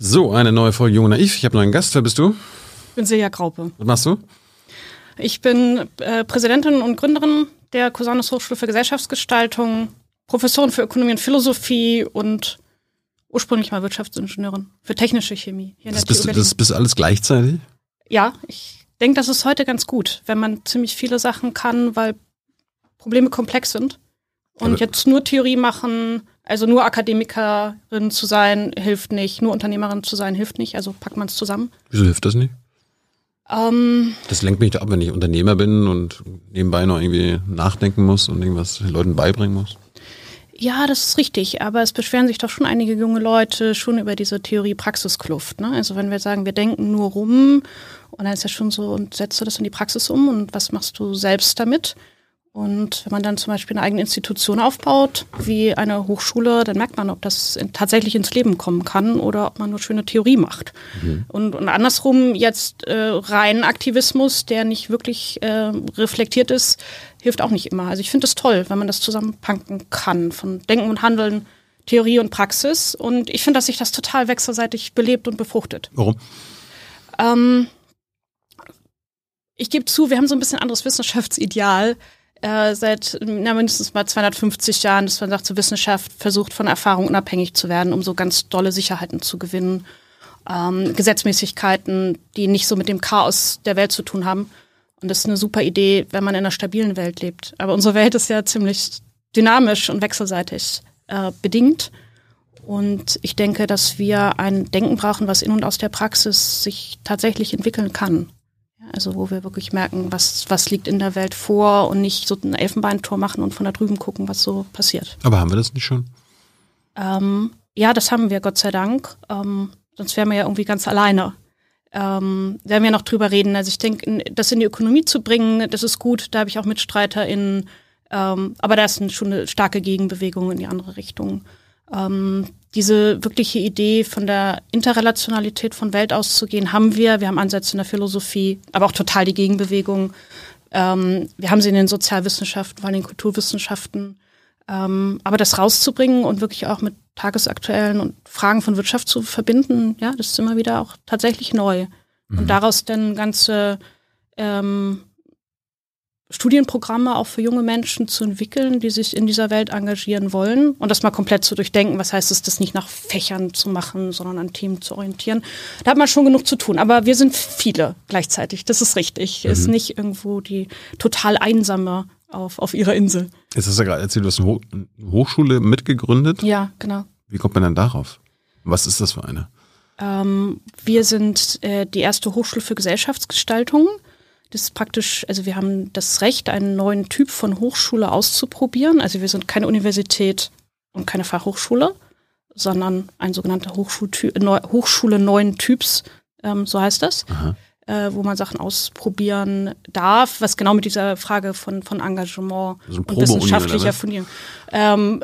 So, eine neue Folge Jung und Naiv. Ich habe noch einen Gast. Wer bist du? Ich bin Silja Graupe. Was machst du? Ich bin äh, Präsidentin und Gründerin der Cusanus Hochschule für Gesellschaftsgestaltung, Professorin für Ökonomie und Philosophie und ursprünglich mal Wirtschaftsingenieurin für technische Chemie. Hier das, bist du, das bist alles gleichzeitig? Ja, ich denke, das ist heute ganz gut, wenn man ziemlich viele Sachen kann, weil Probleme komplex sind. Und Aber jetzt nur Theorie machen, also nur Akademikerin zu sein, hilft nicht. Nur Unternehmerin zu sein, hilft nicht. Also packt man es zusammen. Wieso hilft das nicht? Ähm, das lenkt mich doch ab, wenn ich Unternehmer bin und nebenbei noch irgendwie nachdenken muss und irgendwas den Leuten beibringen muss. Ja, das ist richtig, aber es beschweren sich doch schon einige junge Leute schon über diese Theorie-Praxis-Kluft. Ne? Also wenn wir sagen, wir denken nur rum und dann ist ja schon so, und setzt du das in die Praxis um und was machst du selbst damit? Und wenn man dann zum Beispiel eine eigene Institution aufbaut, wie eine Hochschule, dann merkt man, ob das in, tatsächlich ins Leben kommen kann oder ob man nur schöne Theorie macht. Mhm. Und, und, andersrum jetzt äh, rein Aktivismus, der nicht wirklich äh, reflektiert ist, hilft auch nicht immer. Also ich finde es toll, wenn man das zusammenpacken kann von Denken und Handeln, Theorie und Praxis. Und ich finde, dass sich das total wechselseitig belebt und befruchtet. Warum? Ähm, ich gebe zu, wir haben so ein bisschen anderes Wissenschaftsideal äh, seit na, mindestens mal 250 Jahren, dass man sagt, so Wissenschaft versucht von Erfahrung unabhängig zu werden, um so ganz dolle Sicherheiten zu gewinnen. Ähm, Gesetzmäßigkeiten, die nicht so mit dem Chaos der Welt zu tun haben. Und das ist eine super Idee, wenn man in einer stabilen Welt lebt. Aber unsere Welt ist ja ziemlich dynamisch und wechselseitig äh, bedingt. Und ich denke, dass wir ein Denken brauchen, was in und aus der Praxis sich tatsächlich entwickeln kann. Also wo wir wirklich merken, was, was liegt in der Welt vor und nicht so ein Elfenbeintor machen und von da drüben gucken, was so passiert. Aber haben wir das nicht schon? Ähm, ja, das haben wir, Gott sei Dank. Ähm, sonst wären wir ja irgendwie ganz alleine. Ähm, werden wir noch drüber reden. Also ich denke, das in die Ökonomie zu bringen, das ist gut. Da habe ich auch MitstreiterInnen. Ähm, aber da ist schon eine starke Gegenbewegung in die andere Richtung. Ähm, diese wirkliche Idee von der Interrelationalität von Welt auszugehen, haben wir. Wir haben Ansätze in der Philosophie, aber auch total die Gegenbewegung. Ähm, wir haben sie in den Sozialwissenschaften, vor allem in den Kulturwissenschaften. Ähm, aber das rauszubringen und wirklich auch mit tagesaktuellen und Fragen von Wirtschaft zu verbinden, ja, das ist immer wieder auch tatsächlich neu. Mhm. Und daraus dann ganze ähm, Studienprogramme auch für junge Menschen zu entwickeln, die sich in dieser Welt engagieren wollen und das mal komplett zu durchdenken. Was heißt es, das nicht nach Fächern zu machen, sondern an Themen zu orientieren? Da hat man schon genug zu tun. Aber wir sind viele gleichzeitig. Das ist richtig. Mhm. Ist nicht irgendwo die total einsame auf, auf ihrer Insel. Jetzt hast du ja gerade erzählt, du hast eine, Ho Hochschule mitgegründet. Ja, genau. Wie kommt man dann darauf? Was ist das für eine? Ähm, wir sind äh, die erste Hochschule für Gesellschaftsgestaltung. Das ist praktisch, also wir haben das Recht, einen neuen Typ von Hochschule auszuprobieren. Also wir sind keine Universität und keine Fachhochschule, sondern ein sogenannter Hochschule neuen Typs, ähm, so heißt das, äh, wo man Sachen ausprobieren darf, was genau mit dieser Frage von, von Engagement also und wissenschaftlicher Fundierung. Ähm,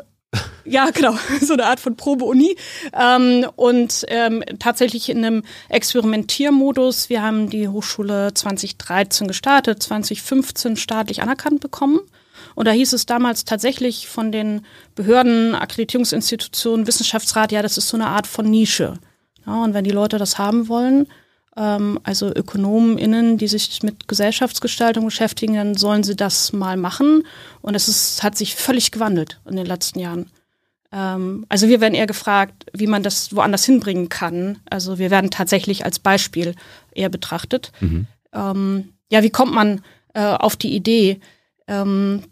ja, genau, so eine Art von Probe-Uni. Ähm, und ähm, tatsächlich in einem Experimentiermodus. Wir haben die Hochschule 2013 gestartet, 2015 staatlich anerkannt bekommen. Und da hieß es damals tatsächlich von den Behörden, Akkreditierungsinstitutionen, Wissenschaftsrat, ja, das ist so eine Art von Nische. Ja, und wenn die Leute das haben wollen, also ÖkonomInnen, die sich mit Gesellschaftsgestaltung beschäftigen, dann sollen sie das mal machen. Und es ist, hat sich völlig gewandelt in den letzten Jahren. Ähm, also wir werden eher gefragt, wie man das woanders hinbringen kann. Also wir werden tatsächlich als Beispiel eher betrachtet. Mhm. Ähm, ja, wie kommt man äh, auf die Idee? Ähm,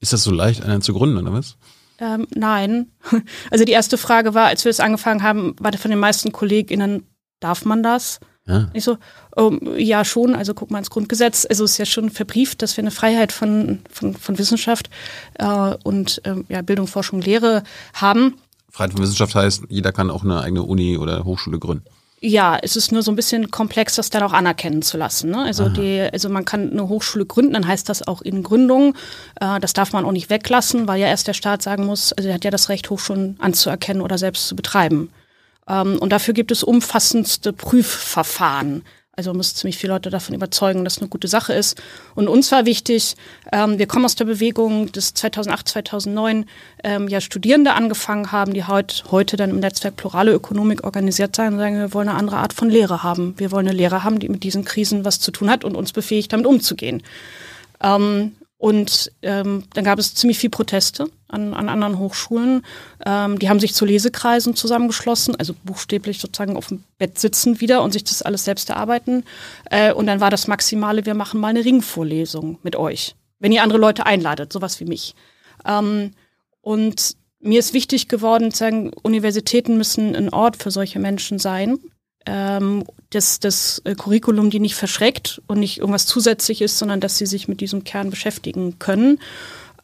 ist das so leicht, einen zu gründen, oder was? Ähm, nein. Also die erste Frage war, als wir es angefangen haben, war von den meisten KollegInnen darf man das? Ja. Ich so, oh, ja schon, also guck mal ins Grundgesetz. Also es ist ja schon verbrieft, dass wir eine Freiheit von, von, von Wissenschaft äh, und ähm, ja, Bildung, Forschung, Lehre haben. Freiheit von Wissenschaft heißt, jeder kann auch eine eigene Uni oder Hochschule gründen. Ja, es ist nur so ein bisschen komplex, das dann auch anerkennen zu lassen. Ne? Also, die, also man kann eine Hochschule gründen, dann heißt das auch in Gründung. Äh, das darf man auch nicht weglassen, weil ja erst der Staat sagen muss, also er hat ja das Recht, Hochschulen anzuerkennen oder selbst zu betreiben. Ähm, und dafür gibt es umfassendste Prüfverfahren. Also man muss ziemlich viele Leute davon überzeugen, dass es eine gute Sache ist. Und uns war wichtig, ähm, wir kommen aus der Bewegung, dass 2008, 2009 ähm, ja Studierende angefangen haben, die heut, heute dann im Netzwerk Plurale Ökonomik organisiert sein und sagen, wir wollen eine andere Art von Lehre haben. Wir wollen eine Lehre haben, die mit diesen Krisen was zu tun hat und uns befähigt, damit umzugehen. Ähm, und ähm, dann gab es ziemlich viel Proteste an, an anderen Hochschulen. Ähm, die haben sich zu Lesekreisen zusammengeschlossen, also buchstäblich sozusagen auf dem Bett sitzen wieder und sich das alles selbst erarbeiten. Äh, und dann war das Maximale, wir machen mal eine Ringvorlesung mit euch, wenn ihr andere Leute einladet, sowas wie mich. Ähm, und mir ist wichtig geworden, zu sagen, Universitäten müssen ein Ort für solche Menschen sein, ähm, das, das äh, Curriculum die nicht verschreckt und nicht irgendwas zusätzlich ist, sondern dass sie sich mit diesem Kern beschäftigen können.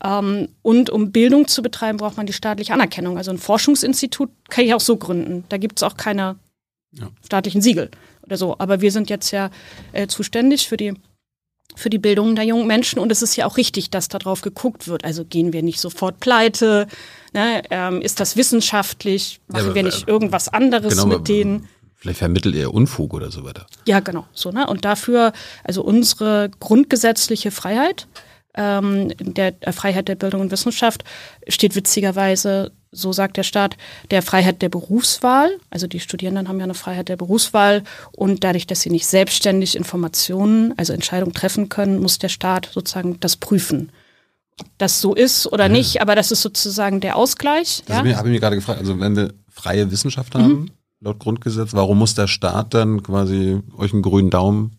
Ähm, und um Bildung zu betreiben, braucht man die staatliche Anerkennung. Also ein Forschungsinstitut kann ich auch so gründen. Da gibt es auch keine ja. staatlichen Siegel oder so. Aber wir sind jetzt ja äh, zuständig für die für die Bildung der jungen Menschen und es ist ja auch richtig, dass darauf geguckt wird. Also gehen wir nicht sofort pleite, ne? ähm, ist das wissenschaftlich, machen ja, wir nicht äh, irgendwas anderes genau, mit denen. Vielleicht vermittelt er Unfug oder so weiter. Ja, genau. So, ne? Und dafür, also unsere grundgesetzliche Freiheit, ähm, der, der Freiheit der Bildung und Wissenschaft, steht witzigerweise, so sagt der Staat, der Freiheit der Berufswahl. Also die Studierenden haben ja eine Freiheit der Berufswahl und dadurch, dass sie nicht selbstständig Informationen, also Entscheidungen treffen können, muss der Staat sozusagen das prüfen ob das so ist oder ja. nicht, aber das ist sozusagen der Ausgleich. Das ja? habe ich mir gerade gefragt, also wenn wir freie Wissenschaft haben, mhm laut Grundgesetz. Warum muss der Staat dann quasi euch einen grünen Daumen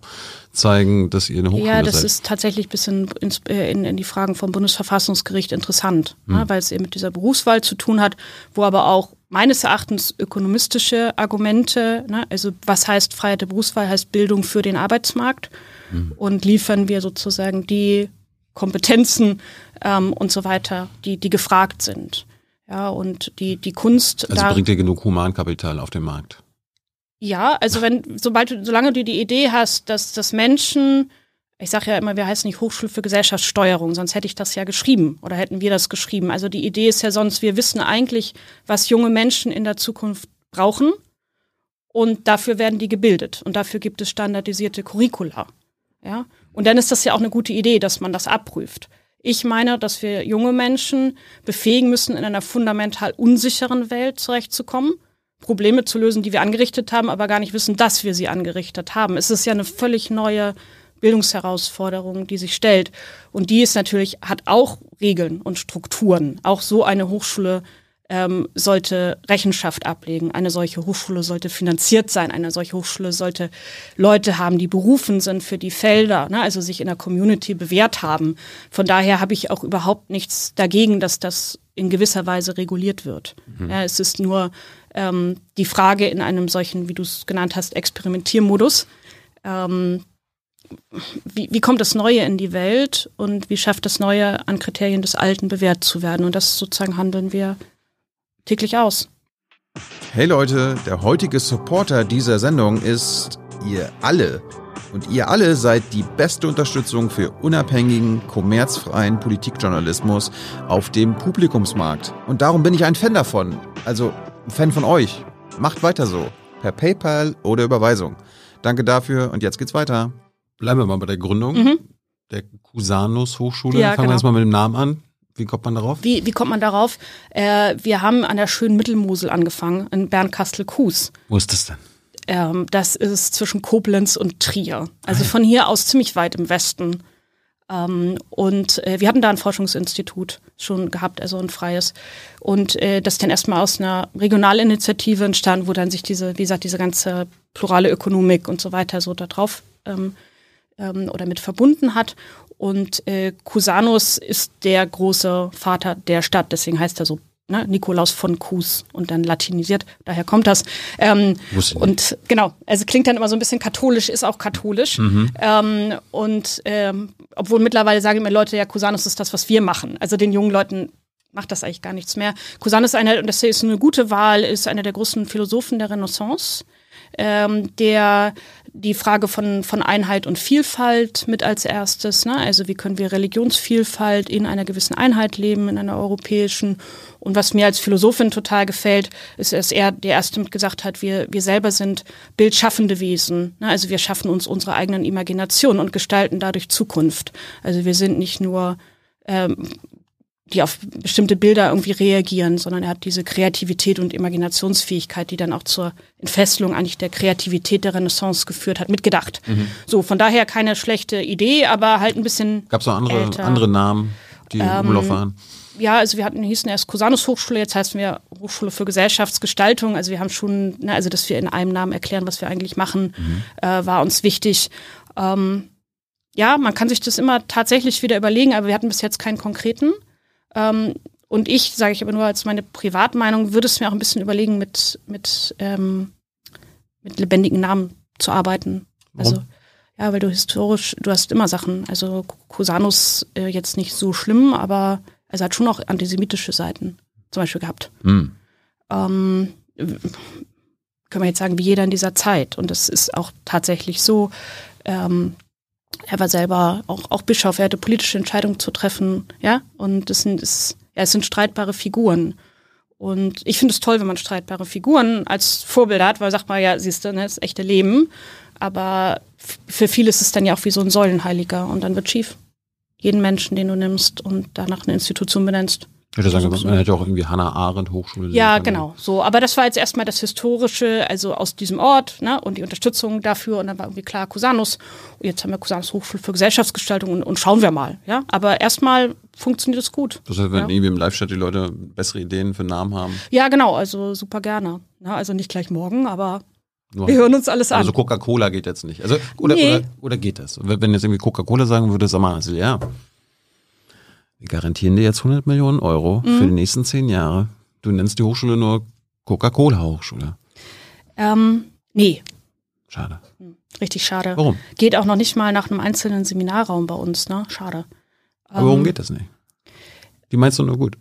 zeigen, dass ihr eine Hochschule seid? Ja, das seid? ist tatsächlich bis in, in, in, die Fragen vom Bundesverfassungsgericht interessant, hm. ne, weil es eben mit dieser Berufswahl zu tun hat, wo aber auch meines Erachtens ökonomistische Argumente, ne, also was heißt Freiheit der Berufswahl, heißt Bildung für den Arbeitsmarkt hm. und liefern wir sozusagen die Kompetenzen ähm, und so weiter, die, die gefragt sind. Ja, und die, die Kunst. Also da, bringt ihr genug Humankapital auf den Markt? Ja, also wenn, sobald du, solange du die Idee hast, dass, dass Menschen, ich sage ja immer, wir heißen nicht Hochschule für Gesellschaftssteuerung, sonst hätte ich das ja geschrieben oder hätten wir das geschrieben. Also die Idee ist ja sonst, wir wissen eigentlich, was junge Menschen in der Zukunft brauchen und dafür werden die gebildet und dafür gibt es standardisierte Curricula. Ja, und dann ist das ja auch eine gute Idee, dass man das abprüft. Ich meine, dass wir junge Menschen befähigen müssen, in einer fundamental unsicheren Welt zurechtzukommen, Probleme zu lösen, die wir angerichtet haben, aber gar nicht wissen, dass wir sie angerichtet haben. Es ist ja eine völlig neue Bildungsherausforderung, die sich stellt. Und die ist natürlich, hat auch Regeln und Strukturen. Auch so eine Hochschule ähm, sollte Rechenschaft ablegen. Eine solche Hochschule sollte finanziert sein. Eine solche Hochschule sollte Leute haben, die berufen sind für die Felder, ne? also sich in der Community bewährt haben. Von daher habe ich auch überhaupt nichts dagegen, dass das in gewisser Weise reguliert wird. Mhm. Ja, es ist nur ähm, die Frage in einem solchen, wie du es genannt hast, Experimentiermodus. Ähm, wie, wie kommt das Neue in die Welt und wie schafft das Neue an Kriterien des Alten bewährt zu werden? Und das sozusagen handeln wir täglich aus. Hey Leute, der heutige Supporter dieser Sendung ist ihr alle. Und ihr alle seid die beste Unterstützung für unabhängigen, kommerzfreien Politikjournalismus auf dem Publikumsmarkt. Und darum bin ich ein Fan davon. Also ein Fan von euch. Macht weiter so. Per PayPal oder Überweisung. Danke dafür und jetzt geht's weiter. Bleiben wir mal bei der Gründung mhm. der Cusanus Hochschule. Ja, Fangen genau. wir jetzt mal mit dem Namen an. Wie kommt man darauf? Wie, wie kommt man darauf? Äh, wir haben an der schönen Mittelmosel angefangen, in Bernkastel-Kues. Wo ist das denn? Ähm, das ist zwischen Koblenz und Trier. Also von hier aus ziemlich weit im Westen. Ähm, und äh, wir hatten da ein Forschungsinstitut schon gehabt, also ein freies. Und äh, das dann erstmal aus einer Regionalinitiative entstanden, wo dann sich diese, wie gesagt, diese ganze plurale Ökonomik und so weiter so da drauf ähm, ähm, oder mit verbunden hat. Und äh, Cusanus ist der große Vater der Stadt, deswegen heißt er so ne, Nikolaus von Cus und dann latinisiert, daher kommt das. Ähm, und genau, also klingt dann immer so ein bisschen katholisch, ist auch katholisch. Mhm. Ähm, und ähm, obwohl mittlerweile sagen immer Leute, ja, Cusanus ist das, was wir machen. Also den jungen Leuten macht das eigentlich gar nichts mehr. Cusann ist eine, und das ist eine gute Wahl, ist einer der großen Philosophen der Renaissance, ähm, der die Frage von, von Einheit und Vielfalt mit als erstes, ne? also wie können wir Religionsvielfalt in einer gewissen Einheit leben, in einer europäischen. Und was mir als Philosophin total gefällt, ist, dass er der Erste gesagt hat, wir, wir selber sind bildschaffende Wesen. Ne? Also wir schaffen uns unsere eigenen Imaginationen und gestalten dadurch Zukunft. Also wir sind nicht nur ähm, die auf bestimmte Bilder irgendwie reagieren, sondern er hat diese Kreativität und Imaginationsfähigkeit, die dann auch zur Entfesselung eigentlich der Kreativität der Renaissance geführt hat, mitgedacht. Mhm. So, von daher keine schlechte Idee, aber halt ein bisschen. Gab es noch andere, andere Namen, die im ähm, Umlauf waren? Ja, also wir hatten, hießen erst Cusanus Hochschule, jetzt heißen wir Hochschule für Gesellschaftsgestaltung. Also wir haben schon, ne, also dass wir in einem Namen erklären, was wir eigentlich machen, mhm. äh, war uns wichtig. Ähm, ja, man kann sich das immer tatsächlich wieder überlegen, aber wir hatten bis jetzt keinen konkreten. Ähm, und ich, sage ich aber nur als meine Privatmeinung, würde es mir auch ein bisschen überlegen, mit, mit, ähm, mit lebendigen Namen zu arbeiten. Warum? Also, ja, weil du historisch, du hast immer Sachen. Also Cusanus äh, jetzt nicht so schlimm, aber also hat schon auch antisemitische Seiten zum Beispiel gehabt. Mhm. Ähm, können wir jetzt sagen, wie jeder in dieser Zeit. Und das ist auch tatsächlich so. Ähm, er war selber auch, auch Bischof, er hatte politische Entscheidungen zu treffen, ja, und das sind, das, ja, es sind streitbare Figuren. Und ich finde es toll, wenn man streitbare Figuren als Vorbild hat, weil sagt man ja, siehst du, ne, das echte Leben. Aber für viele ist es dann ja auch wie so ein Säulenheiliger und dann wird schief. Jeden Menschen, den du nimmst und danach eine Institution benennst. Ich würde sagen, man hätte auch irgendwie Hannah Arendt Hochschule. Ja, genau, so. Aber das war jetzt erstmal das Historische, also aus diesem Ort, ne, und die Unterstützung dafür. Und dann war irgendwie klar Cusanus. Und jetzt haben wir Cusanus Hochschule für Gesellschaftsgestaltung und, und schauen wir mal, ja. Aber erstmal funktioniert es gut. Das heißt, wenn ja. irgendwie im Live-Chat die Leute bessere Ideen für Namen haben. Ja, genau, also super gerne. Ja, also nicht gleich morgen, aber nur wir hören uns alles an. Also Coca-Cola geht jetzt nicht. Also, oder, nee. oder, oder geht das? Wenn jetzt irgendwie Coca-Cola sagen würde, sag mal, also, ja wir garantieren dir jetzt 100 Millionen Euro mhm. für die nächsten zehn Jahre. Du nennst die Hochschule nur Coca-Cola Hochschule. Ähm, nee. Schade. Hm, richtig schade. Warum? Geht auch noch nicht mal nach einem einzelnen Seminarraum bei uns, ne? Schade. Aber warum ähm, geht das nicht? Die meinst du nur gut?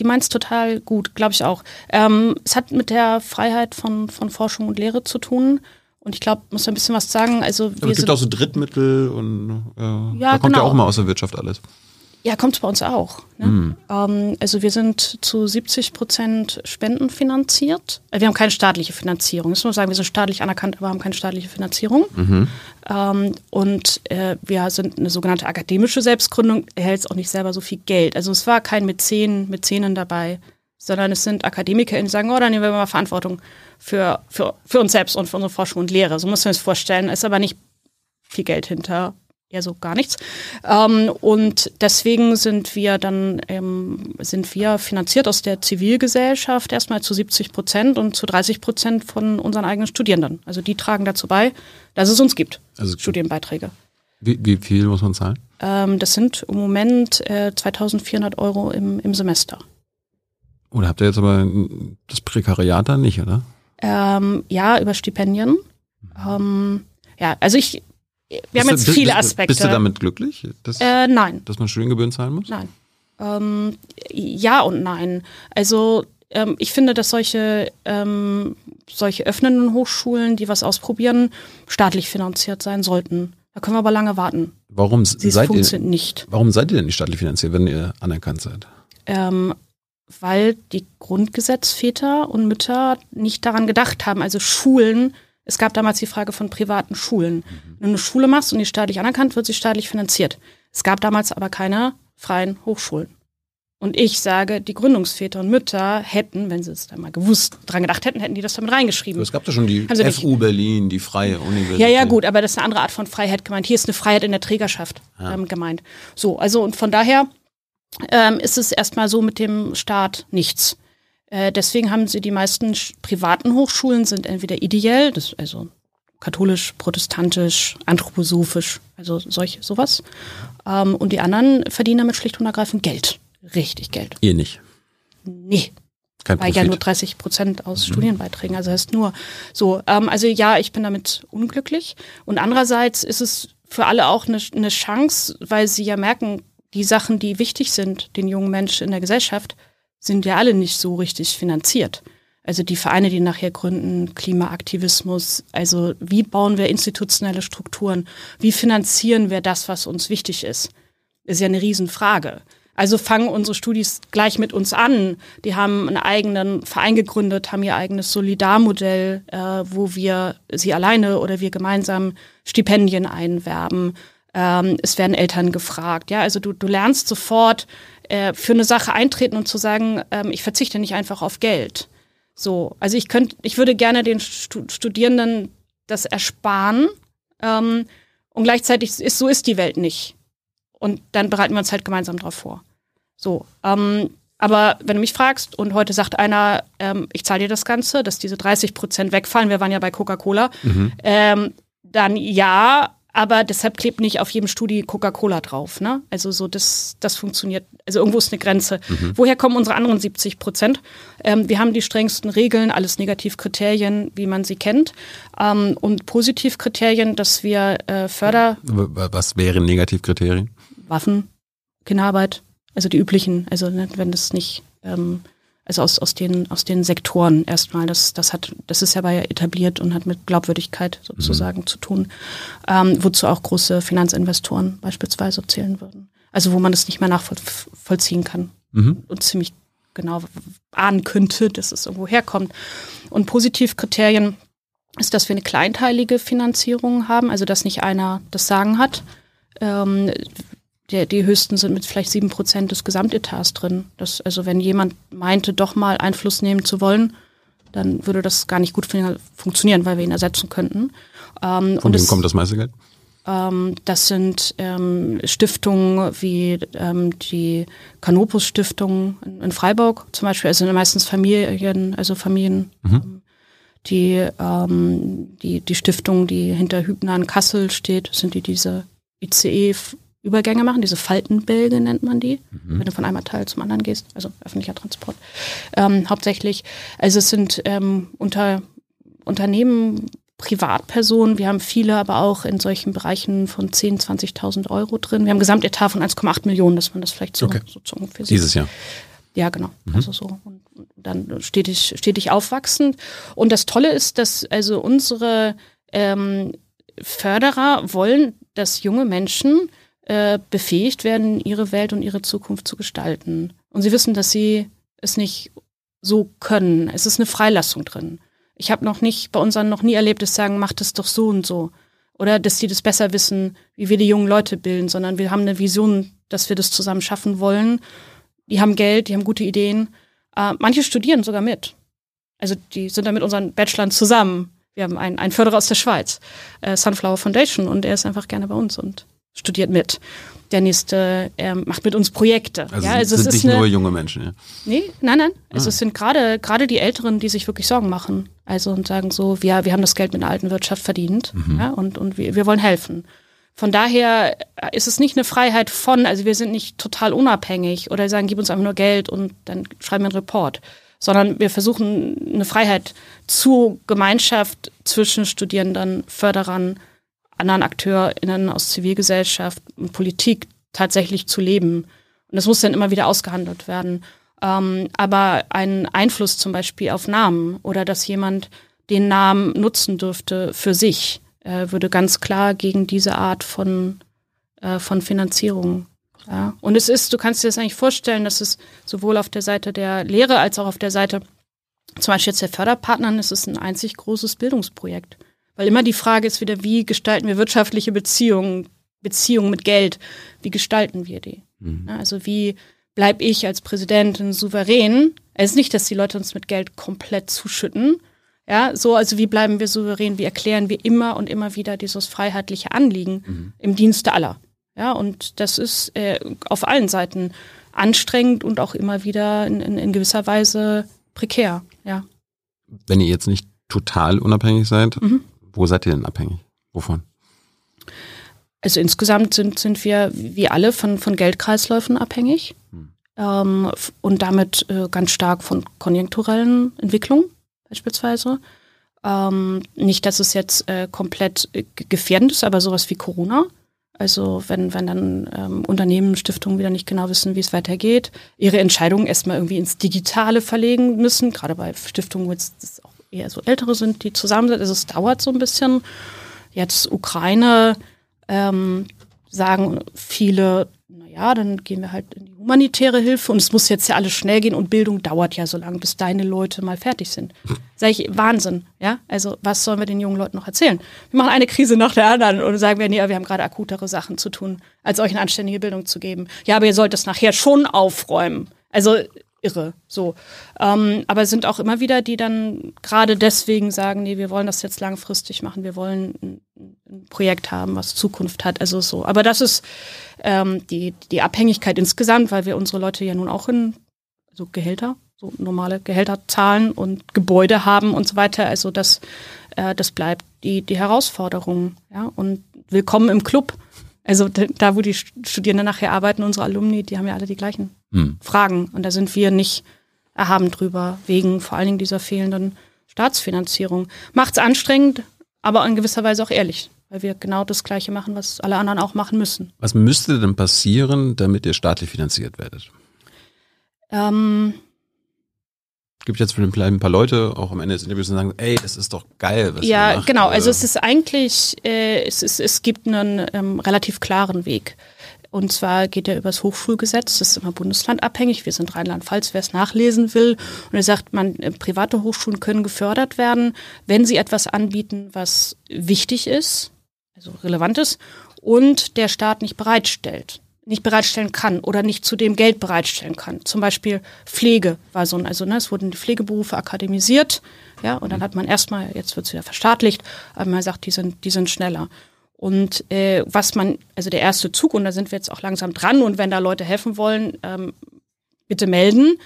Die meinst total gut, glaube ich auch. Ähm, es hat mit der Freiheit von, von Forschung und Lehre zu tun. Und ich glaube, muss ein bisschen was sagen. Also wir es gibt auch so Drittmittel und äh, ja, da kommt genau. ja auch mal aus der Wirtschaft alles. Ja, kommt bei uns auch. Ne? Mhm. Ähm, also wir sind zu 70 Prozent spendenfinanziert. Äh, wir haben keine staatliche Finanzierung. Das muss man sagen, wir sind staatlich anerkannt, aber haben keine staatliche Finanzierung. Mhm. Ähm, und äh, wir sind eine sogenannte akademische Selbstgründung, erhält auch nicht selber so viel Geld. Also es war kein Mäzen, Mäzenen dabei, sondern es sind AkademikerInnen, die sagen, oh, dann nehmen wir mal Verantwortung für, für, für uns selbst und für unsere Forschung und Lehre. So muss man es vorstellen. Es ist aber nicht viel Geld hinter eher so gar nichts. Ähm, und deswegen sind wir dann ähm, sind wir finanziert aus der Zivilgesellschaft erstmal zu 70 Prozent und zu 30 Prozent von unseren eigenen Studierenden. Also die tragen dazu bei, dass es uns gibt, also, Studienbeiträge. Wie, wie viel muss man zahlen? Ähm, das sind im Moment äh, 2400 Euro im, im Semester. Oder habt ihr jetzt aber das Prekariat da nicht, oder? Ähm, ja, über Stipendien. Ähm, ja, also ich, wir haben jetzt du, viele Aspekte. Bist du damit glücklich? Dass, äh, nein. Dass man Studiengebühren zahlen muss? Nein. Ähm, ja und nein. Also ähm, ich finde, dass solche, ähm, solche öffnenden Hochschulen, die was ausprobieren, staatlich finanziert sein sollten. Da können wir aber lange warten. Warum Sie seid ihr nicht? Warum seid ihr denn nicht staatlich finanziert, wenn ihr anerkannt seid? Ähm, weil die Grundgesetzväter und Mütter nicht daran gedacht haben, also Schulen es gab damals die Frage von privaten Schulen. Mhm. Wenn du eine Schule machst und die staatlich anerkannt, wird sie staatlich finanziert. Es gab damals aber keine freien Hochschulen. Und ich sage, die Gründungsväter und Mütter hätten, wenn sie es dann mal gewusst, dran gedacht hätten, hätten die das damit reingeschrieben. Es gab da schon die FU Berlin, die Freie Universität. Ja, ja, gut, aber das ist eine andere Art von Freiheit gemeint. Hier ist eine Freiheit in der Trägerschaft ja. ähm, gemeint. So, also und von daher ähm, ist es erstmal so mit dem Staat nichts. Äh, deswegen haben sie die meisten privaten Hochschulen sind entweder ideell, das, also katholisch, protestantisch, anthroposophisch, also solche, sowas. Ähm, und die anderen verdienen damit schlicht und ergreifend Geld. Richtig Geld. Ihr nicht? Nee. Kein Weil ja nur 30 Prozent aus mhm. Studienbeiträgen, also heißt nur so. Ähm, also ja, ich bin damit unglücklich. Und andererseits ist es für alle auch eine, eine Chance, weil sie ja merken, die Sachen, die wichtig sind, den jungen Menschen in der Gesellschaft, sind ja alle nicht so richtig finanziert. Also die Vereine, die nachher gründen, Klimaaktivismus, also wie bauen wir institutionelle Strukturen, wie finanzieren wir das, was uns wichtig ist, ist ja eine Riesenfrage. Also fangen unsere Studis gleich mit uns an. Die haben einen eigenen Verein gegründet, haben ihr eigenes Solidarmodell, äh, wo wir sie alleine oder wir gemeinsam Stipendien einwerben. Ähm, es werden Eltern gefragt. Ja, also du, du lernst sofort äh, für eine Sache eintreten und zu sagen, ähm, ich verzichte nicht einfach auf Geld. So, also ich könnte, ich würde gerne den Studierenden das ersparen. Ähm, und gleichzeitig ist so ist die Welt nicht. Und dann bereiten wir uns halt gemeinsam darauf vor. So, ähm, aber wenn du mich fragst und heute sagt einer, ähm, ich zahle dir das Ganze, dass diese 30 Prozent wegfallen, wir waren ja bei Coca-Cola, mhm. ähm, dann ja, aber deshalb klebt nicht auf jedem Studi Coca-Cola drauf. Ne? Also so, das, das funktioniert. Also irgendwo ist eine Grenze. Mhm. Woher kommen unsere anderen 70 Prozent? Ähm, wir haben die strengsten Regeln, alles Negativkriterien, wie man sie kennt. Ähm, und Positivkriterien, dass wir äh, Förder... Was wären Negativkriterien? Waffen, Kinderarbeit, also die üblichen. Also ne, wenn das nicht... Ähm, also aus, aus, den, aus den Sektoren erstmal. Das, das, hat, das ist ja bei etabliert und hat mit Glaubwürdigkeit sozusagen mhm. zu tun, ähm, wozu auch große Finanzinvestoren beispielsweise zählen würden. Also wo man das nicht mehr nachvollziehen kann mhm. und ziemlich genau ahnen könnte, dass es irgendwo herkommt. Und Positivkriterien ist, dass wir eine kleinteilige Finanzierung haben, also dass nicht einer das Sagen hat. Ähm, der, die höchsten sind mit vielleicht sieben Prozent des Gesamtetats drin. Das, also wenn jemand meinte, doch mal Einfluss nehmen zu wollen, dann würde das gar nicht gut funktionieren, weil wir ihn ersetzen könnten. Ähm, Von wem kommt das meiste Geld? Ähm, das sind ähm, Stiftungen wie ähm, die Canopus Stiftung in, in, Freiburg zum Beispiel, also meistens Familien, also Familien, mhm. Ähm, die, ähm, die, die Stiftung, die hinter Hübner in Kassel steht, sind die diese ICE Übergänge machen, diese Faltenbälge nennt man die, mhm. wenn du von einem Abteil zum anderen gehst, also öffentlicher Transport. Ähm, hauptsächlich, also es sind ähm, unter Unternehmen, Privatpersonen, wir haben viele aber auch in solchen Bereichen von 10.000, 20.000 Euro drin. Wir haben ein Gesamtetat von 1,8 Millionen, dass man das vielleicht so, okay. so, so ungefähr sieht. Dieses Jahr. Ja, genau. Mhm. Also so. Und, und dann stetig, stetig aufwachsend. Und das Tolle ist, dass also unsere ähm, Förderer wollen, dass junge Menschen äh, befähigt werden, ihre Welt und ihre Zukunft zu gestalten. Und sie wissen, dass sie es nicht so können. Es ist eine Freilassung drin. Ich habe noch nicht bei unseren noch nie erlebt, dass sagen, macht es doch so und so. Oder dass sie das besser wissen, wie wir die jungen Leute bilden, sondern wir haben eine Vision, dass wir das zusammen schaffen wollen. Die haben Geld, die haben gute Ideen. Äh, manche studieren sogar mit. Also die sind dann mit unseren Bachelorn zusammen. Wir haben einen, einen Förderer aus der Schweiz, äh, Sunflower Foundation, und er ist einfach gerne bei uns und studiert mit. Der nächste ähm, macht mit uns Projekte. Also, ja, also sind es nicht eine, nur junge Menschen, ja? Nee, nein, nein. Ah. Also es sind gerade gerade die Älteren, die sich wirklich Sorgen machen. Also und sagen so, wir, wir haben das Geld mit der alten Wirtschaft verdient mhm. ja, und, und wir, wir wollen helfen. Von daher ist es nicht eine Freiheit von, also wir sind nicht total unabhängig oder sagen, gib uns einfach nur Geld und dann schreiben wir einen Report, sondern wir versuchen eine Freiheit zur Gemeinschaft zwischen Studierenden, Förderern, anderen AkteurInnen aus Zivilgesellschaft und Politik tatsächlich zu leben. Und das muss dann immer wieder ausgehandelt werden. Ähm, aber ein Einfluss zum Beispiel auf Namen oder dass jemand den Namen nutzen dürfte für sich, äh, würde ganz klar gegen diese Art von, äh, von Finanzierung. Ja. Und es ist, du kannst dir das eigentlich vorstellen, dass es sowohl auf der Seite der Lehre als auch auf der Seite zum Beispiel jetzt der Förderpartnern ist es ein einzig großes Bildungsprojekt. Weil immer die Frage ist wieder, wie gestalten wir wirtschaftliche Beziehungen, Beziehungen mit Geld? Wie gestalten wir die? Mhm. Also wie bleibe ich als Präsidentin souverän? Es ist nicht, dass die Leute uns mit Geld komplett zuschütten. Ja, so, also wie bleiben wir souverän? Wie erklären wir immer und immer wieder dieses freiheitliche Anliegen mhm. im Dienste aller? Ja, und das ist äh, auf allen Seiten anstrengend und auch immer wieder in, in, in gewisser Weise prekär, ja. Wenn ihr jetzt nicht total unabhängig seid, mhm. Wo seid ihr denn abhängig? Wovon? Also insgesamt sind, sind wir wie alle von, von Geldkreisläufen abhängig hm. ähm, und damit äh, ganz stark von konjunkturellen Entwicklungen beispielsweise. Ähm, nicht, dass es jetzt äh, komplett äh, gefährdend ist, aber sowas wie Corona Also wenn, wenn dann ähm, Unternehmen, Stiftungen wieder nicht genau wissen, wie es weitergeht, ihre Entscheidungen erstmal irgendwie ins Digitale verlegen müssen, gerade bei Stiftungen, wo es auch eher so ältere sind, die zusammen sind. Also es dauert so ein bisschen. Jetzt Ukraine ähm, sagen viele, naja, dann gehen wir halt in die humanitäre Hilfe und es muss jetzt ja alles schnell gehen und Bildung dauert ja so lange, bis deine Leute mal fertig sind. Sag ich, Wahnsinn, ja? Also was sollen wir den jungen Leuten noch erzählen? Wir machen eine Krise nach der anderen und sagen wir, nee, wir haben gerade akutere Sachen zu tun, als euch eine anständige Bildung zu geben. Ja, aber ihr sollt es nachher schon aufräumen. Also irre. So. Ähm, aber es sind auch immer wieder, die dann gerade deswegen sagen, nee, wir wollen das jetzt langfristig machen, wir wollen ein, Projekt haben, was Zukunft hat. Also so. Aber das ist ähm, die, die Abhängigkeit insgesamt, weil wir unsere Leute ja nun auch in so Gehälter, so normale Gehälter zahlen und Gebäude haben und so weiter. Also das, äh, das bleibt die, die Herausforderung. Ja? Und willkommen im Club. Also da, wo die Studierenden nachher arbeiten, unsere Alumni, die haben ja alle die gleichen hm. Fragen. Und da sind wir nicht erhaben drüber, wegen vor allen Dingen dieser fehlenden Staatsfinanzierung. Macht's anstrengend, aber in gewisser Weise auch ehrlich, weil wir genau das Gleiche machen, was alle anderen auch machen müssen. Was müsste denn passieren, damit ihr staatlich finanziert werdet? Ähm, gibt jetzt für ein paar Leute auch am Ende des Interviews, die sagen, ey, das ist doch geil. Was ja, macht. genau. Also es ist eigentlich, äh, es, ist, es gibt einen ähm, relativ klaren Weg. Und zwar geht er übers Hochschulgesetz, das ist immer bundeslandabhängig. Wir sind Rheinland-Pfalz, wer es nachlesen will. Und er sagt, man, äh, private Hochschulen können gefördert werden, wenn sie etwas anbieten, was wichtig ist, also relevant ist, und der Staat nicht bereitstellt nicht bereitstellen kann oder nicht zu dem Geld bereitstellen kann. Zum Beispiel Pflege war so ein, also ne, es wurden die Pflegeberufe akademisiert, ja, und dann hat man erstmal, jetzt wird es wieder verstaatlicht, aber man sagt, die sind, die sind schneller. Und äh, was man, also der erste Zug, und da sind wir jetzt auch langsam dran, und wenn da Leute helfen wollen, ähm, bitte melden,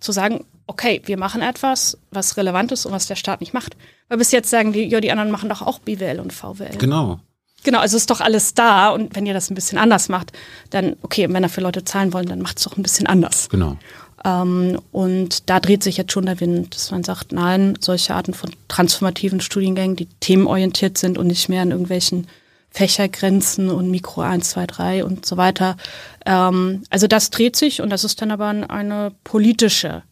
zu sagen, okay, wir machen etwas, was relevant ist und was der Staat nicht macht. Weil bis jetzt sagen die, ja, die anderen machen doch auch BWL und VWL. Genau. Genau, also ist doch alles da und wenn ihr das ein bisschen anders macht, dann, okay, wenn dafür Leute zahlen wollen, dann macht es doch ein bisschen anders. Genau. Ähm, und da dreht sich jetzt schon der Wind, dass man sagt, nein, solche Arten von transformativen Studiengängen, die themenorientiert sind und nicht mehr an irgendwelchen Fächergrenzen und Mikro 1, 2, 3 und so weiter. Ähm, also das dreht sich und das ist dann aber eine politische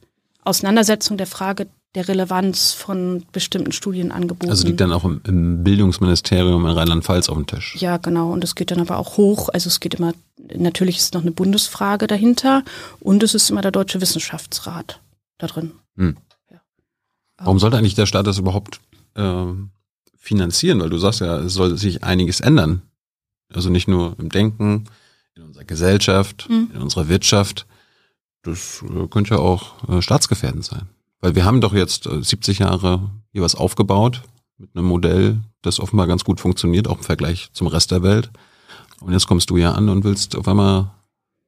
Auseinandersetzung der Frage der Relevanz von bestimmten Studienangeboten. Also liegt dann auch im, im Bildungsministerium in Rheinland-Pfalz auf dem Tisch. Ja, genau. Und es geht dann aber auch hoch. Also es geht immer, natürlich ist noch eine Bundesfrage dahinter und es ist immer der Deutsche Wissenschaftsrat da drin. Hm. Ja. Warum sollte eigentlich der Staat das überhaupt äh, finanzieren? Weil du sagst ja, es soll sich einiges ändern. Also nicht nur im Denken, in unserer Gesellschaft, hm. in unserer Wirtschaft. Das äh, könnte ja auch äh, staatsgefährdend sein. Weil wir haben doch jetzt 70 äh, Jahre hier was aufgebaut mit einem Modell, das offenbar ganz gut funktioniert, auch im Vergleich zum Rest der Welt. Und jetzt kommst du ja an und willst auf einmal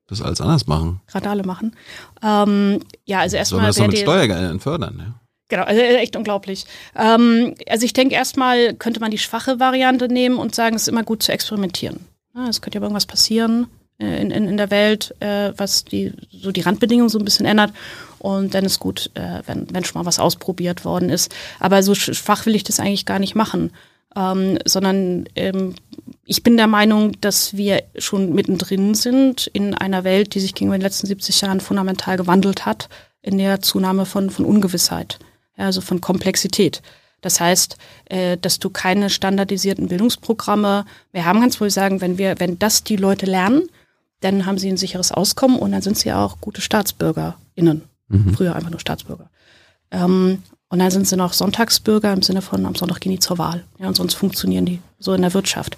das alles anders machen. Radale machen. Ähm, ja, also erstmal. Sollen wir das mit Steuergeldern fördern, ja? Genau, also äh, echt unglaublich. Ähm, also ich denke erstmal könnte man die schwache Variante nehmen und sagen, es ist immer gut zu experimentieren. Ja, es könnte ja irgendwas passieren äh, in, in, in der Welt, äh, was die, so die Randbedingungen so ein bisschen ändert. Und dann ist gut, äh, wenn, wenn schon mal was ausprobiert worden ist. Aber so schwach will ich das eigentlich gar nicht machen. Ähm, sondern ähm, ich bin der Meinung, dass wir schon mittendrin sind in einer Welt, die sich gegenüber den letzten 70 Jahren fundamental gewandelt hat, in der Zunahme von, von Ungewissheit, also von Komplexität. Das heißt, äh, dass du keine standardisierten Bildungsprogramme mehr haben kannst, wo ich sagen, wenn wir, wenn das die Leute lernen, dann haben sie ein sicheres Auskommen und dann sind sie auch gute StaatsbürgerInnen. Mhm. Früher einfach nur Staatsbürger. Ähm, und dann sind sie noch Sonntagsbürger im Sinne von, am Sonntag gehen die zur Wahl. Ja, und sonst funktionieren die so in der Wirtschaft.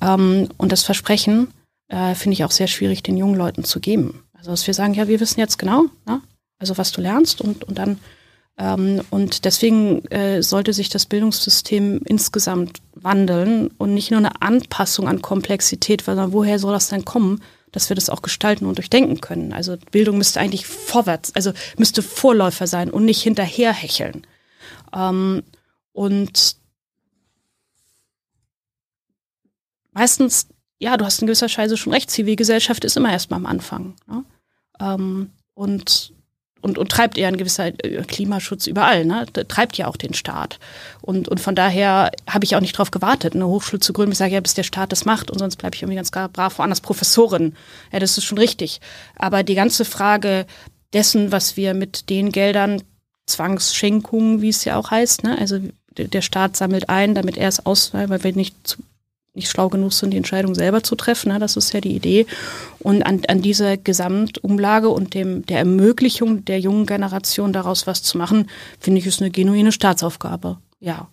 Ähm, und das Versprechen äh, finde ich auch sehr schwierig, den jungen Leuten zu geben. Also, dass wir sagen, ja, wir wissen jetzt genau, ne? also was du lernst und, und dann ähm, und deswegen äh, sollte sich das Bildungssystem insgesamt wandeln und nicht nur eine Anpassung an Komplexität, sondern woher soll das denn kommen? Dass wir das auch gestalten und durchdenken können. Also Bildung müsste eigentlich vorwärts, also müsste Vorläufer sein und nicht hinterherhecheln. Ähm, und meistens, ja, du hast in gewisser Weise schon recht, Zivilgesellschaft ist immer erstmal am Anfang. Ne? Ähm, und und, und treibt eher ein gewisser äh, Klimaschutz überall, ne? treibt ja auch den Staat. Und, und von daher habe ich auch nicht darauf gewartet, eine Hochschule zu gründen. Ich sage ja, bis der Staat das macht und sonst bleibe ich irgendwie ganz brav woanders Professorin. Ja, das ist schon richtig. Aber die ganze Frage dessen, was wir mit den Geldern, Zwangsschenkungen, wie es ja auch heißt, ne? also der Staat sammelt ein, damit er es aus, weil wir nicht zu, nicht schlau genug sind, die Entscheidung selber zu treffen. Ne? Das ist ja die Idee. Und an, an dieser Gesamtumlage und dem, der Ermöglichung der jungen Generation daraus was zu machen, finde ich, ist eine genuine Staatsaufgabe. Ja.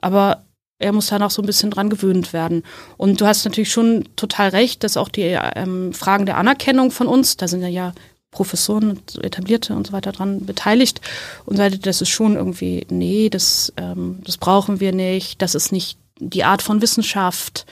Aber er muss da noch so ein bisschen dran gewöhnt werden. Und du hast natürlich schon total recht, dass auch die ähm, Fragen der Anerkennung von uns, da sind ja ja Professoren Etablierte und so weiter dran beteiligt und sagt, das ist schon irgendwie, nee, das, ähm, das brauchen wir nicht, das ist nicht die Art von Wissenschaft,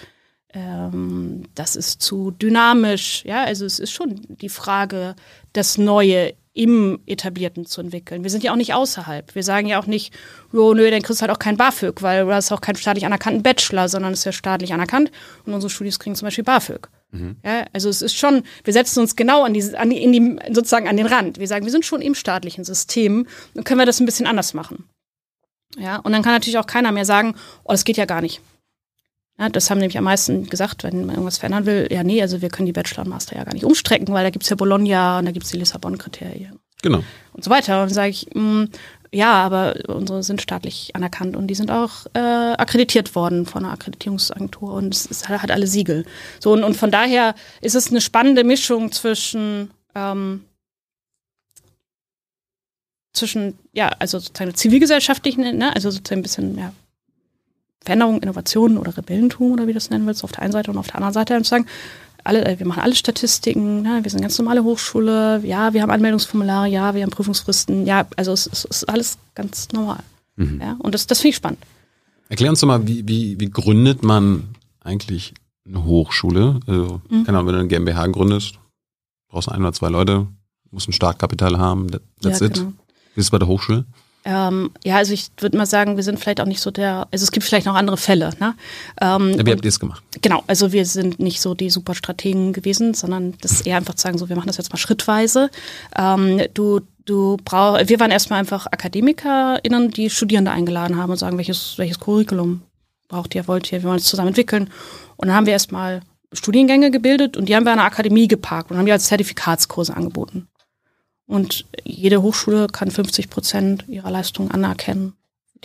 ähm, das ist zu dynamisch. Ja, also es ist schon die Frage, das Neue im Etablierten zu entwickeln. Wir sind ja auch nicht außerhalb. Wir sagen ja auch nicht, oh, nö, dann kriegst du halt auch kein BAföG, weil du hast auch keinen staatlich anerkannten Bachelor, sondern es ist ja staatlich anerkannt und unsere Studis kriegen zum Beispiel BAföG. Mhm. Ja, also es ist schon, wir setzen uns genau an die, an die, in die, sozusagen an den Rand. Wir sagen, wir sind schon im staatlichen System und können wir das ein bisschen anders machen. Ja, und dann kann natürlich auch keiner mehr sagen, oh, das geht ja gar nicht. Ja, das haben nämlich am meisten gesagt, wenn man irgendwas verändern will. Ja, nee, also wir können die Bachelor und Master ja gar nicht umstrecken, weil da gibt's ja Bologna und da gibt's die Lissabon-Kriterien. Genau. Und so weiter. Und dann sage ich, mh, mm, ja, aber unsere sind staatlich anerkannt und die sind auch äh, akkreditiert worden von einer Akkreditierungsagentur und es, es hat alle Siegel. So und, und von daher ist es eine spannende Mischung zwischen ähm, zwischen, ja, also sozusagen zivilgesellschaftlichen, ne, also sozusagen ein bisschen, ja, Veränderung, Innovation oder Rebellentum oder wie du das nennen willst, auf der einen Seite und auf der anderen Seite und sagen, alle, äh, wir machen alle Statistiken, ne, wir sind eine ganz normale Hochschule, ja, wir haben Anmeldungsformulare, ja, wir haben Prüfungsfristen, ja, also es, es ist alles ganz normal. Mhm. Ja, und das, das finde ich spannend. Erklär uns doch mal, wie, wie, wie gründet man eigentlich eine Hochschule? Also, mhm. keine Ahnung, wenn du eine GmbH gründest, brauchst du ein oder zwei Leute, musst ein Startkapital haben, that's ja, it. Genau. Wie ist es bei der Hochschule? Ähm, ja, also ich würde mal sagen, wir sind vielleicht auch nicht so der, also es gibt vielleicht noch andere Fälle. Ne? Ähm, ja, wie habt ihr es gemacht? Genau, also wir sind nicht so die Superstrategen gewesen, sondern das ist eher einfach zu sagen, so wir machen das jetzt mal schrittweise. Ähm, du du brauch, wir waren erstmal einfach AkademikerInnen, die Studierende eingeladen haben und sagen, welches, welches Curriculum braucht ihr, wollt ihr, wir wollen es zusammen entwickeln. Und dann haben wir erstmal Studiengänge gebildet und die haben wir an der Akademie geparkt und haben die als Zertifikatskurse angeboten. Und jede Hochschule kann 50 Prozent ihrer Leistungen anerkennen,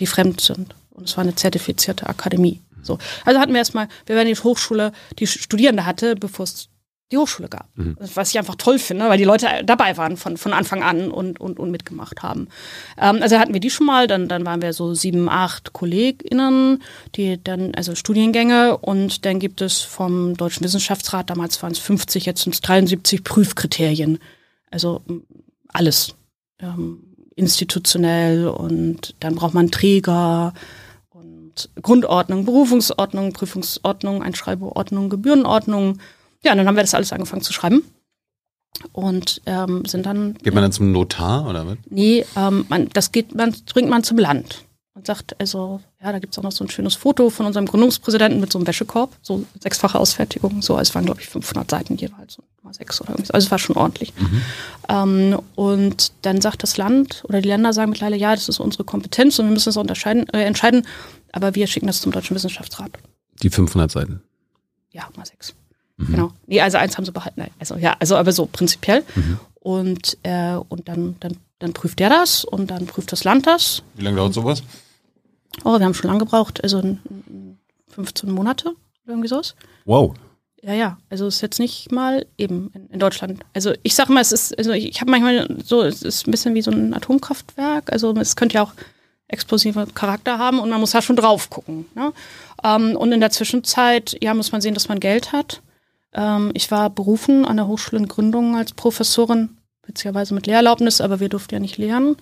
die fremd sind. Und es war eine zertifizierte Akademie. So. Also hatten wir erstmal, wir waren die Hochschule, die Studierende hatte, bevor es die Hochschule gab. Mhm. Was ich einfach toll finde, weil die Leute dabei waren von, von Anfang an und, und, und mitgemacht haben. Ähm, also hatten wir die schon mal, dann, dann waren wir so sieben, acht KollegInnen, die dann, also Studiengänge und dann gibt es vom Deutschen Wissenschaftsrat, damals waren es 50, jetzt sind es 73 Prüfkriterien. Also alles. Ähm, institutionell und dann braucht man Träger und Grundordnung, Berufungsordnung, Prüfungsordnung, Einschreibeordnung, Gebührenordnung. Ja, und dann haben wir das alles angefangen zu schreiben und ähm, sind dann. Geht man dann zum Notar oder was? Nee, ähm, man, das geht, man bringt man zum Land und sagt, also, ja, da gibt es auch noch so ein schönes Foto von unserem Gründungspräsidenten mit so einem Wäschekorb, so sechsfache Ausfertigung, so, es waren, glaube ich, 500 Seiten jeweils, so mal sechs oder irgendwas, also es war schon ordentlich. Mhm. Ähm, und dann sagt das Land oder die Länder sagen mittlerweile, ja, das ist unsere Kompetenz und wir müssen das unterscheiden, äh, entscheiden, aber wir schicken das zum Deutschen Wissenschaftsrat. Die 500 Seiten? Ja, mal sechs. Mhm. Genau. Nee, also eins haben sie behalten. Nein, also ja, also aber so prinzipiell. Mhm. Und, äh, und dann, dann, dann prüft der das und dann prüft das Land das. Wie lange dauert sowas? Oh, wir haben schon lange gebraucht, also 15 Monate oder irgendwie sowas. Wow. Ja, ja, also es ist jetzt nicht mal eben in, in Deutschland. Also ich sag mal, es ist, also ich, habe manchmal so, es ist ein bisschen wie so ein Atomkraftwerk. Also es könnte ja auch explosive Charakter haben und man muss da schon drauf gucken. Ne? Ähm, und in der Zwischenzeit, ja, muss man sehen, dass man Geld hat. Ähm, ich war berufen an der Hochschule in Gründung als Professorin, witzigerweise mit Lehrerlaubnis, aber wir durften ja nicht lehren.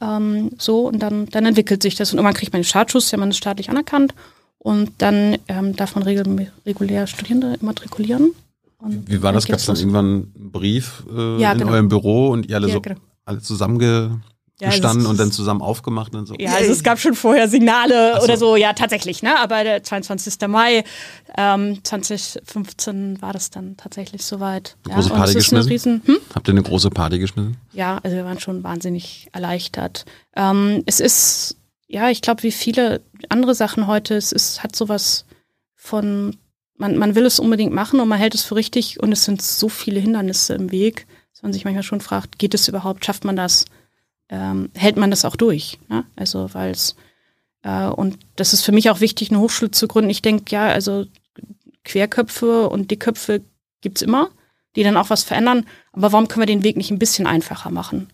Ähm, so, und dann, dann entwickelt sich das. Und irgendwann kriegt man den Startschuss, ja, man ist staatlich anerkannt. Und dann ähm, darf man regel regulär Studierende immatrikulieren. Und Wie war das? Gab es dann irgendwann einen Brief äh, ja, in genau. eurem Büro und ihr alle ja, so genau. alle zusammenge ja, gestanden und dann zusammen aufgemacht und so. Ja, also es gab schon vorher Signale so. oder so, ja, tatsächlich, ne? Aber der 22. Mai ähm, 2015 war das dann tatsächlich soweit. Eine große ja, Party geschmissen? Riesen, hm? Habt ihr eine große Party geschmissen? Ja, also wir waren schon wahnsinnig erleichtert. Ähm, es ist, ja, ich glaube, wie viele andere Sachen heute, es ist, hat sowas von, man, man will es unbedingt machen und man hält es für richtig und es sind so viele Hindernisse im Weg, dass man sich manchmal schon fragt, geht es überhaupt, schafft man das? Ähm, hält man das auch durch. Ne? Also weil es äh, und das ist für mich auch wichtig, eine Hochschule zu gründen. Ich denke, ja, also Querköpfe und Dickköpfe gibt's immer, die dann auch was verändern. Aber warum können wir den Weg nicht ein bisschen einfacher machen?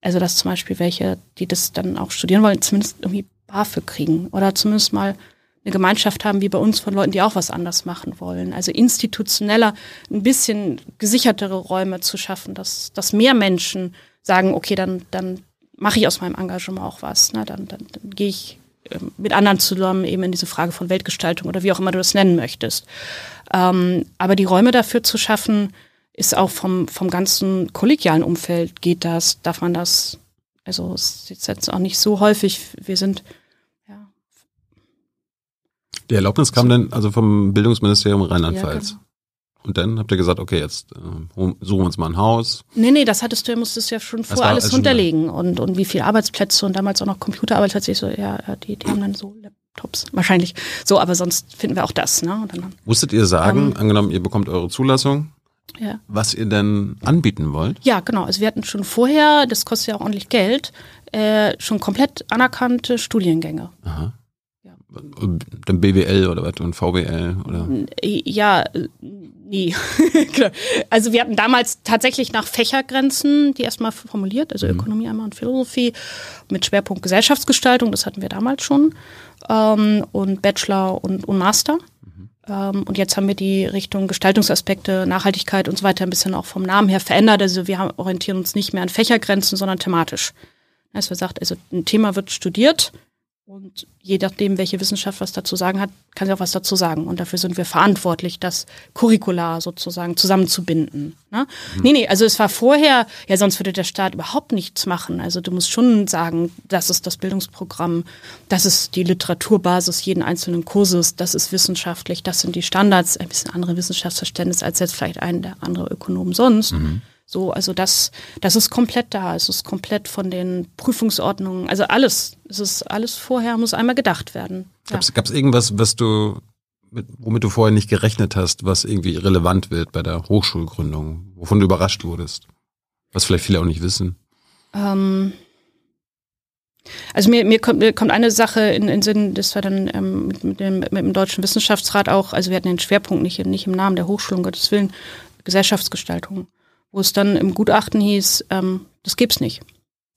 Also dass zum Beispiel welche, die das dann auch studieren wollen, zumindest irgendwie BAföG kriegen oder zumindest mal eine Gemeinschaft haben wie bei uns von Leuten, die auch was anders machen wollen. Also institutioneller, ein bisschen gesichertere Räume zu schaffen, dass, dass mehr Menschen sagen, okay, dann, dann mache ich aus meinem Engagement auch was. Ne? Dann, dann, dann gehe ich ähm, mit anderen zusammen eben in diese Frage von Weltgestaltung oder wie auch immer du das nennen möchtest. Ähm, aber die Räume dafür zu schaffen, ist auch vom, vom ganzen kollegialen Umfeld geht das, darf man das, also es ist jetzt auch nicht so häufig, wir sind, ja. Die Erlaubnis kam dann also vom Bildungsministerium Rheinland-Pfalz. Ja, genau. Und dann habt ihr gesagt, okay, jetzt äh, suchen wir uns mal ein Haus. Nee, nee, das hattest du, musstest ja schon vor alles also unterlegen und, und wie viele Arbeitsplätze und damals auch noch Computerarbeitsplätze. Ich so, ja, die, die haben dann so Laptops, wahrscheinlich. So, aber sonst finden wir auch das. Ne? Dann, Musstet ihr sagen, ähm, angenommen, ihr bekommt eure Zulassung, ja. was ihr denn anbieten wollt? Ja, genau. Also wir hatten schon vorher, das kostet ja auch ordentlich Geld, äh, schon komplett anerkannte Studiengänge. Aha. Dann BWL oder was und VWL oder? Ja, nie. also wir hatten damals tatsächlich nach Fächergrenzen die erstmal formuliert, also mhm. Ökonomie einmal und Philosophie mit Schwerpunkt Gesellschaftsgestaltung, das hatten wir damals schon, ähm, und Bachelor und, und Master. Mhm. Ähm, und jetzt haben wir die Richtung Gestaltungsaspekte, Nachhaltigkeit und so weiter ein bisschen auch vom Namen her verändert. Also wir haben, orientieren uns nicht mehr an Fächergrenzen, sondern thematisch. Also wir sagt, also ein Thema wird studiert, und je nachdem, welche Wissenschaft was dazu sagen hat, kann sie auch was dazu sagen. Und dafür sind wir verantwortlich, das curricular sozusagen zusammenzubinden. Ne? Mhm. Nee, nee, also es war vorher, ja, sonst würde der Staat überhaupt nichts machen. Also du musst schon sagen, das ist das Bildungsprogramm, das ist die Literaturbasis jeden einzelnen Kurses, das ist wissenschaftlich, das sind die Standards, ein bisschen andere Wissenschaftsverständnis als jetzt vielleicht ein der andere Ökonomen sonst. Mhm. So, also das, das ist komplett da. Es ist komplett von den Prüfungsordnungen, also alles. Es ist alles vorher, muss einmal gedacht werden. Ja. Gab es irgendwas, was du, mit, womit du vorher nicht gerechnet hast, was irgendwie relevant wird bei der Hochschulgründung, wovon du überrascht wurdest? Was vielleicht viele auch nicht wissen. Ähm, also mir, mir, kommt, mir kommt eine Sache in den Sinn, das war dann ähm, mit, mit, dem, mit dem Deutschen Wissenschaftsrat auch, also wir hatten den Schwerpunkt nicht, nicht im Namen der Hochschule, um Gottes Willen, Gesellschaftsgestaltung wo es dann im Gutachten hieß, ähm, das gibt's nicht.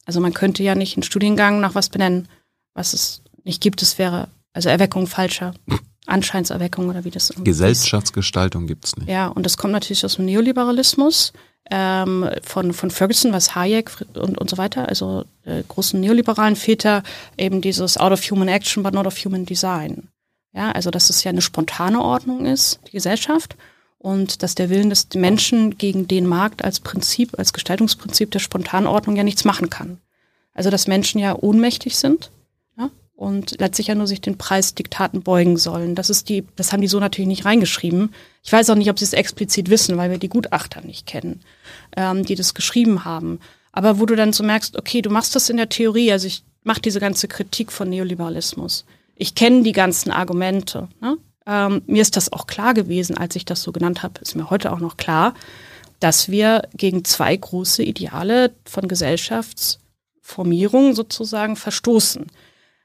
Also man könnte ja nicht einen Studiengang nach was benennen, was es nicht gibt. Es wäre also Erweckung falscher. Anscheinserweckung oder wie das Gesellschaftsgestaltung gibt's nicht. Ja, und das kommt natürlich aus dem Neoliberalismus ähm, von, von Ferguson, was Hayek und, und so weiter, also äh, großen neoliberalen Väter, eben dieses out of human action, but not of human design. Ja, also dass es ja eine spontane Ordnung ist, die Gesellschaft und dass der Willen des Menschen gegen den Markt als Prinzip, als Gestaltungsprinzip der Spontanordnung ja nichts machen kann. Also dass Menschen ja ohnmächtig sind ja, und letztlich ja nur sich den Preisdiktaten beugen sollen. Das ist die, das haben die so natürlich nicht reingeschrieben. Ich weiß auch nicht, ob sie es explizit wissen, weil wir die Gutachter nicht kennen, ähm, die das geschrieben haben. Aber wo du dann so merkst, okay, du machst das in der Theorie, also ich mache diese ganze Kritik von Neoliberalismus. Ich kenne die ganzen Argumente. Ne? Ähm, mir ist das auch klar gewesen, als ich das so genannt habe, ist mir heute auch noch klar, dass wir gegen zwei große Ideale von Gesellschaftsformierung sozusagen verstoßen.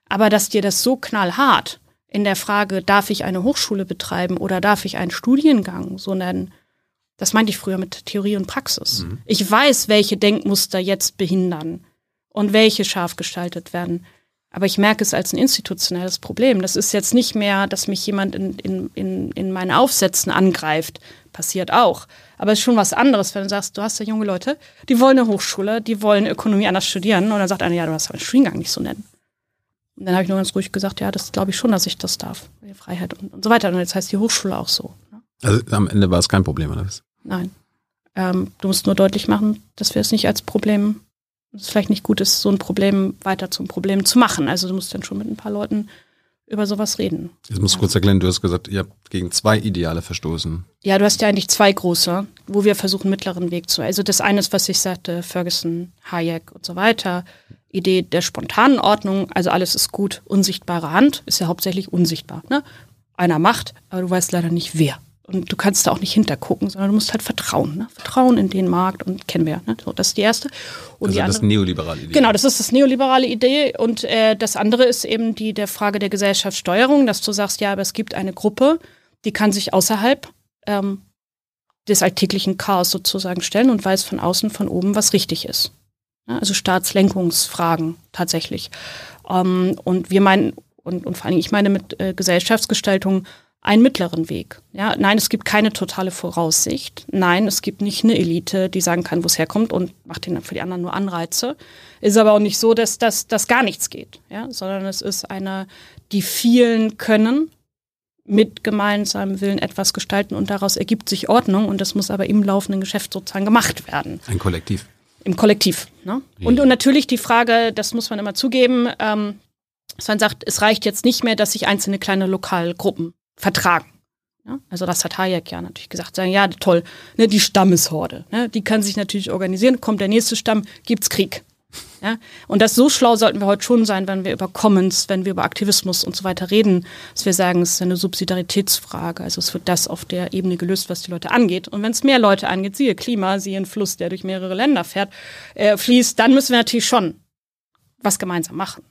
Aber dass dir das so knallhart in der Frage, darf ich eine Hochschule betreiben oder darf ich einen Studiengang so nennen, das meinte ich früher mit Theorie und Praxis. Mhm. Ich weiß, welche Denkmuster jetzt behindern und welche scharf gestaltet werden. Aber ich merke es als ein institutionelles Problem. Das ist jetzt nicht mehr, dass mich jemand in, in, in, in meinen Aufsätzen angreift. Passiert auch. Aber es ist schon was anderes, wenn du sagst, du hast ja junge Leute, die wollen eine Hochschule, die wollen Ökonomie anders studieren. Und dann sagt einer, ja, du hast aber den Studiengang nicht so nennen. Und dann habe ich nur ganz ruhig gesagt, ja, das glaube ich schon, dass ich das darf. Freiheit und, und so weiter. Und jetzt heißt die Hochschule auch so. Ne? Also am Ende war es kein Problem, oder was? Nein. Ähm, du musst nur deutlich machen, dass wir es nicht als Problem es vielleicht nicht gut ist, so ein Problem weiter zum Problem zu machen. Also du musst dann schon mit ein paar Leuten über sowas reden. Jetzt musst du kurz erklären, du hast gesagt, ihr habt gegen zwei Ideale verstoßen. Ja, du hast ja eigentlich zwei große, wo wir versuchen, mittleren Weg zu. Also das eine ist, was ich sagte, Ferguson, Hayek und so weiter. Idee der spontanen Ordnung, also alles ist gut, unsichtbare Hand ist ja hauptsächlich unsichtbar. Ne? Einer macht, aber du weißt leider nicht wer. Und du kannst da auch nicht hintergucken, sondern du musst halt vertrauen. Ne? Vertrauen in den Markt und kennen wir. Ne? So, das ist die erste. Und also die das andere, neoliberale Idee. Genau, das ist das neoliberale Idee. Und äh, das andere ist eben die der Frage der Gesellschaftssteuerung, dass du sagst, ja, aber es gibt eine Gruppe, die kann sich außerhalb ähm, des alltäglichen Chaos sozusagen stellen und weiß von außen, von oben, was richtig ist. Ja, also Staatslenkungsfragen tatsächlich. Ähm, und wir meinen, und, und vor allem ich meine mit äh, Gesellschaftsgestaltung einen mittleren Weg. Ja, nein, es gibt keine totale Voraussicht. Nein, es gibt nicht eine Elite, die sagen kann, wo es herkommt und macht den für die anderen nur Anreize. Ist aber auch nicht so, dass das dass gar nichts geht, ja, sondern es ist eine, die vielen können mit gemeinsamem Willen etwas gestalten und daraus ergibt sich Ordnung und das muss aber im laufenden Geschäft sozusagen gemacht werden. Ein Kollektiv. Im Kollektiv. Ne? Und, und natürlich die Frage, das muss man immer zugeben, ähm, dass man sagt, es reicht jetzt nicht mehr, dass sich einzelne kleine Lokalgruppen vertragen. Ja? Also das hat Hayek ja natürlich gesagt, sagen, ja toll, ne, die Stammeshorde, ne, die kann sich natürlich organisieren, kommt der nächste Stamm, gibt's Krieg. Ja? Und das so schlau sollten wir heute schon sein, wenn wir über Commons, wenn wir über Aktivismus und so weiter reden, dass wir sagen, es ist eine Subsidiaritätsfrage. Also es wird das auf der Ebene gelöst, was die Leute angeht. Und wenn es mehr Leute angeht, siehe Klima, siehe ein Fluss, der durch mehrere Länder fährt, äh, fließt, dann müssen wir natürlich schon was gemeinsam machen.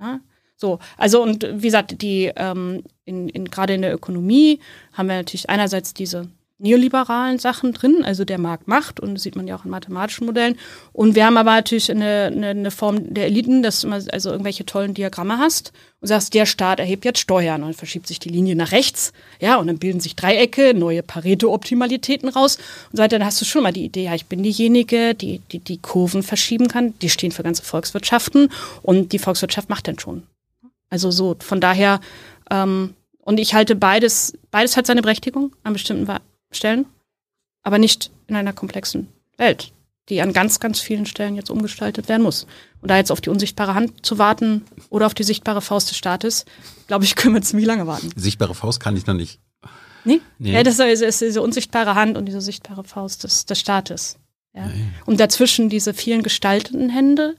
Ja? So, also und wie gesagt, die ähm, in, in, gerade in der Ökonomie haben wir natürlich einerseits diese neoliberalen Sachen drin, also der Markt macht und das sieht man ja auch in mathematischen Modellen. Und wir haben aber natürlich eine, eine, eine Form der Eliten, dass du immer also irgendwelche tollen Diagramme hast und sagst, der Staat erhebt jetzt Steuern und dann verschiebt sich die Linie nach rechts, ja, und dann bilden sich Dreiecke, neue Pareto-Optimalitäten raus und so weiter. Dann hast du schon mal die Idee, ja, ich bin diejenige, die, die die Kurven verschieben kann, die stehen für ganze Volkswirtschaften und die Volkswirtschaft macht dann schon. Also so, von daher, ähm, und ich halte beides, beides hat seine Berechtigung an bestimmten Stellen, aber nicht in einer komplexen Welt, die an ganz, ganz vielen Stellen jetzt umgestaltet werden muss. Und da jetzt auf die unsichtbare Hand zu warten oder auf die sichtbare Faust des Staates, glaube ich, können wir ziemlich lange warten. Sichtbare Faust kann ich noch nicht. Nee? nee. Ja, das ist diese unsichtbare Hand und diese sichtbare Faust des, des Staates. Ja. Nee. Und dazwischen diese vielen gestalteten Hände,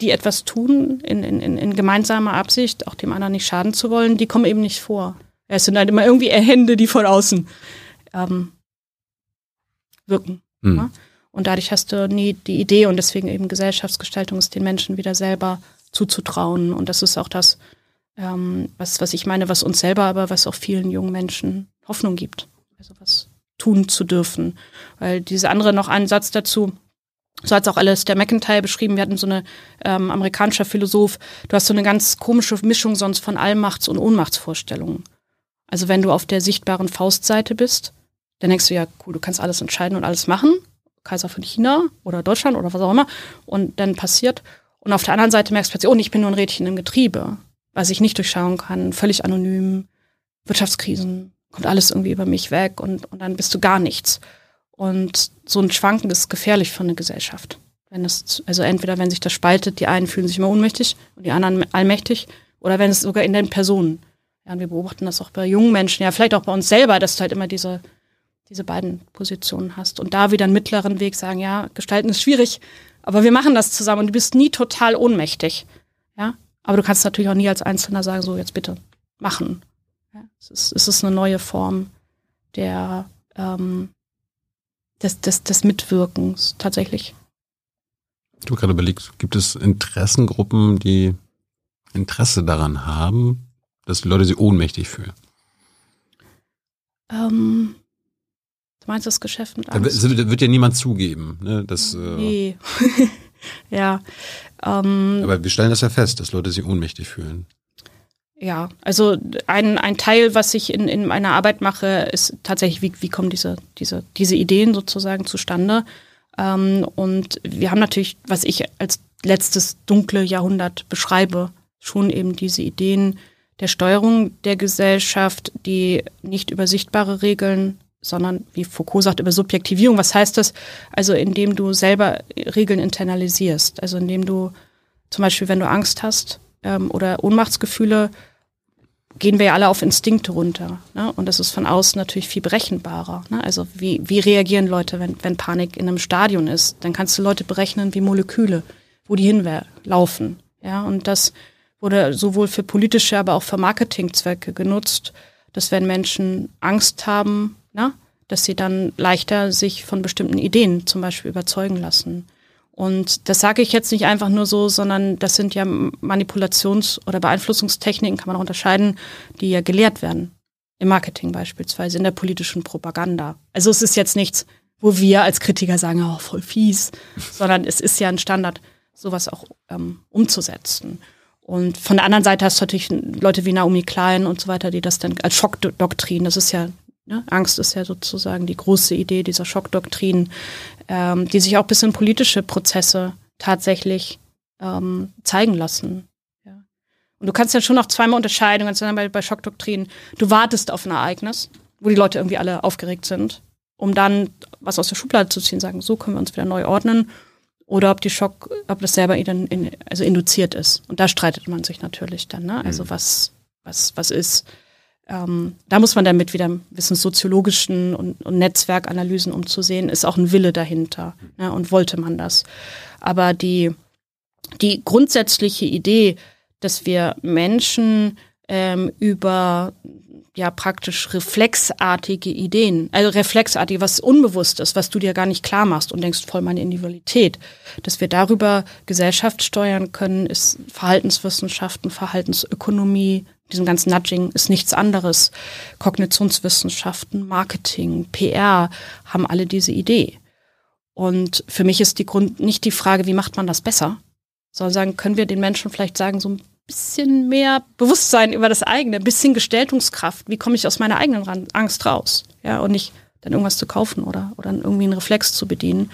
die etwas tun in, in, in gemeinsamer Absicht, auch dem anderen nicht schaden zu wollen, die kommen eben nicht vor. Es sind halt immer irgendwie Hände, die von außen ähm, wirken. Mhm. Ja? Und dadurch hast du nie die Idee und deswegen eben Gesellschaftsgestaltung ist den Menschen wieder selber zuzutrauen. Und das ist auch das, ähm, was, was ich meine, was uns selber, aber was auch vielen jungen Menschen Hoffnung gibt. Also was tun zu dürfen. Weil diese andere noch einen Satz dazu, so hat es auch alles der McIntyre beschrieben. Wir hatten so eine ähm, amerikanischer Philosoph. Du hast so eine ganz komische Mischung sonst von Allmachts- und Ohnmachtsvorstellungen. Also wenn du auf der sichtbaren Faustseite bist, dann denkst du ja, cool, du kannst alles entscheiden und alles machen. Kaiser von China oder Deutschland oder was auch immer. Und dann passiert. Und auf der anderen Seite merkst du plötzlich, oh, ich bin nur ein Rädchen im Getriebe, was ich nicht durchschauen kann, völlig anonym, Wirtschaftskrisen, kommt alles irgendwie über mich weg und, und dann bist du gar nichts. Und so ein Schwanken ist gefährlich für eine Gesellschaft. Wenn es, also entweder wenn sich das spaltet, die einen fühlen sich immer ohnmächtig und die anderen allmächtig, oder wenn es sogar in den Personen. Ja, und wir beobachten das auch bei jungen Menschen, ja, vielleicht auch bei uns selber, dass du halt immer diese, diese beiden Positionen hast. Und da wieder einen mittleren Weg sagen, ja, gestalten ist schwierig, aber wir machen das zusammen und du bist nie total ohnmächtig. Ja, aber du kannst natürlich auch nie als Einzelner sagen, so jetzt bitte machen. Ja, es, ist, es ist eine neue Form der, ähm, des, des, des Mitwirkens tatsächlich. Du gerade überlegst, gibt es Interessengruppen, die Interesse daran haben, dass Leute sich ohnmächtig fühlen? Ähm, du meinst das Geschäft mit Angst? Da wird ja niemand zugeben. Ne, dass, äh, nee. ja. Ähm, Aber wir stellen das ja fest, dass Leute sich ohnmächtig fühlen. Ja, also ein, ein Teil, was ich in, in meiner Arbeit mache, ist tatsächlich, wie, wie kommen diese, diese, diese Ideen sozusagen zustande. Ähm, und wir haben natürlich, was ich als letztes dunkle Jahrhundert beschreibe, schon eben diese Ideen der Steuerung der Gesellschaft, die nicht über sichtbare Regeln sondern wie Foucault sagt, über Subjektivierung. Was heißt das? Also indem du selber Regeln internalisierst. Also indem du zum Beispiel, wenn du Angst hast ähm, oder Ohnmachtsgefühle, gehen wir ja alle auf Instinkte runter. Ne? Und das ist von außen natürlich viel berechenbarer. Ne? Also wie, wie reagieren Leute, wenn, wenn Panik in einem Stadion ist? Dann kannst du Leute berechnen wie Moleküle, wo die hinlaufen. Ja? Und das wurde sowohl für politische, aber auch für Marketingzwecke genutzt, dass wenn Menschen Angst haben, na, dass sie dann leichter sich von bestimmten Ideen zum Beispiel überzeugen lassen. Und das sage ich jetzt nicht einfach nur so, sondern das sind ja Manipulations- oder Beeinflussungstechniken, kann man auch unterscheiden, die ja gelehrt werden. Im Marketing beispielsweise, in der politischen Propaganda. Also es ist jetzt nichts, wo wir als Kritiker sagen, oh, voll fies, sondern es ist ja ein Standard, sowas auch ähm, umzusetzen. Und von der anderen Seite hast du natürlich Leute wie Naomi Klein und so weiter, die das dann als Schockdoktrin, das ist ja Ne? Angst ist ja sozusagen die große Idee dieser Schockdoktrin, ähm, die sich auch bis in politische Prozesse tatsächlich ähm, zeigen lassen. Ja. Und du kannst ja schon noch zweimal unterscheiden, ganz bei, bei Schockdoktrinen. Du wartest auf ein Ereignis, wo die Leute irgendwie alle aufgeregt sind, um dann was aus der Schublade zu ziehen, sagen, so können wir uns wieder neu ordnen. Oder ob die Schock, ob das selber in, in, also induziert ist. Und da streitet man sich natürlich dann, ne? Also mhm. was, was, was ist ähm, da muss man dann mit wieder wissenssoziologischen und, und Netzwerkanalysen umzusehen, ist auch ein Wille dahinter. Ne, und wollte man das. Aber die, die grundsätzliche Idee, dass wir Menschen ähm, über ja praktisch reflexartige Ideen, also reflexartige, was unbewusst ist, was du dir gar nicht klar machst und denkst voll meine Individualität, dass wir darüber Gesellschaft steuern können, ist Verhaltenswissenschaften, Verhaltensökonomie, diesem ganzen Nudging ist nichts anderes. Kognitionswissenschaften, Marketing, PR haben alle diese Idee. Und für mich ist die Grund nicht die Frage, wie macht man das besser, sondern sagen, können wir den Menschen vielleicht sagen, so ein bisschen mehr Bewusstsein über das eigene, ein bisschen Gestaltungskraft. Wie komme ich aus meiner eigenen Angst raus? Ja, und nicht dann irgendwas zu kaufen oder, oder irgendwie einen Reflex zu bedienen.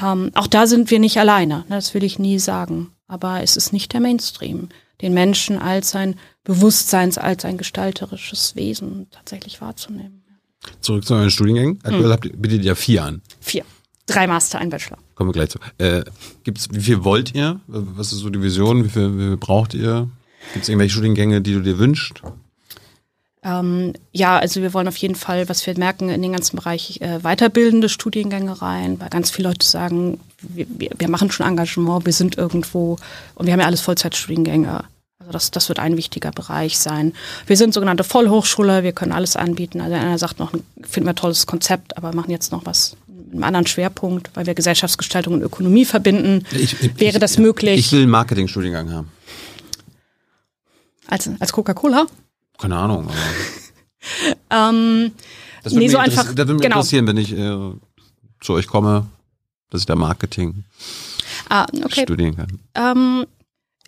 Ähm, auch da sind wir nicht alleine, ne, das will ich nie sagen. Aber es ist nicht der Mainstream, den Menschen als sein Bewusstseins als ein gestalterisches Wesen tatsächlich wahrzunehmen. Zurück zu euren Studiengängen. Aktuell hm. habt ihr, bietet ihr vier an. Vier. Drei Master, ein Bachelor. Kommen wir gleich zu. Äh, gibt's, wie viel wollt ihr? Was ist so die Vision? Wie viel, wie viel braucht ihr? Gibt es irgendwelche Studiengänge, die du dir wünschst? Ähm, ja, also wir wollen auf jeden Fall, was wir merken, in den ganzen Bereich äh, weiterbildende Studiengänge rein, weil ganz viele Leute sagen, wir, wir, machen schon Engagement, wir sind irgendwo und wir haben ja alles Vollzeitstudiengänge. Also das, das wird ein wichtiger Bereich sein. Wir sind sogenannte Vollhochschule, wir können alles anbieten. Also einer sagt noch, finden wir ein tolles Konzept, aber machen jetzt noch was einem anderen Schwerpunkt, weil wir Gesellschaftsgestaltung und Ökonomie verbinden. Ich, ich, Wäre das möglich? Ich will einen Marketing-Studiengang haben. Als, als Coca-Cola? Keine Ahnung. ähm, das würde nee, so einfach, das, das würde mich genau. interessieren, wenn ich äh, zu euch komme, dass ich da Marketing ah, okay. studieren kann. Ähm,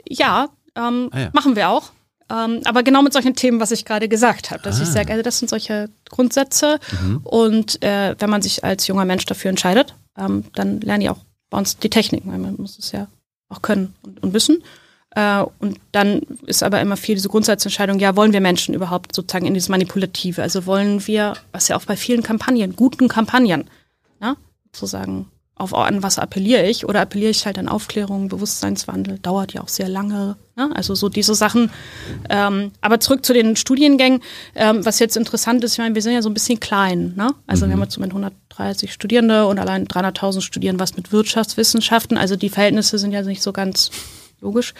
ja, ähm, ah, ja. Machen wir auch. Ähm, aber genau mit solchen Themen, was ich gerade gesagt habe, dass ah. ich sage, also das sind solche Grundsätze. Mhm. Und äh, wenn man sich als junger Mensch dafür entscheidet, ähm, dann lernen die auch bei uns die Techniken, weil man muss es ja auch können und, und wissen. Äh, und dann ist aber immer viel diese Grundsatzentscheidung, ja, wollen wir Menschen überhaupt sozusagen in dieses Manipulative? Also wollen wir, was ja auch bei vielen Kampagnen, guten Kampagnen, ne, sozusagen auf an was appelliere ich oder appelliere ich halt an Aufklärung, Bewusstseinswandel, dauert ja auch sehr lange. Ne? Also so diese Sachen. Ähm, aber zurück zu den Studiengängen, ähm, was jetzt interessant ist, ich meine, wir sind ja so ein bisschen klein. Ne? Also mhm. wir haben jetzt mit 130 Studierende und allein 300.000 studieren was mit Wirtschaftswissenschaften. Also die Verhältnisse sind ja nicht so ganz logisch.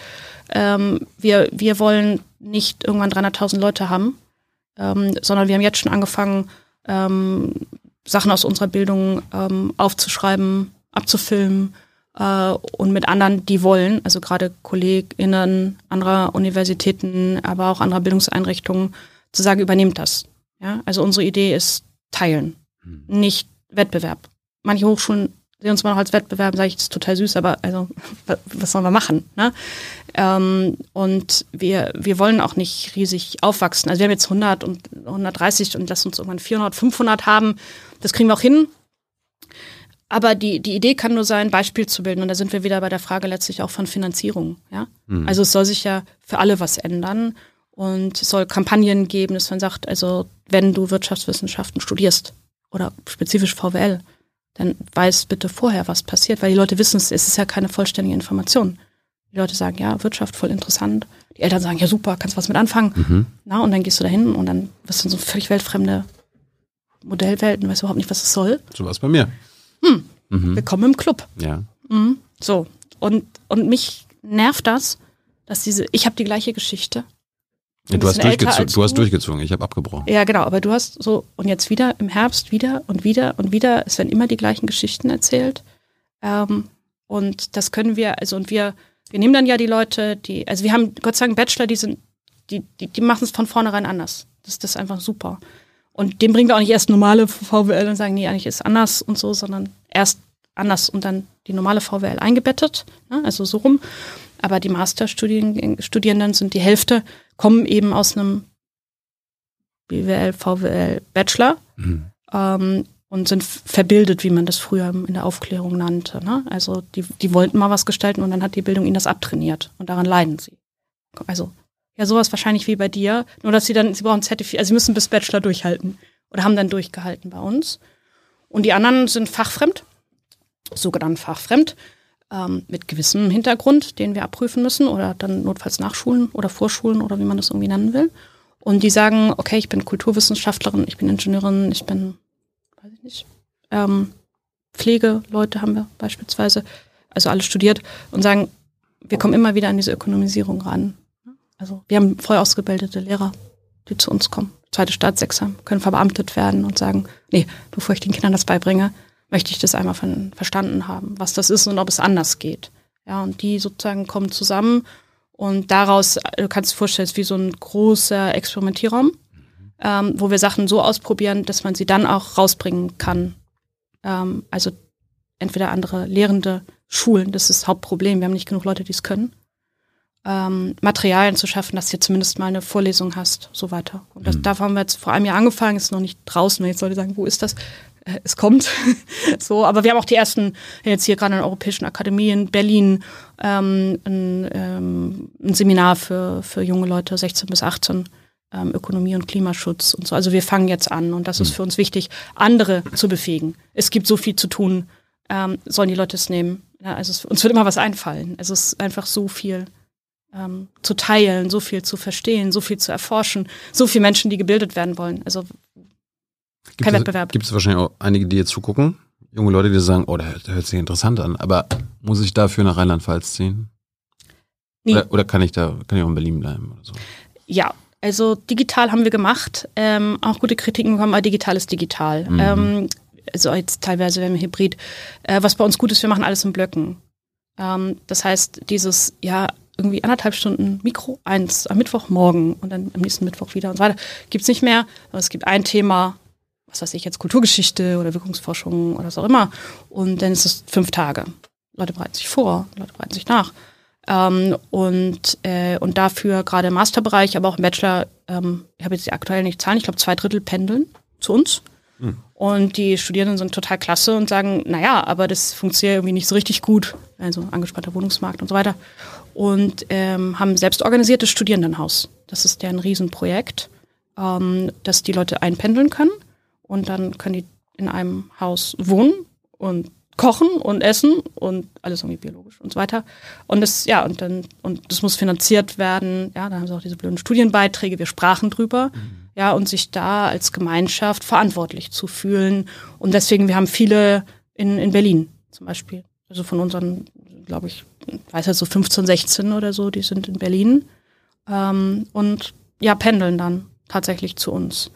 Ähm, wir, wir wollen nicht irgendwann 300.000 Leute haben, ähm, sondern wir haben jetzt schon angefangen, ähm, Sachen aus unserer Bildung ähm, aufzuschreiben, abzufilmen äh, und mit anderen, die wollen, also gerade KollegInnen anderer Universitäten, aber auch anderer Bildungseinrichtungen, zu sagen, übernehmt das. Ja? Also unsere Idee ist teilen, hm. nicht Wettbewerb. Manche Hochschulen sehen uns mal noch als Wettbewerb, sage ich, das ist total süß, aber also was sollen wir machen? Ne? Ähm, und wir, wir wollen auch nicht riesig aufwachsen. Also wir haben jetzt 100 und 130 und lass uns irgendwann 400, 500 haben. Das kriegen wir auch hin. Aber die, die Idee kann nur sein, Beispiel zu bilden. Und da sind wir wieder bei der Frage letztlich auch von Finanzierung. Ja? Mhm. Also es soll sich ja für alle was ändern. Und es soll Kampagnen geben, dass man sagt, also wenn du Wirtschaftswissenschaften studierst, oder spezifisch VWL, dann weiß bitte vorher, was passiert, weil die Leute wissen es, es ist ja keine vollständige Information. Die Leute sagen, ja, Wirtschaft voll interessant. Die Eltern sagen, ja super, kannst was mit anfangen. Mhm. Na, und dann gehst du da hin und dann wirst du in so völlig weltfremde Modellwelten, weißt überhaupt nicht, was es soll. So war es bei mir. Hm. Mhm. Willkommen im Club. Ja. Mhm. So. Und, und mich nervt das, dass diese, ich habe die gleiche Geschichte. Ja, du, hast durchgezogen, du hast durchgezogen, ich habe abgebrochen. Ja, genau, aber du hast so, und jetzt wieder im Herbst wieder und wieder und wieder, es werden immer die gleichen Geschichten erzählt. Ähm, und das können wir, also und wir, wir nehmen dann ja die Leute, die, also wir haben Gott sei Dank Bachelor, die sind, die, die, die machen es von vornherein anders. Das, das ist einfach super. Und dem bringen wir auch nicht erst normale VWL und sagen, nee, eigentlich ist anders und so, sondern erst anders und dann die normale VWL eingebettet, ne? also so rum. Aber die Masterstudierenden sind die Hälfte, kommen eben aus einem BWL, VWL, Bachelor mhm. ähm, und sind verbildet, wie man das früher in der Aufklärung nannte. Ne? Also die, die wollten mal was gestalten und dann hat die Bildung ihnen das abtrainiert und daran leiden sie. Also ja, sowas wahrscheinlich wie bei dir, nur dass sie dann, sie brauchen Zertifikat, also sie müssen bis Bachelor durchhalten oder haben dann durchgehalten bei uns. Und die anderen sind fachfremd, sogenannt fachfremd ähm, mit gewissem Hintergrund, den wir abprüfen müssen oder dann notfalls nachschulen oder vorschulen oder wie man das irgendwie nennen will. Und die sagen, okay, ich bin Kulturwissenschaftlerin, ich bin Ingenieurin, ich bin, weiß ich nicht, ähm, Pflegeleute haben wir beispielsweise, also alle studiert und sagen, wir kommen immer wieder an diese Ökonomisierung ran. Also wir haben voll ausgebildete Lehrer, die zu uns kommen. Zweite Staatsexamen, können verbeamtet werden und sagen, nee, bevor ich den Kindern das beibringe, möchte ich das einmal von, verstanden haben, was das ist und ob es anders geht. Ja, und die sozusagen kommen zusammen und daraus, du kannst dir vorstellen, es ist wie so ein großer Experimentierraum, ähm, wo wir Sachen so ausprobieren, dass man sie dann auch rausbringen kann. Ähm, also entweder andere Lehrende Schulen, das ist das Hauptproblem, wir haben nicht genug Leute, die es können. Ähm, Materialien zu schaffen, dass du zumindest mal eine Vorlesung hast, so weiter. Und das, mhm. da haben wir jetzt vor einem Jahr angefangen, ist noch nicht draußen, wenn jetzt Leute sagen, wo ist das? Es kommt. so, aber wir haben auch die ersten jetzt hier gerade in der Europäischen Akademie in Berlin ähm, ein, ähm, ein Seminar für, für junge Leute, 16 bis 18, ähm, Ökonomie und Klimaschutz und so. Also wir fangen jetzt an und das ist hm. für uns wichtig, andere zu befähigen. Es gibt so viel zu tun, ähm, sollen die Leute es nehmen. Ja, also es, uns wird immer was einfallen. Es ist einfach so viel ähm, zu teilen, so viel zu verstehen, so viel zu erforschen, so viele Menschen, die gebildet werden wollen. Also kein es, Wettbewerb. Gibt es wahrscheinlich auch einige, die jetzt zugucken, junge Leute, die sagen, oh, der, der hört sich interessant an, aber muss ich dafür nach Rheinland-Pfalz ziehen? Nee. Oder, oder, kann ich da, kann ich auch in Berlin bleiben oder so? Ja, also digital haben wir gemacht, ähm, auch gute Kritiken bekommen, aber digital ist digital. Mhm. Ähm, also jetzt teilweise werden wir Hybrid. Äh, was bei uns gut ist, wir machen alles in Blöcken. Ähm, das heißt, dieses, ja, irgendwie anderthalb Stunden Mikro, eins am Mittwochmorgen und dann am nächsten Mittwoch wieder und so weiter, gibt's nicht mehr. Aber es gibt ein Thema, was weiß ich jetzt, Kulturgeschichte oder Wirkungsforschung oder was auch immer. Und dann ist es fünf Tage. Leute bereiten sich vor, Leute bereiten sich nach. Ähm, und, äh, und dafür gerade im Masterbereich, aber auch im Bachelor, ähm, ich habe jetzt die aktuell nicht Zahlen, ich glaube zwei Drittel pendeln zu uns. Hm. Und die Studierenden sind total klasse und sagen, naja, aber das funktioniert irgendwie nicht so richtig gut. Also angespannter Wohnungsmarkt und so weiter. Und ähm, haben selbst organisiertes Studierendenhaus. Das ist deren Riesenprojekt, ähm, dass die Leute einpendeln können und dann können die in einem Haus wohnen und kochen und essen und alles irgendwie biologisch und so weiter. Und das, ja, und dann, und das muss finanziert werden. Ja, dann haben sie auch diese blöden Studienbeiträge, wir sprachen drüber. Mhm. Ja, und sich da als Gemeinschaft verantwortlich zu fühlen. Und deswegen, wir haben viele in, in Berlin zum Beispiel. Also von unseren, glaube ich, weiß ja so 15, 16 oder so, die sind in Berlin. Ähm, und ja, pendeln dann tatsächlich zu uns.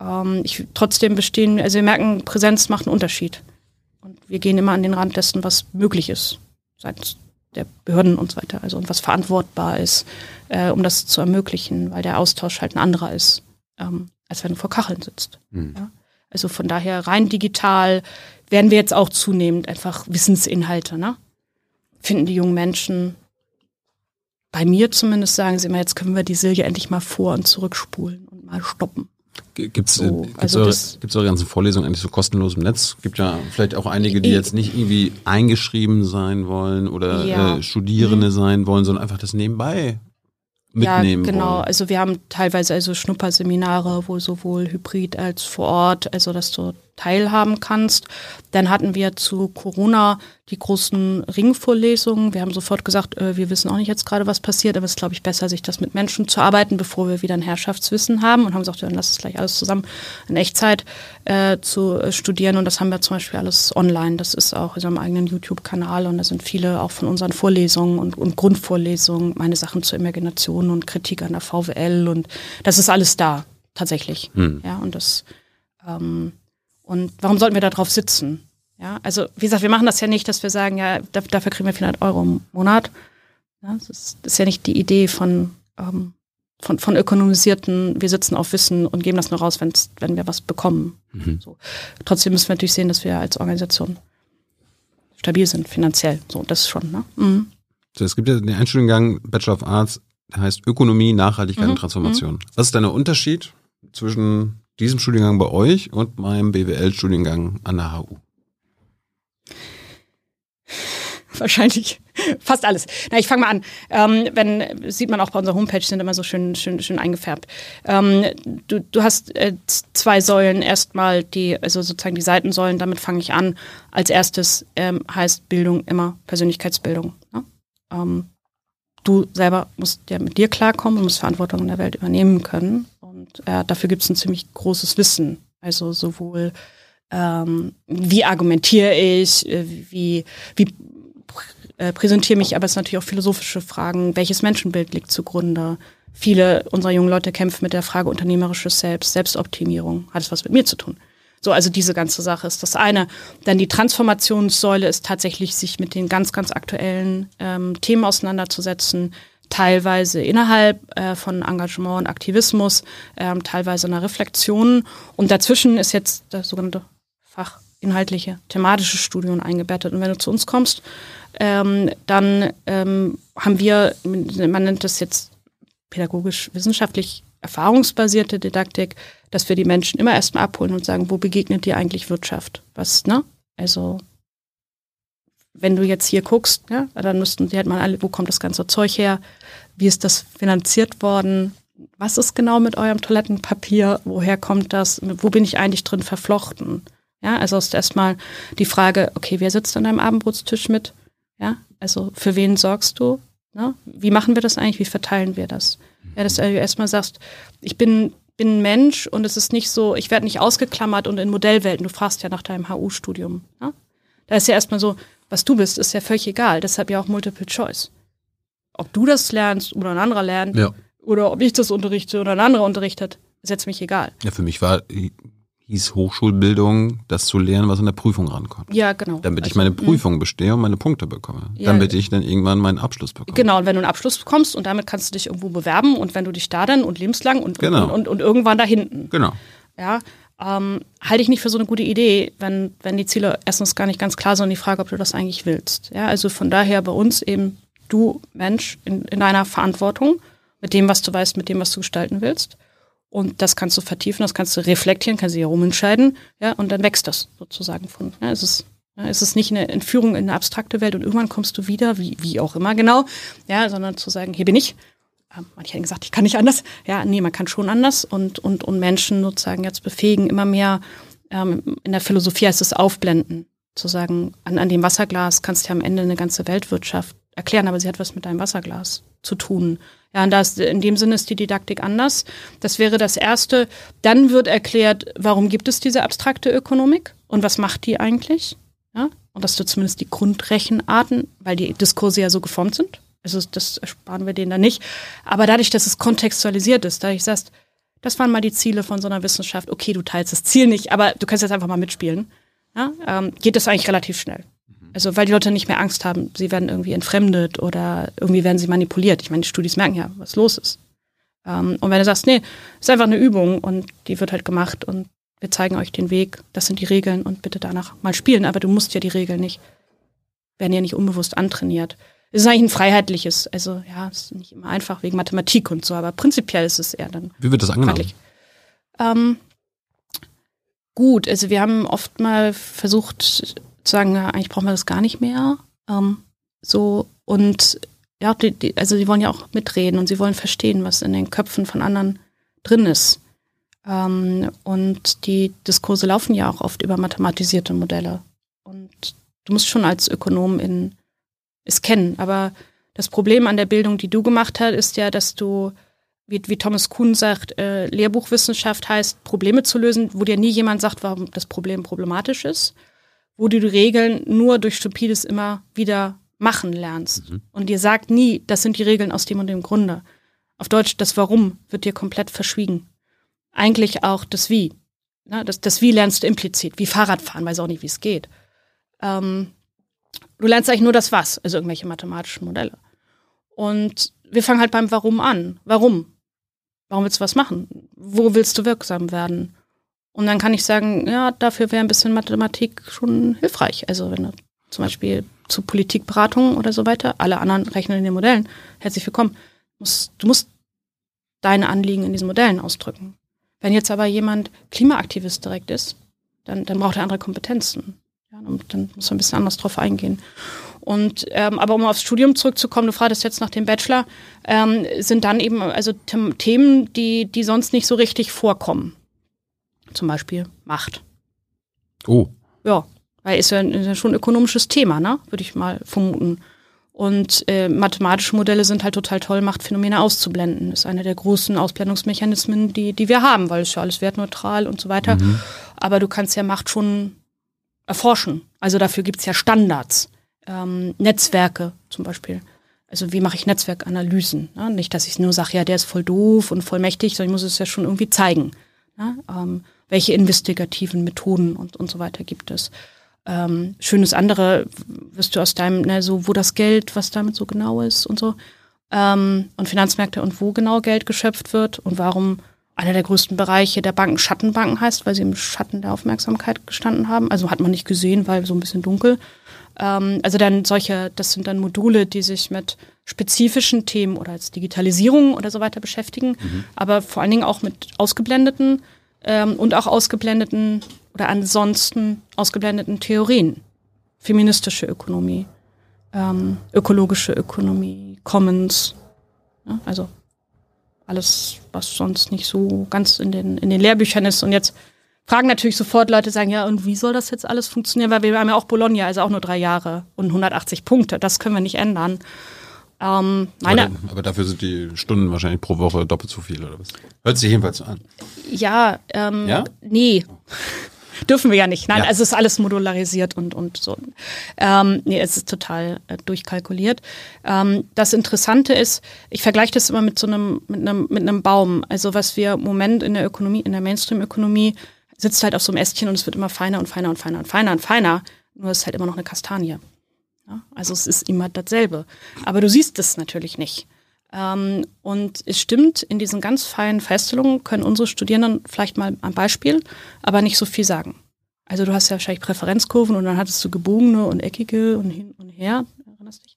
Ähm, ich, trotzdem bestehen, also wir merken, Präsenz macht einen Unterschied. Und wir gehen immer an den Rand dessen, was möglich ist, seitens der Behörden und so weiter, also und was verantwortbar ist, äh, um das zu ermöglichen, weil der Austausch halt ein anderer ist, ähm, als wenn du vor Kacheln sitzt. Mhm. Ja? Also von daher rein digital werden wir jetzt auch zunehmend einfach Wissensinhalte, ne? Finden die jungen Menschen, bei mir zumindest sagen sie immer, jetzt können wir die Silje endlich mal vor und zurückspulen und mal stoppen. Gibt es so, also eure, eure ganzen Vorlesungen eigentlich so kostenlos im Netz? Gibt ja vielleicht auch einige, die jetzt nicht irgendwie eingeschrieben sein wollen oder ja. äh, Studierende mhm. sein wollen, sondern einfach das nebenbei mitnehmen ja, genau. Wollen. Also wir haben teilweise also Schnupperseminare, wo sowohl hybrid als vor Ort, also dass du teilhaben kannst. Dann hatten wir zu Corona die großen Ringvorlesungen. Wir haben sofort gesagt, äh, wir wissen auch nicht jetzt gerade, was passiert, aber es ist, glaube ich, besser, sich das mit Menschen zu arbeiten, bevor wir wieder ein Herrschaftswissen haben und haben gesagt, dann lass es gleich alles zusammen in Echtzeit äh, zu äh, studieren. Und das haben wir zum Beispiel alles online. Das ist auch in unserem eigenen YouTube-Kanal und da sind viele auch von unseren Vorlesungen und, und Grundvorlesungen, meine Sachen zur Imagination und Kritik an der VWL und das ist alles da, tatsächlich. Hm. Ja, und das ähm, und warum sollten wir da drauf sitzen? Ja, also wie gesagt, wir machen das ja nicht, dass wir sagen, ja, dafür kriegen wir 400 Euro im Monat. Ja, das, ist, das ist ja nicht die Idee von, ähm, von, von ökonomisierten, wir sitzen auf Wissen und geben das nur raus, wenn's, wenn wir was bekommen. Mhm. So. Trotzdem müssen wir natürlich sehen, dass wir als Organisation stabil sind, finanziell. So, das ist schon, ne? Mhm. So, es gibt ja den Einstudiengang Bachelor of Arts, der heißt Ökonomie, Nachhaltigkeit mhm. und Transformation. Mhm. Was ist denn der Unterschied zwischen diesem Studiengang bei euch und meinem BWL-Studiengang an der HU? Wahrscheinlich fast alles. Na, ich fange mal an. Ähm, wenn sieht man auch bei unserer Homepage sind immer so schön schön schön eingefärbt. Ähm, du, du hast äh, zwei Säulen. Erstmal die also sozusagen die Seitensäulen. Damit fange ich an. Als erstes ähm, heißt Bildung immer Persönlichkeitsbildung. Ne? Ähm, du selber musst ja mit dir klarkommen und musst Verantwortung in der Welt übernehmen können. Äh, dafür gibt es ein ziemlich großes Wissen. Also sowohl ähm, wie argumentiere ich, äh, wie, wie äh, präsentiere mich, aber es sind natürlich auch philosophische Fragen. Welches Menschenbild liegt zugrunde? Viele unserer jungen Leute kämpfen mit der Frage unternehmerisches Selbst, Selbstoptimierung. Hat es was mit mir zu tun? So, also diese ganze Sache ist das eine. Dann die Transformationssäule ist tatsächlich, sich mit den ganz, ganz aktuellen ähm, Themen auseinanderzusetzen, teilweise innerhalb äh, von Engagement und Aktivismus, ähm, teilweise einer Reflexion. Und dazwischen ist jetzt das sogenannte fachinhaltliche, thematische Studium eingebettet. Und wenn du zu uns kommst, ähm, dann ähm, haben wir, man nennt das jetzt pädagogisch-wissenschaftlich erfahrungsbasierte Didaktik, dass wir die Menschen immer erstmal abholen und sagen, wo begegnet dir eigentlich Wirtschaft? Was, ne? Also, wenn du jetzt hier guckst, ja, dann müssten die halt mal alle, wo kommt das ganze Zeug her? Wie ist das finanziert worden? Was ist genau mit eurem Toilettenpapier? Woher kommt das? Wo bin ich eigentlich drin verflochten? Ja, also ist erstmal die Frage, okay, wer sitzt an deinem Abendbrotstisch mit? Ja, also für wen sorgst du? Ne? Wie machen wir das eigentlich? Wie verteilen wir das? Ja, dass du erstmal sagst, ich bin, bin ein Mensch und es ist nicht so, ich werde nicht ausgeklammert und in Modellwelten. Du fragst ja nach deinem HU-Studium. Ne? Da ist ja erstmal so, was du bist, ist ja völlig egal. Deshalb ja auch Multiple Choice. Ob du das lernst oder ein anderer lernt, ja. oder ob ich das unterrichte oder ein anderer unterrichtet, ist jetzt mich egal. Ja, für mich war hieß Hochschulbildung, das zu lernen, was in der Prüfung rankommt. Ja, genau. Damit also, ich meine Prüfung mh. bestehe und meine Punkte bekomme. Ja. Damit ich dann irgendwann meinen Abschluss bekomme. Genau, und wenn du einen Abschluss bekommst und damit kannst du dich irgendwo bewerben und wenn du dich da dann und lebenslang und, genau. und, und, und, irgendwann da hinten. Genau. Ja, ähm, halte ich nicht für so eine gute Idee, wenn, wenn die Ziele erstens gar nicht ganz klar sind und die Frage, ob du das eigentlich willst. Ja, also von daher bei uns eben du Mensch in, in deiner Verantwortung mit dem, was du weißt, mit dem, was du gestalten willst. Und das kannst du vertiefen, das kannst du reflektieren, kannst du hier rumentscheiden, ja, und dann wächst das sozusagen von. Ja, es ist, ja, es ist nicht eine Entführung in eine abstrakte Welt und irgendwann kommst du wieder, wie, wie auch immer genau, ja, sondern zu sagen, hier bin ich. Ähm, manche haben gesagt, ich kann nicht anders. Ja, nee, man kann schon anders und, und, und Menschen sozusagen jetzt befähigen, immer mehr, ähm, in der Philosophie heißt es aufblenden, zu sagen, an, an dem Wasserglas kannst du ja am Ende eine ganze Weltwirtschaft erklären, aber sie hat was mit deinem Wasserglas zu tun. Ja, und das, in dem Sinne ist die Didaktik anders. Das wäre das Erste. Dann wird erklärt, warum gibt es diese abstrakte Ökonomik und was macht die eigentlich? Ja, und das sind zumindest die Grundrechenarten, weil die Diskurse ja so geformt sind. Also das ersparen wir denen dann nicht. Aber dadurch, dass es kontextualisiert ist, dadurch sagst, das waren mal die Ziele von so einer Wissenschaft. Okay, du teilst das Ziel nicht, aber du kannst jetzt einfach mal mitspielen. Ja, ähm, geht das eigentlich relativ schnell. Also weil die Leute nicht mehr Angst haben, sie werden irgendwie entfremdet oder irgendwie werden sie manipuliert. Ich meine, die Studis merken ja, was los ist. Ähm, und wenn du sagst, nee, ist einfach eine Übung und die wird halt gemacht und wir zeigen euch den Weg, das sind die Regeln und bitte danach mal spielen, aber du musst ja die Regeln nicht, werden ja nicht unbewusst antrainiert. Es ist eigentlich ein freiheitliches, also ja, es ist nicht immer einfach wegen Mathematik und so, aber prinzipiell ist es eher dann. Wie wird das angenommen? Ähm, gut, also wir haben oft mal versucht, sagen, ja, eigentlich brauchen wir das gar nicht mehr. Ähm, so und ja, die, die, also sie wollen ja auch mitreden und sie wollen verstehen, was in den Köpfen von anderen drin ist. Ähm, und die Diskurse laufen ja auch oft über mathematisierte Modelle. Und du musst schon als Ökonom in, es kennen. Aber das Problem an der Bildung, die du gemacht hast, ist ja, dass du, wie, wie Thomas Kuhn sagt, äh, Lehrbuchwissenschaft heißt, Probleme zu lösen, wo dir nie jemand sagt, warum das Problem problematisch ist, wo du die Regeln nur durch Stupides immer wieder machen lernst. Mhm. Und dir sagt nie, das sind die Regeln aus dem und dem Grunde. Auf Deutsch, das Warum wird dir komplett verschwiegen. Eigentlich auch das Wie. Ja, das, das Wie lernst du implizit, wie Fahrradfahren, weiß auch nicht, wie es geht. Ähm, du lernst eigentlich nur das Was, also irgendwelche mathematischen Modelle. Und wir fangen halt beim Warum an. Warum? Warum willst du was machen? Wo willst du wirksam werden? Und dann kann ich sagen, ja, dafür wäre ein bisschen Mathematik schon hilfreich. Also wenn du zum Beispiel zu Politikberatung oder so weiter, alle anderen rechnen in den Modellen, herzlich willkommen. Du musst deine Anliegen in diesen Modellen ausdrücken. Wenn jetzt aber jemand Klimaaktivist direkt ist, dann, dann braucht er andere Kompetenzen. Ja, dann muss man ein bisschen anders drauf eingehen. Und ähm, aber um aufs Studium zurückzukommen, du fragtest jetzt nach dem Bachelor, ähm, sind dann eben also Themen, die, die sonst nicht so richtig vorkommen. Zum Beispiel Macht. Oh. Ja, weil ist ja, ist ja schon ein ökonomisches Thema, ne? Würde ich mal vermuten. Und äh, mathematische Modelle sind halt total toll, Machtphänomene auszublenden. Das ist einer der großen Ausblendungsmechanismen, die, die wir haben, weil es ja alles wertneutral und so weiter. Mhm. Aber du kannst ja Macht schon erforschen. Also dafür gibt's ja Standards. Ähm, Netzwerke zum Beispiel. Also wie mache ich Netzwerkanalysen? Ne? Nicht, dass ich nur sage, ja, der ist voll doof und voll mächtig, sondern ich muss es ja schon irgendwie zeigen. Ne? Ähm, welche investigativen Methoden und, und so weiter gibt es? Ähm, schönes andere wirst du aus deinem, ne, so wo das Geld, was damit so genau ist und so. Ähm, und Finanzmärkte und wo genau Geld geschöpft wird und warum einer der größten Bereiche der Banken Schattenbanken heißt, weil sie im Schatten der Aufmerksamkeit gestanden haben. Also hat man nicht gesehen, weil so ein bisschen dunkel. Ähm, also dann solche, das sind dann Module, die sich mit spezifischen Themen oder als Digitalisierung oder so weiter beschäftigen, mhm. aber vor allen Dingen auch mit ausgeblendeten ähm, und auch ausgeblendeten oder ansonsten ausgeblendeten Theorien. Feministische Ökonomie, ähm, ökologische Ökonomie, Commons, ja, also alles, was sonst nicht so ganz in den, in den Lehrbüchern ist. Und jetzt fragen natürlich sofort Leute, sagen, ja, und wie soll das jetzt alles funktionieren? Weil wir haben ja auch Bologna, also auch nur drei Jahre und 180 Punkte. Das können wir nicht ändern. Ähm, meine, aber, aber, dafür sind die Stunden wahrscheinlich pro Woche doppelt so viel, oder was? Hört sich jedenfalls so an. Ja, ähm, ja? nee. Dürfen wir ja nicht. Nein, ja. also es ist alles modularisiert und, und so. Ähm, nee, es ist total äh, durchkalkuliert. Ähm, das Interessante ist, ich vergleiche das immer mit so einem, mit einem, mit einem Baum. Also was wir im Moment in der Ökonomie, in der Mainstream-Ökonomie, sitzt halt auf so einem Ästchen und es wird immer feiner und feiner und feiner und feiner und feiner. Nur es ist halt immer noch eine Kastanie. Ja? Also es ist immer dasselbe. Aber du siehst es natürlich nicht. Ähm, und es stimmt, in diesen ganz feinen Feststellungen können unsere Studierenden vielleicht mal ein Beispiel, aber nicht so viel sagen. Also du hast ja wahrscheinlich Präferenzkurven und dann hattest du gebogene und eckige und hin und her, erinnerst dich?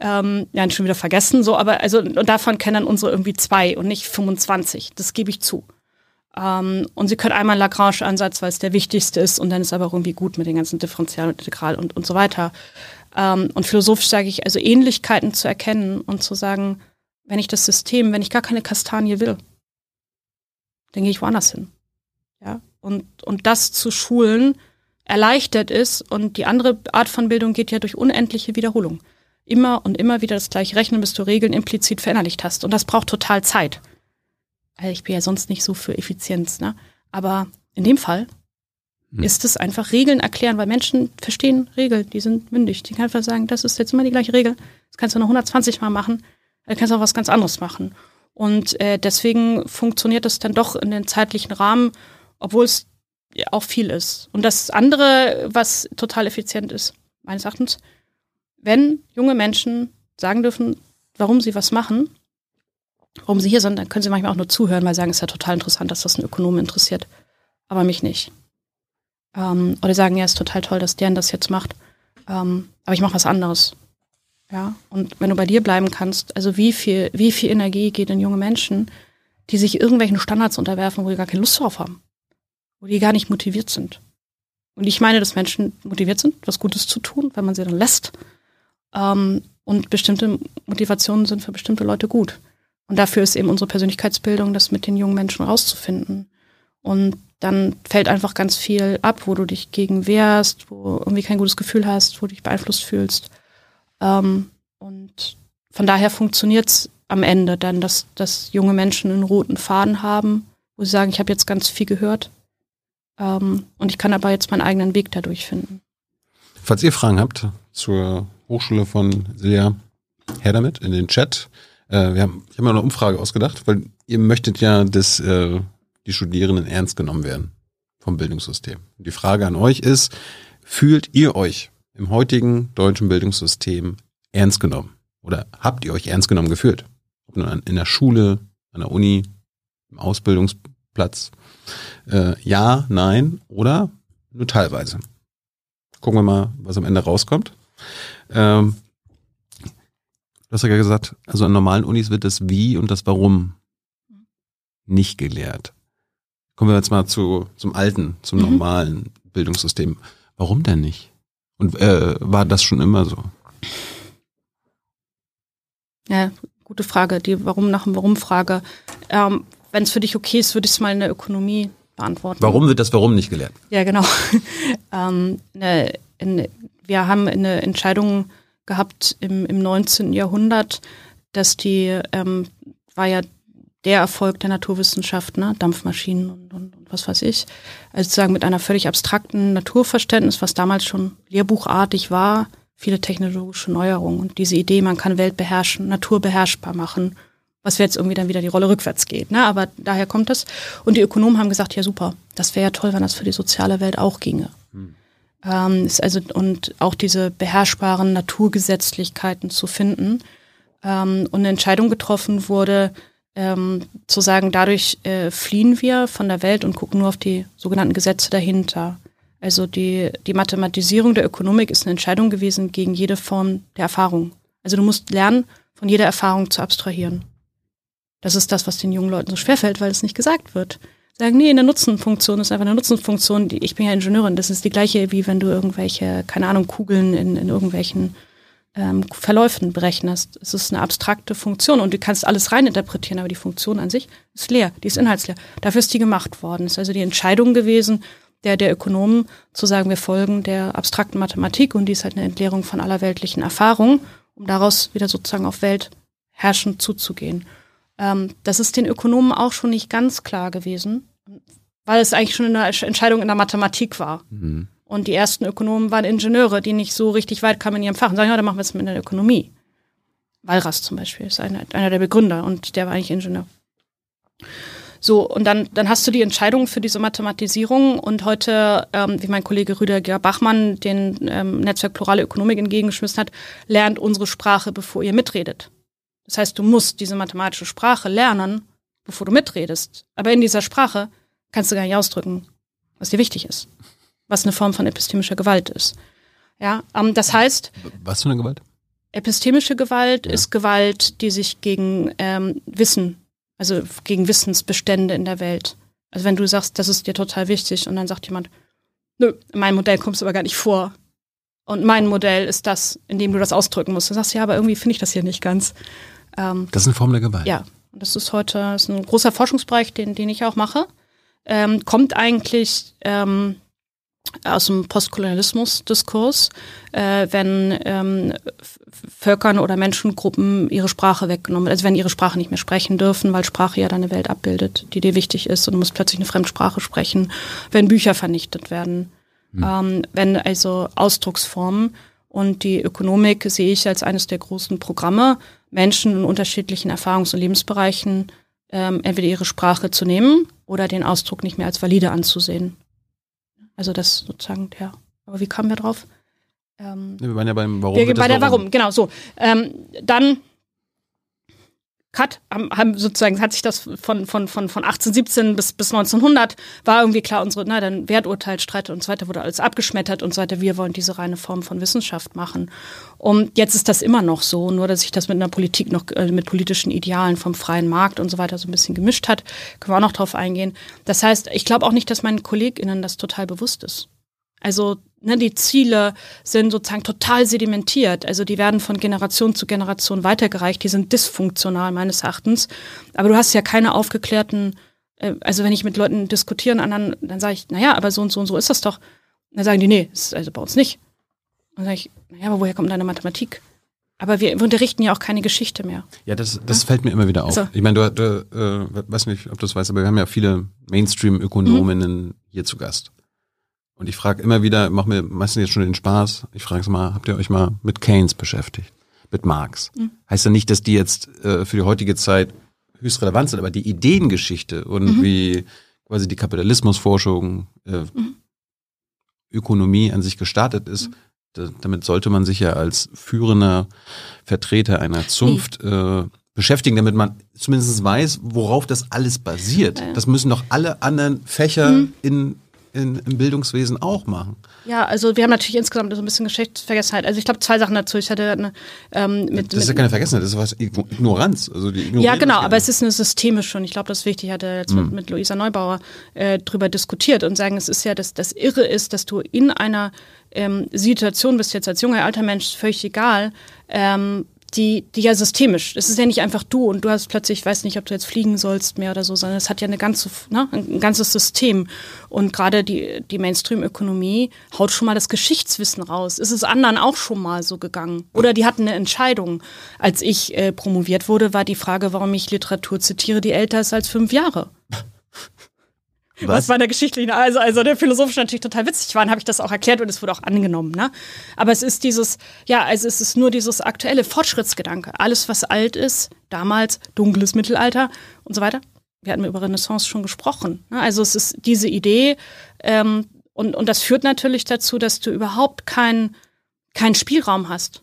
Ähm, ja, schon wieder vergessen, so, aber also, und davon kennen unsere irgendwie zwei und nicht 25. Das gebe ich zu. Ähm, und sie können einmal Lagrange-Ansatz, weil es der wichtigste ist und dann ist aber irgendwie gut mit den ganzen Differential und Integral und, und so weiter. Ähm, und philosophisch sage ich, also Ähnlichkeiten zu erkennen und zu sagen, wenn ich das System, wenn ich gar keine Kastanie will, dann gehe ich woanders hin. Ja, und, und das zu schulen erleichtert ist und die andere Art von Bildung geht ja durch unendliche Wiederholung. Immer und immer wieder das gleiche Rechnen, bis du Regeln implizit verinnerlicht hast. Und das braucht total Zeit. Also ich bin ja sonst nicht so für Effizienz, ne? Aber in dem Fall hm. ist es einfach Regeln erklären, weil Menschen verstehen Regeln, die sind mündig. Die können einfach sagen, das ist jetzt immer die gleiche Regel. Das kannst du noch 120 Mal machen. Da kannst du auch was ganz anderes machen. Und äh, deswegen funktioniert das dann doch in den zeitlichen Rahmen, obwohl es auch viel ist. Und das andere, was total effizient ist, meines Erachtens, wenn junge Menschen sagen dürfen, warum sie was machen, warum sie hier sind, dann können sie manchmal auch nur zuhören, weil sie sagen, es ist ja total interessant, dass das einen Ökonomen interessiert. Aber mich nicht. Ähm, oder sagen, ja, es ist total toll, dass deren das jetzt macht. Ähm, aber ich mache was anderes. Ja, und wenn du bei dir bleiben kannst, also wie viel, wie viel Energie geht in junge Menschen, die sich irgendwelchen Standards unterwerfen, wo die gar keine Lust drauf haben, wo die gar nicht motiviert sind. Und ich meine, dass Menschen motiviert sind, was Gutes zu tun, wenn man sie dann lässt. Ähm, und bestimmte Motivationen sind für bestimmte Leute gut. Und dafür ist eben unsere Persönlichkeitsbildung, das mit den jungen Menschen rauszufinden. Und dann fällt einfach ganz viel ab, wo du dich gegen wehrst, wo irgendwie kein gutes Gefühl hast, wo du dich beeinflusst fühlst. Ähm, und von daher funktioniert es am Ende dann, dass, dass junge Menschen einen roten Faden haben, wo sie sagen, ich habe jetzt ganz viel gehört ähm, und ich kann aber jetzt meinen eigenen Weg dadurch finden. Falls ihr Fragen habt zur Hochschule von Silja, her damit in den Chat. Äh, wir haben, ich habe mir eine Umfrage ausgedacht, weil ihr möchtet ja, dass äh, die Studierenden ernst genommen werden vom Bildungssystem. Die Frage an euch ist, fühlt ihr euch im heutigen deutschen Bildungssystem ernst genommen? Oder habt ihr euch ernst genommen gefühlt? Ob nun in der Schule, an der Uni, im Ausbildungsplatz? Äh, ja, nein oder nur teilweise. Gucken wir mal, was am Ende rauskommt. Ähm, du hast ja gesagt, also an normalen Unis wird das Wie und das Warum nicht gelehrt. Kommen wir jetzt mal zu, zum alten, zum mhm. normalen Bildungssystem. Warum denn nicht? Und äh, war das schon immer so? Ja, gute Frage. Die Warum nach dem Warum-Frage. Ähm, Wenn es für dich okay ist, würde ich es mal in der Ökonomie beantworten. Warum wird das Warum nicht gelehrt? Ja, genau. ähm, eine, eine, wir haben eine Entscheidung gehabt im, im 19. Jahrhundert, dass die, ähm, war ja der Erfolg der Naturwissenschaft, ne? Dampfmaschinen und, und, und was weiß ich. Also sozusagen mit einer völlig abstrakten Naturverständnis, was damals schon lehrbuchartig war, viele technologische Neuerungen und diese Idee, man kann Welt beherrschen, Natur beherrschbar machen, was jetzt irgendwie dann wieder die Rolle rückwärts geht. Ne? Aber daher kommt das. Und die Ökonomen haben gesagt, ja super, das wäre ja toll, wenn das für die soziale Welt auch ginge. Hm. Ähm, ist also, und auch diese beherrschbaren Naturgesetzlichkeiten zu finden. Ähm, und eine Entscheidung getroffen wurde, ähm, zu sagen, dadurch äh, fliehen wir von der Welt und gucken nur auf die sogenannten Gesetze dahinter. Also die, die Mathematisierung der Ökonomik ist eine Entscheidung gewesen gegen jede Form der Erfahrung. Also du musst lernen, von jeder Erfahrung zu abstrahieren. Das ist das, was den jungen Leuten so schwerfällt, weil es nicht gesagt wird. Sagen, nee, eine Nutzenfunktion ist einfach eine Nutzenfunktion. Ich bin ja Ingenieurin, das ist die gleiche, wie wenn du irgendwelche, keine Ahnung, Kugeln in, in irgendwelchen ähm, Verläufen berechnest. Es ist eine abstrakte Funktion und du kannst alles reininterpretieren, aber die Funktion an sich ist leer, die ist inhaltsleer. Dafür ist die gemacht worden. Es ist also die Entscheidung gewesen, der der Ökonomen zu sagen, wir folgen der abstrakten Mathematik und die ist halt eine Entleerung von aller weltlichen Erfahrung, um daraus wieder sozusagen auf Welt herrschend zuzugehen. Ähm, das ist den Ökonomen auch schon nicht ganz klar gewesen, weil es eigentlich schon eine Entscheidung in der Mathematik war. Mhm. Und die ersten Ökonomen waren Ingenieure, die nicht so richtig weit kamen in ihrem Fach und sagen, ja, dann machen wir es mit der Ökonomie. Walras zum Beispiel ist einer, einer der Begründer und der war eigentlich Ingenieur. So, und dann, dann hast du die Entscheidung für diese Mathematisierung und heute, ähm, wie mein Kollege Rüdiger Bachmann den ähm, Netzwerk Plurale Ökonomik entgegengeschmissen hat, lernt unsere Sprache, bevor ihr mitredet. Das heißt, du musst diese mathematische Sprache lernen, bevor du mitredest. Aber in dieser Sprache kannst du gar nicht ausdrücken, was dir wichtig ist was eine Form von epistemischer Gewalt ist. Ja, ähm, das heißt. Was für eine Gewalt? Epistemische Gewalt ja. ist Gewalt, die sich gegen ähm, Wissen, also gegen Wissensbestände in der Welt. Also wenn du sagst, das ist dir total wichtig und dann sagt jemand, nö, in meinem Modell kommst du aber gar nicht vor. Und mein Modell ist das, in dem du das ausdrücken musst. Du sagst, ja, aber irgendwie finde ich das hier nicht ganz. Ähm, das ist eine Form der Gewalt. Ja, und das ist heute das ist ein großer Forschungsbereich, den, den ich auch mache. Ähm, kommt eigentlich ähm, aus dem Postkolonialismus-Diskurs, äh, wenn ähm, Völkern oder Menschengruppen ihre Sprache weggenommen also wenn ihre Sprache nicht mehr sprechen dürfen, weil Sprache ja deine Welt abbildet, die dir wichtig ist und du musst plötzlich eine Fremdsprache sprechen, wenn Bücher vernichtet werden, mhm. ähm, wenn also Ausdrucksformen und die Ökonomik sehe ich als eines der großen Programme, Menschen in unterschiedlichen Erfahrungs- und Lebensbereichen ähm, entweder ihre Sprache zu nehmen oder den Ausdruck nicht mehr als valide anzusehen. Also das sozusagen, ja. Aber wie kamen wir drauf? Ähm, wir waren ja beim Warum. Wir, bei der Warum? Warum, genau so. Ähm, dann Cut, haben, sozusagen hat sich das von, von, von, von 1817 bis, bis 1900 war irgendwie klar, unsere, na, dann Werturteil, Streit und so weiter wurde alles abgeschmettert und so weiter. Wir wollen diese reine Form von Wissenschaft machen. Und jetzt ist das immer noch so, nur dass sich das mit einer Politik noch, äh, mit politischen Idealen vom freien Markt und so weiter so ein bisschen gemischt hat. Können wir auch noch drauf eingehen. Das heißt, ich glaube auch nicht, dass meinen KollegInnen das total bewusst ist. Also ne, die Ziele sind sozusagen total sedimentiert. Also die werden von Generation zu Generation weitergereicht. Die sind dysfunktional meines Erachtens. Aber du hast ja keine aufgeklärten äh, also wenn ich mit Leuten diskutiere, und anderen, dann sage ich, naja, aber so und so und so ist das doch. Und dann sagen die, nee, ist also bei uns nicht. Und dann sage ich, naja, aber woher kommt deine Mathematik? Aber wir unterrichten ja auch keine Geschichte mehr. Ja, das, das ja? fällt mir immer wieder auf. So. Ich meine, du, du äh, weiß nicht, ob du das weißt, aber wir haben ja viele Mainstream-Ökonominnen mhm. hier zu Gast. Und ich frage immer wieder, mach mir meistens jetzt schon den Spaß, ich frage mal, habt ihr euch mal mit Keynes beschäftigt? Mit Marx? Mhm. Heißt ja nicht, dass die jetzt äh, für die heutige Zeit höchst relevant sind, aber die Ideengeschichte und mhm. wie quasi die Kapitalismusforschung, äh, mhm. Ökonomie an sich gestartet ist, mhm damit sollte man sich ja als führender Vertreter einer Zunft äh, beschäftigen, damit man zumindest weiß, worauf das alles basiert. Das müssen doch alle anderen Fächer mhm. in, in, im Bildungswesen auch machen. Ja, also wir haben natürlich insgesamt so ein bisschen Geschichtsvergessenheit. Also ich glaube zwei Sachen dazu. Ich hatte eine, ähm, mit, das ist ja keine Vergessenheit, das ist was Ignoranz. Also die ja, genau, aber es ist eine systemische und ich glaube, das ist wichtig. Ich hatte jetzt mhm. mit, mit Luisa Neubauer äh, drüber diskutiert und sagen, es ist ja, dass das Irre ist, dass du in einer ähm, Situation bist jetzt als junger alter Mensch völlig egal, ähm, die, die ja systemisch. Es ist ja nicht einfach du und du hast plötzlich, ich weiß nicht, ob du jetzt fliegen sollst mehr oder so, sondern es hat ja eine ganze, ne, ein ganzes System. Und gerade die, die Mainstream-Ökonomie haut schon mal das Geschichtswissen raus. Ist es anderen auch schon mal so gegangen? Oder die hatten eine Entscheidung. Als ich äh, promoviert wurde, war die Frage, warum ich Literatur zitiere, die älter ist als fünf Jahre. Was? Was bei der geschichtlichen, also, also der philosophisch natürlich total witzig war, habe ich das auch erklärt und es wurde auch angenommen. Ne? Aber es ist dieses, ja, also es ist nur dieses aktuelle Fortschrittsgedanke. Alles, was alt ist, damals dunkles Mittelalter und so weiter. Wir hatten über Renaissance schon gesprochen. Ne? Also es ist diese Idee ähm, und, und das führt natürlich dazu, dass du überhaupt keinen kein Spielraum hast.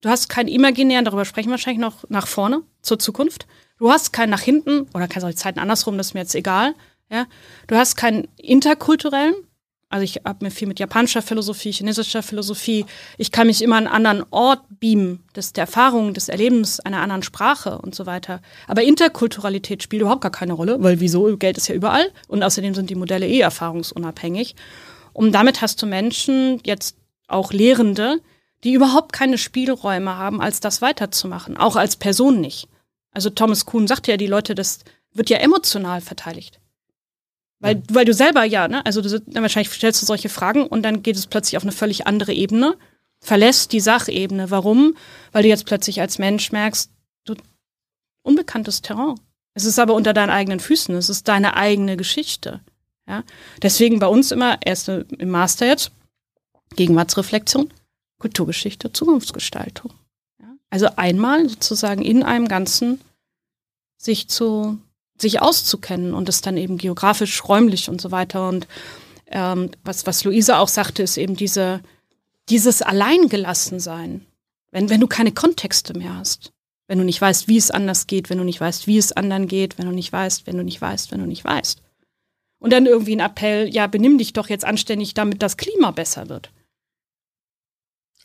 Du hast keinen imaginären, darüber sprechen wir wahrscheinlich noch nach vorne, zur Zukunft. Du hast keinen nach hinten oder kannst auch Zeiten andersrum, das ist mir jetzt egal. Ja? Du hast keinen interkulturellen, also ich habe mir viel mit japanischer Philosophie, chinesischer Philosophie, ich kann mich immer an einen anderen Ort beamen, des, der Erfahrung, des Erlebens einer anderen Sprache und so weiter. Aber Interkulturalität spielt überhaupt gar keine Rolle, weil wieso? Geld ist ja überall und außerdem sind die Modelle eh erfahrungsunabhängig. Und damit hast du Menschen, jetzt auch Lehrende, die überhaupt keine Spielräume haben, als das weiterzumachen, auch als Person nicht. Also Thomas Kuhn sagt ja, die Leute, das wird ja emotional verteidigt. Weil, weil du selber ja, ne, also du, wahrscheinlich stellst du solche Fragen und dann geht es plötzlich auf eine völlig andere Ebene, verlässt die Sachebene. Warum? Weil du jetzt plötzlich als Mensch merkst, du, unbekanntes Terrain. Es ist aber unter deinen eigenen Füßen, es ist deine eigene Geschichte. Ja? Deswegen bei uns immer, erst im Master jetzt, Gegenwartsreflexion, Kulturgeschichte, Zukunftsgestaltung. Ja? Also einmal sozusagen in einem Ganzen sich zu sich auszukennen und es dann eben geografisch, räumlich und so weiter. Und ähm, was, was Luise auch sagte, ist eben diese, dieses Alleingelassensein, wenn, wenn du keine Kontexte mehr hast. Wenn du nicht weißt, wie es anders geht, wenn du nicht weißt, wie es anderen geht, wenn du nicht weißt, wenn du nicht weißt, wenn du nicht weißt. Und dann irgendwie ein Appell, ja, benimm dich doch jetzt anständig, damit das Klima besser wird.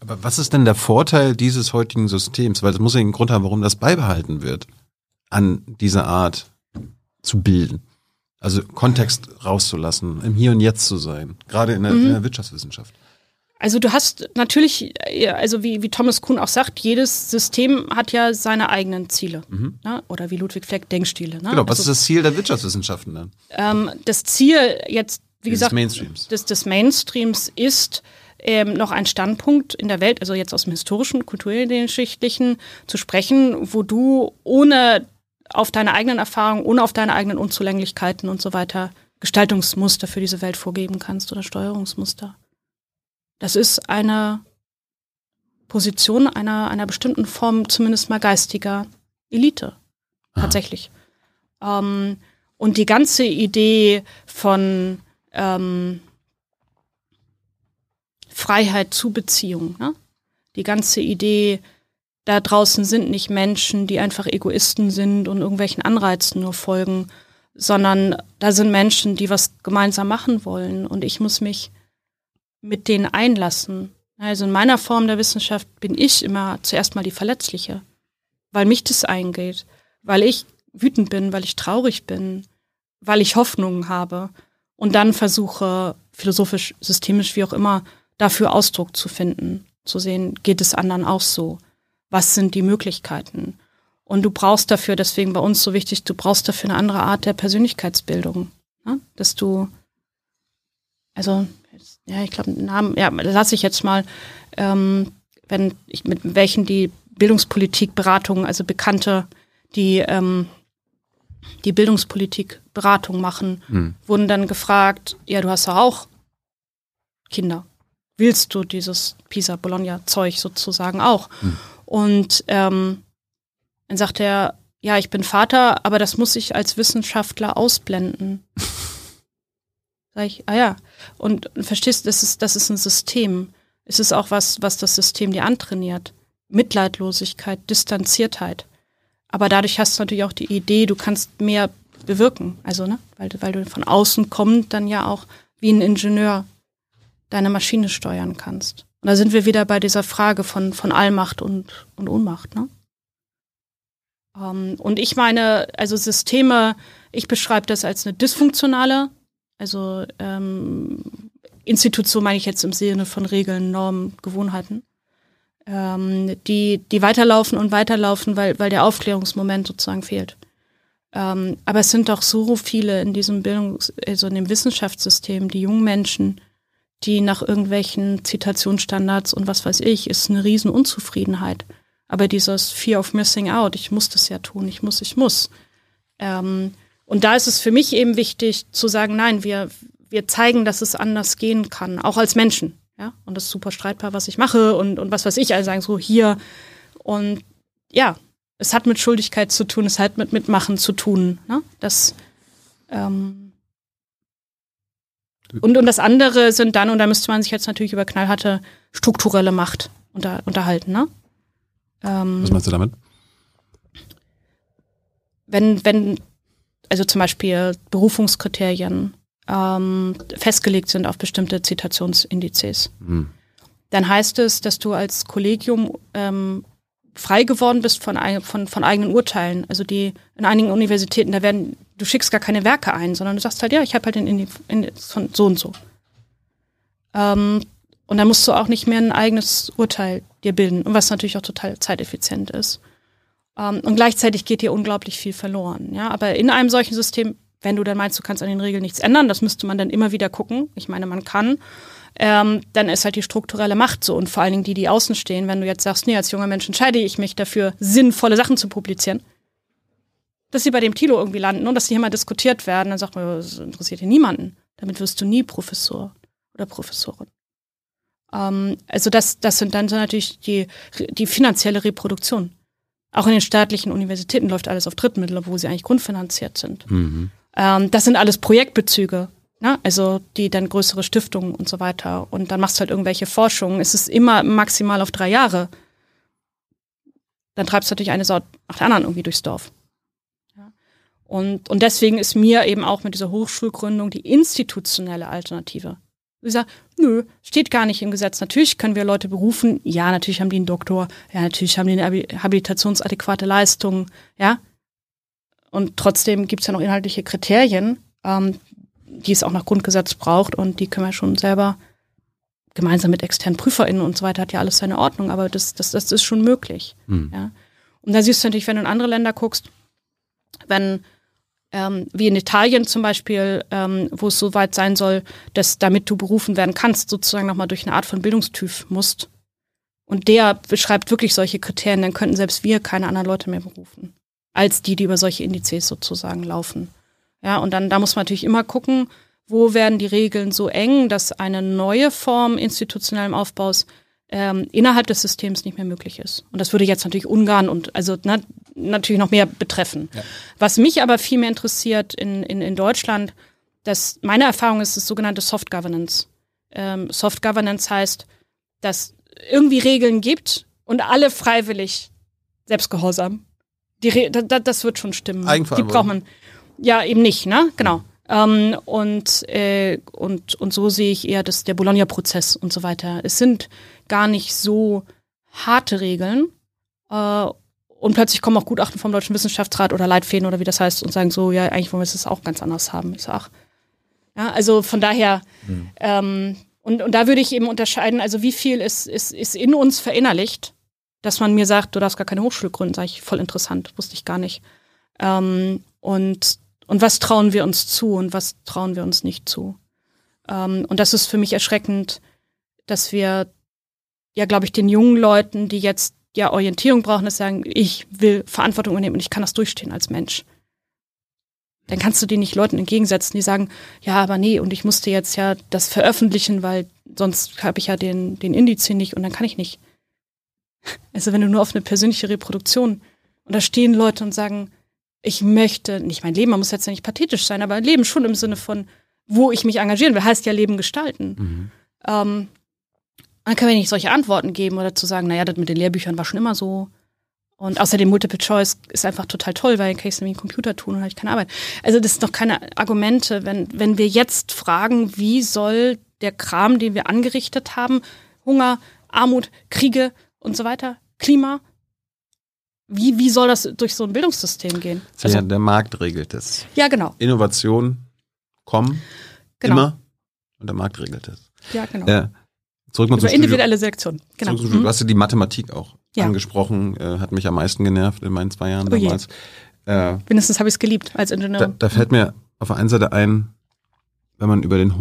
Aber was ist denn der Vorteil dieses heutigen Systems? Weil es muss ja einen Grund haben, warum das beibehalten wird an dieser Art zu bilden. Also Kontext rauszulassen, im Hier und Jetzt zu sein, gerade in der, mhm. in der Wirtschaftswissenschaft. Also du hast natürlich, also wie, wie Thomas Kuhn auch sagt, jedes System hat ja seine eigenen Ziele. Mhm. Ne? Oder wie Ludwig Fleck Denkstile. Ne? Genau, was also, ist das Ziel der Wirtschaftswissenschaften dann? Ähm, das Ziel jetzt, wie des gesagt, Mainstreams. Des, des Mainstreams ist, ähm, noch ein Standpunkt in der Welt, also jetzt aus dem historischen, kulturgeschichtlichen, zu sprechen, wo du ohne auf deine eigenen Erfahrungen ohne auf deine eigenen Unzulänglichkeiten und so weiter Gestaltungsmuster für diese Welt vorgeben kannst oder Steuerungsmuster. Das ist eine Position einer, einer bestimmten Form, zumindest mal geistiger Elite. Tatsächlich. Ähm, und die ganze Idee von ähm, Freiheit zu Beziehung, ne? die ganze Idee da draußen sind nicht Menschen, die einfach Egoisten sind und irgendwelchen Anreizen nur folgen, sondern da sind Menschen, die was gemeinsam machen wollen und ich muss mich mit denen einlassen. Also in meiner Form der Wissenschaft bin ich immer zuerst mal die Verletzliche, weil mich das eingeht, weil ich wütend bin, weil ich traurig bin, weil ich Hoffnungen habe und dann versuche, philosophisch, systemisch, wie auch immer, dafür Ausdruck zu finden, zu sehen, geht es anderen auch so was sind die Möglichkeiten. Und du brauchst dafür, deswegen bei uns so wichtig, du brauchst dafür eine andere Art der Persönlichkeitsbildung. Ne? Dass du, also, ja, ich glaube, Namen, ja, lasse ich jetzt mal, ähm, wenn ich, mit welchen die Bildungspolitikberatungen, also Bekannte, die ähm, die Bildungspolitikberatung machen, mhm. wurden dann gefragt, ja, du hast ja auch Kinder. Willst du dieses Pisa-Bologna-Zeug sozusagen auch? Mhm. Und ähm, dann sagt er, ja, ich bin Vater, aber das muss ich als Wissenschaftler ausblenden. Sag ich, ah ja. Und verstehst, das ist, das ist ein System. Es ist auch was, was das System dir antrainiert. Mitleidlosigkeit, Distanziertheit. Aber dadurch hast du natürlich auch die Idee, du kannst mehr bewirken. Also, ne, weil, weil du von außen kommend dann ja auch wie ein Ingenieur deine Maschine steuern kannst. Und da sind wir wieder bei dieser Frage von, von Allmacht und, und Ohnmacht, ne? Ähm, und ich meine, also Systeme, ich beschreibe das als eine dysfunktionale, also ähm, Institution meine ich jetzt im Sinne von Regeln, Normen, Gewohnheiten, ähm, die, die weiterlaufen und weiterlaufen, weil, weil der Aufklärungsmoment sozusagen fehlt. Ähm, aber es sind doch so viele in diesem Bildungs-, also in dem Wissenschaftssystem, die jungen Menschen, die nach irgendwelchen Zitationsstandards und was weiß ich, ist eine riesen Unzufriedenheit. Aber dieses Fear of Missing Out, ich muss das ja tun, ich muss, ich muss. Ähm, und da ist es für mich eben wichtig zu sagen, nein, wir, wir zeigen, dass es anders gehen kann, auch als Menschen. Ja, und das ist super streitbar, was ich mache und, und was weiß ich, also sagen so hier. Und ja, es hat mit Schuldigkeit zu tun, es hat mit Mitmachen zu tun. Ne? Das, ähm, und, und das andere sind dann, und da müsste man sich jetzt natürlich über knallharte strukturelle Macht unter, unterhalten. Ne? Ähm, Was meinst du damit? Wenn, wenn, also zum Beispiel Berufungskriterien ähm, festgelegt sind auf bestimmte Zitationsindizes, hm. dann heißt es, dass du als Kollegium ähm, frei geworden bist von, von, von eigenen Urteilen. Also die in einigen Universitäten, da werden, du schickst gar keine Werke ein, sondern du sagst halt, ja, ich habe halt den Index von so und so. Ähm, und dann musst du auch nicht mehr ein eigenes Urteil dir bilden, was natürlich auch total zeiteffizient ist. Ähm, und gleichzeitig geht dir unglaublich viel verloren. Ja, aber in einem solchen System, wenn du dann meinst, du kannst an den Regeln nichts ändern, das müsste man dann immer wieder gucken. Ich meine, man kann. Ähm, dann ist halt die strukturelle Macht so und vor allen Dingen die, die außen stehen. Wenn du jetzt sagst, nee, als junger Mensch entscheide ich mich dafür, sinnvolle Sachen zu publizieren, dass sie bei dem Tilo irgendwie landen und dass sie hier mal diskutiert werden, dann sagt man, das interessiert hier niemanden. Damit wirst du nie Professor oder Professorin. Ähm, also das, das sind dann so natürlich die, die finanzielle Reproduktion. Auch in den staatlichen Universitäten läuft alles auf Drittmittel, obwohl sie eigentlich grundfinanziert sind. Mhm. Ähm, das sind alles Projektbezüge, ne? also die dann größere Stiftungen und so weiter. Und dann machst du halt irgendwelche Forschungen. Es ist immer maximal auf drei Jahre. Dann treibst du natürlich eine Sau nach der anderen irgendwie durchs Dorf. Und, und deswegen ist mir eben auch mit dieser Hochschulgründung die institutionelle Alternative ich sage, nö, steht gar nicht im Gesetz. Natürlich können wir Leute berufen. Ja, natürlich haben die einen Doktor. Ja, natürlich haben die eine habilitationsadäquate Leistung. Ja. Und trotzdem gibt es ja noch inhaltliche Kriterien, ähm, die es auch nach Grundgesetz braucht. Und die können wir schon selber gemeinsam mit externen PrüferInnen und so weiter hat ja alles seine Ordnung. Aber das, das, das ist schon möglich. Mhm. Ja. Und da siehst du natürlich, wenn du in andere Länder guckst, wenn ähm, wie in Italien zum Beispiel, ähm, wo es so weit sein soll, dass damit du berufen werden kannst, sozusagen nochmal durch eine Art von Bildungstyp musst. Und der beschreibt wirklich solche Kriterien, dann könnten selbst wir keine anderen Leute mehr berufen, als die, die über solche Indizes sozusagen laufen. Ja, und dann, da muss man natürlich immer gucken, wo werden die Regeln so eng, dass eine neue Form institutionellen Aufbaus ähm, innerhalb des Systems nicht mehr möglich ist. Und das würde jetzt natürlich Ungarn und also ne, natürlich noch mehr betreffen. Ja. Was mich aber viel mehr interessiert in, in, in Deutschland, dass meine Erfahrung ist das sogenannte Soft Governance. Ähm, Soft Governance heißt, dass irgendwie Regeln gibt und alle freiwillig selbstgehorsam. Die Re da, das wird schon stimmen. Die braucht man ja eben nicht, ne? Genau. Ähm, und, äh, und, und so sehe ich eher das, der Bologna-Prozess und so weiter. Es sind gar nicht so harte Regeln. Äh, und plötzlich kommen auch Gutachten vom Deutschen Wissenschaftsrat oder Leitfäden oder wie das heißt und sagen so, ja, eigentlich wollen wir es auch ganz anders haben. Ich sag, ja, also von daher, mhm. ähm, und, und da würde ich eben unterscheiden, also wie viel ist, ist, ist in uns verinnerlicht dass man mir sagt, du darfst gar keine Hochschule gründen, sage ich, voll interessant, wusste ich gar nicht. Ähm, und, und was trauen wir uns zu und was trauen wir uns nicht zu? Ähm, und das ist für mich erschreckend, dass wir, ja, glaube ich, den jungen Leuten, die jetzt ja Orientierung brauchen, das sagen, ich will Verantwortung übernehmen und ich kann das durchstehen als Mensch. Dann kannst du die nicht Leuten entgegensetzen, die sagen, ja, aber nee, und ich musste jetzt ja das veröffentlichen, weil sonst habe ich ja den, den Indiz nicht und dann kann ich nicht. Also wenn du nur auf eine persönliche Reproduktion und da stehen Leute und sagen, ich möchte nicht mein Leben, man muss jetzt ja nicht pathetisch sein, aber Leben schon im Sinne von, wo ich mich engagieren will, heißt ja Leben gestalten. Mhm. Ähm, dann können wir nicht solche Antworten geben oder zu sagen, naja, das mit den Lehrbüchern war schon immer so. Und außerdem Multiple Choice ist einfach total toll, weil dann kann ich es nämlich im Computer tun und habe ich keine Arbeit. Also das sind doch keine Argumente, wenn, wenn wir jetzt fragen, wie soll der Kram, den wir angerichtet haben, Hunger, Armut, Kriege und so weiter, Klima, wie, wie soll das durch so ein Bildungssystem gehen? Also, ja, der Markt regelt es. Ja, genau. Innovation kommen genau. immer und der Markt regelt es. Ja, genau. Äh, zurück mal Über individuelle Selektion. Genau. Zurück, mhm. Du hast ja die Mathematik auch ja. angesprochen, äh, hat mich am meisten genervt in meinen zwei Jahren oh damals. Äh, Mindestens habe ich es geliebt als Ingenieur. Da, da, fällt mir auf der einen Seite ein, wenn man über den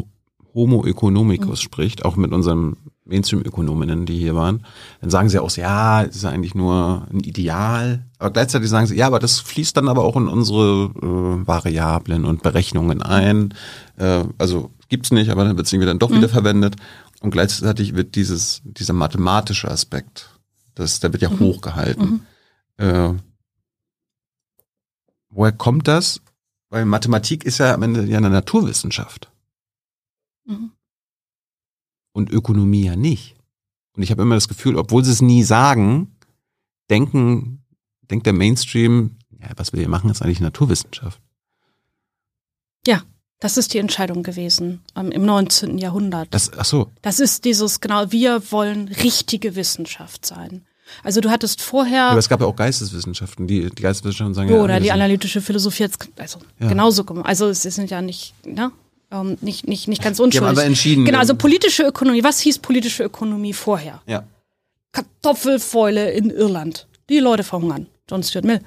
Homo economicus mhm. spricht, auch mit unseren Mainstream-Ökonominnen, die hier waren, dann sagen sie auch, ja, es ist eigentlich nur ein Ideal. Aber gleichzeitig sagen sie, ja, aber das fließt dann aber auch in unsere äh, Variablen und Berechnungen ein. Äh, also gibt's nicht, aber dann wird es irgendwie dann doch mhm. wieder verwendet. Und gleichzeitig wird dieses, dieser mathematische Aspekt, das, der wird ja mhm. hochgehalten. Mhm. Äh, woher kommt das? Weil Mathematik ist ja am Ende ja eine Naturwissenschaft. Mhm und Ökonomie ja nicht. Und ich habe immer das Gefühl, obwohl sie es nie sagen, denken, denkt der Mainstream, ja, was wir hier machen, ist eigentlich Naturwissenschaft. Ja, das ist die Entscheidung gewesen ähm, im 19. Jahrhundert. Das, ach so. Das ist dieses, genau, wir wollen richtige Wissenschaft sein. Also du hattest vorher. Ja, aber es gab ja auch Geisteswissenschaften, die, die Geisteswissenschaften sagen ja. Oder die analytische Philosophie jetzt, also ja. genauso. Also es sind ja nicht, ne? Ähm, nicht, nicht, nicht ganz unschuldig. Die haben aber entschieden. Genau, also politische Ökonomie. Was hieß politische Ökonomie vorher? Ja. Kartoffelfäule in Irland. Die Leute verhungern. John Stuart Mill.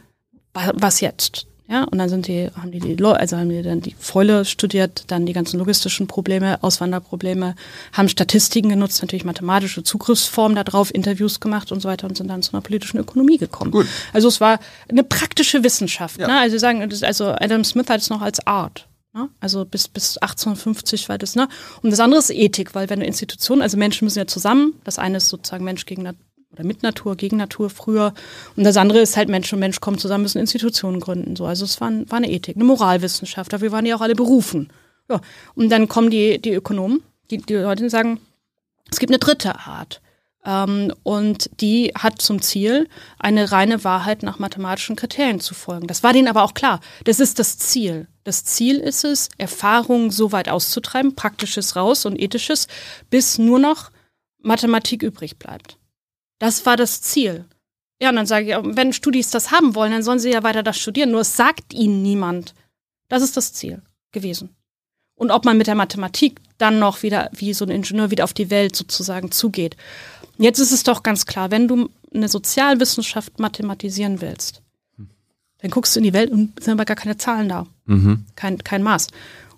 Was jetzt? Ja, und dann sind die, haben die, die also haben die dann die Fäule studiert, dann die ganzen logistischen Probleme, Auswanderprobleme, haben Statistiken genutzt, natürlich mathematische Zugriffsformen darauf, Interviews gemacht und so weiter und sind dann zu einer politischen Ökonomie gekommen. Gut. Also es war eine praktische Wissenschaft. Ja. Ne? Also sagen, also Adam Smith hat es noch als Art Ne? Also bis, bis 1850 war das. Ne? Und das andere ist Ethik, weil wenn du Institutionen, also Menschen müssen ja zusammen, das eine ist sozusagen Mensch gegen Natur oder mit Natur, gegen Natur früher. Und das andere ist halt Mensch und Mensch kommen zusammen, müssen Institutionen gründen. So. Also es war, war eine Ethik, eine Moralwissenschaft, dafür waren die auch alle berufen. Ja. Und dann kommen die, die Ökonomen, die, die Leute sagen, es gibt eine dritte Art. Ähm, und die hat zum Ziel, eine reine Wahrheit nach mathematischen Kriterien zu folgen. Das war denen aber auch klar. Das ist das Ziel. Das Ziel ist es, Erfahrungen so weit auszutreiben, praktisches raus und ethisches, bis nur noch Mathematik übrig bleibt. Das war das Ziel. Ja, und dann sage ich, wenn Studis das haben wollen, dann sollen sie ja weiter das studieren. Nur es sagt ihnen niemand. Das ist das Ziel gewesen. Und ob man mit der Mathematik dann noch wieder, wie so ein Ingenieur, wieder auf die Welt sozusagen zugeht. Jetzt ist es doch ganz klar, wenn du eine Sozialwissenschaft mathematisieren willst, dann guckst du in die Welt und sind aber gar keine Zahlen da. Mhm. Kein, kein Maß.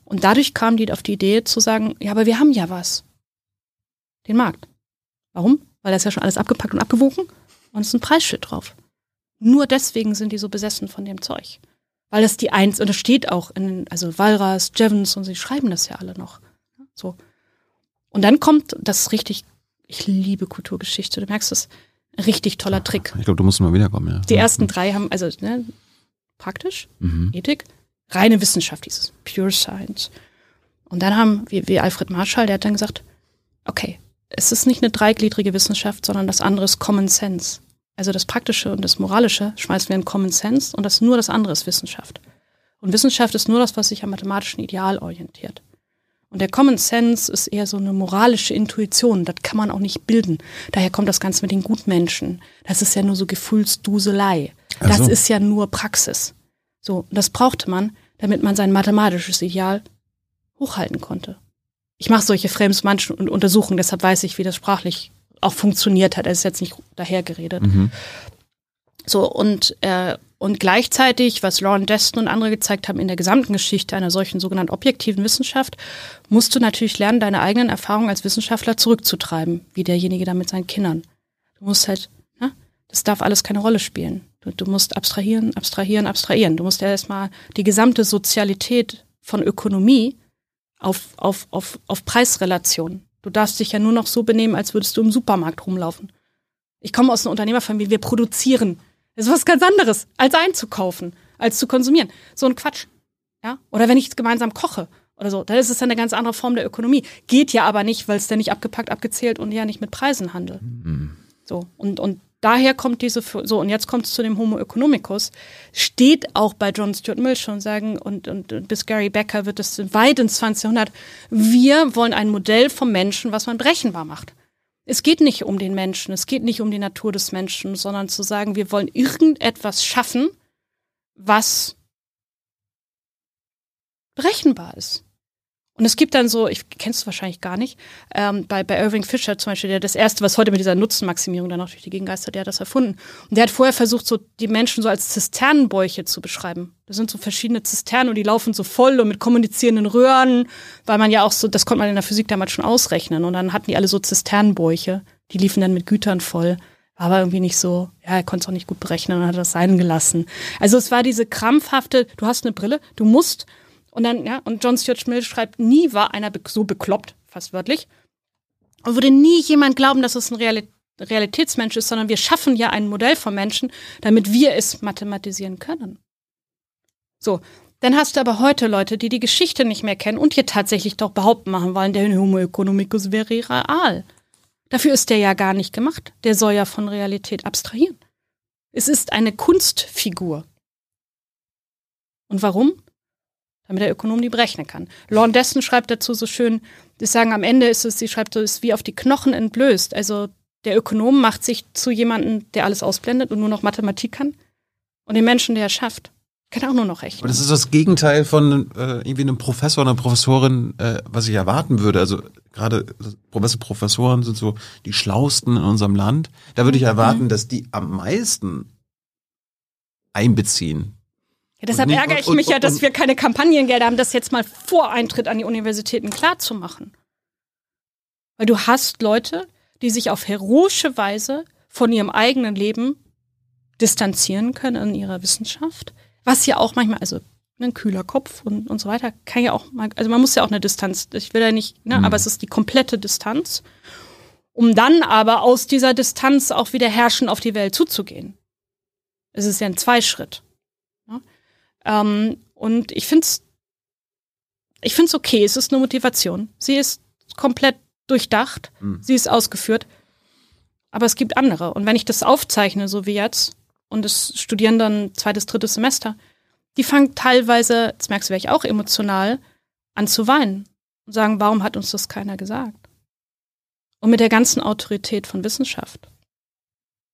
Und dadurch kam die auf die Idee zu sagen, ja, aber wir haben ja was. Den Markt. Warum? Weil das ist ja schon alles abgepackt und abgewogen und es ist ein Preisschild drauf. Nur deswegen sind die so besessen von dem Zeug. Weil das die eins, und es steht auch in, also Walras, Jevons und sie schreiben das ja alle noch. So. Und dann kommt das richtig ich liebe Kulturgeschichte. Du merkst es. Richtig toller Trick. Ich glaube, du musst mal wiederkommen, ja. Die ersten drei haben, also ne, praktisch, mhm. Ethik, reine Wissenschaft, dieses Pure Science. Und dann haben, wie, wie Alfred Marshall, der hat dann gesagt, okay, es ist nicht eine dreigliedrige Wissenschaft, sondern das andere ist Common Sense. Also das Praktische und das Moralische schmeißen wir in Common Sense und das nur das andere ist Wissenschaft. Und Wissenschaft ist nur das, was sich am mathematischen Ideal orientiert. Und der Common Sense ist eher so eine moralische Intuition. Das kann man auch nicht bilden. Daher kommt das Ganze mit den Gutmenschen. Das ist ja nur so Gefühlsduselei. Das so. ist ja nur Praxis. So, das brauchte man, damit man sein mathematisches Ideal hochhalten konnte. Ich mache solche Frames manchmal und Untersuchungen, deshalb weiß ich, wie das sprachlich auch funktioniert hat. Er ist jetzt nicht dahergeredet. Mhm. So, und, äh, und gleichzeitig, was Lauren Deston und andere gezeigt haben, in der gesamten Geschichte einer solchen sogenannten objektiven Wissenschaft, musst du natürlich lernen, deine eigenen Erfahrungen als Wissenschaftler zurückzutreiben, wie derjenige da mit seinen Kindern. Du musst halt, ja, das darf alles keine Rolle spielen. Du, du musst abstrahieren, abstrahieren, abstrahieren. Du musst ja erstmal die gesamte Sozialität von Ökonomie auf, auf, auf, auf Preisrelationen. Du darfst dich ja nur noch so benehmen, als würdest du im Supermarkt rumlaufen. Ich komme aus einer Unternehmerfamilie, wir produzieren. Das ist was ganz anderes, als einzukaufen, als zu konsumieren. So ein Quatsch. Ja? Oder wenn ich gemeinsam koche oder so, dann ist es eine ganz andere Form der Ökonomie. Geht ja aber nicht, weil es dann nicht abgepackt, abgezählt und ja nicht mit Preisen handelt. Mhm. So, und, und daher kommt diese, so, und jetzt kommt es zu dem Homo economicus, steht auch bei John Stuart Mill schon sagen, und, und bis Gary Becker wird es weit ins 20. Jahrhundert, wir wollen ein Modell vom Menschen, was man berechenbar macht. Es geht nicht um den Menschen, es geht nicht um die Natur des Menschen, sondern zu sagen, wir wollen irgendetwas schaffen, was berechenbar ist. Und es gibt dann so, ich kennst du wahrscheinlich gar nicht, ähm, bei, bei Irving Fisher zum Beispiel, der das erste, was heute mit dieser Nutzenmaximierung dann auch durch die Gegengeist hat, der hat das erfunden. Und der hat vorher versucht, so die Menschen so als Zisternenbäuche zu beschreiben. Das sind so verschiedene Zisternen und die laufen so voll und mit kommunizierenden Röhren, weil man ja auch so, das konnte man in der Physik damals schon ausrechnen. Und dann hatten die alle so Zisternenbäuche, die liefen dann mit Gütern voll. War aber irgendwie nicht so, ja, er konnte es auch nicht gut berechnen und hat das sein gelassen. Also es war diese krampfhafte, du hast eine Brille, du musst und dann, ja, und John Stuart Mill schreibt, nie war einer so bekloppt, fast wörtlich. Und würde nie jemand glauben, dass es ein Realitätsmensch ist, sondern wir schaffen ja ein Modell von Menschen, damit wir es mathematisieren können. So. Dann hast du aber heute Leute, die die Geschichte nicht mehr kennen und hier tatsächlich doch behaupten machen wollen, der Homo economicus wäre real. Dafür ist der ja gar nicht gemacht. Der soll ja von Realität abstrahieren. Es ist eine Kunstfigur. Und warum? Damit der Ökonom die berechnen kann. Lorne Deston schreibt dazu so schön, sie sagen, am Ende ist es, sie schreibt so, ist wie auf die Knochen entblößt. Also der Ökonom macht sich zu jemandem, der alles ausblendet und nur noch Mathematik kann. Und den Menschen, der er schafft, kann auch nur noch rechnen. Aber das ist das Gegenteil von äh, irgendwie einem Professor oder einer Professorin, äh, was ich erwarten würde. Also gerade Professor, Professoren sind so die schlausten in unserem Land. Da würde ich mhm. erwarten, dass die am meisten einbeziehen ja, deshalb nicht, ärgere ich und, mich und, ja, dass wir keine Kampagnengelder haben, das jetzt mal vor Eintritt an die Universitäten klarzumachen. Weil du hast Leute, die sich auf heroische Weise von ihrem eigenen Leben distanzieren können in ihrer Wissenschaft, was ja auch manchmal, also ein kühler Kopf und, und so weiter, kann ja auch mal, also man muss ja auch eine Distanz, ich will ja nicht, ne, mhm. aber es ist die komplette Distanz, um dann aber aus dieser Distanz auch wieder herrschen auf die Welt zuzugehen. Es ist ja ein Zweischritt. Ähm, und ich finde es ich find's okay, es ist eine Motivation. Sie ist komplett durchdacht, mhm. sie ist ausgeführt. Aber es gibt andere. Und wenn ich das aufzeichne, so wie jetzt, und es studieren dann zweites, drittes Semester, die fangen teilweise, jetzt merkst du, wäre ich auch emotional, an zu weinen und sagen, warum hat uns das keiner gesagt? Und mit der ganzen Autorität von Wissenschaft.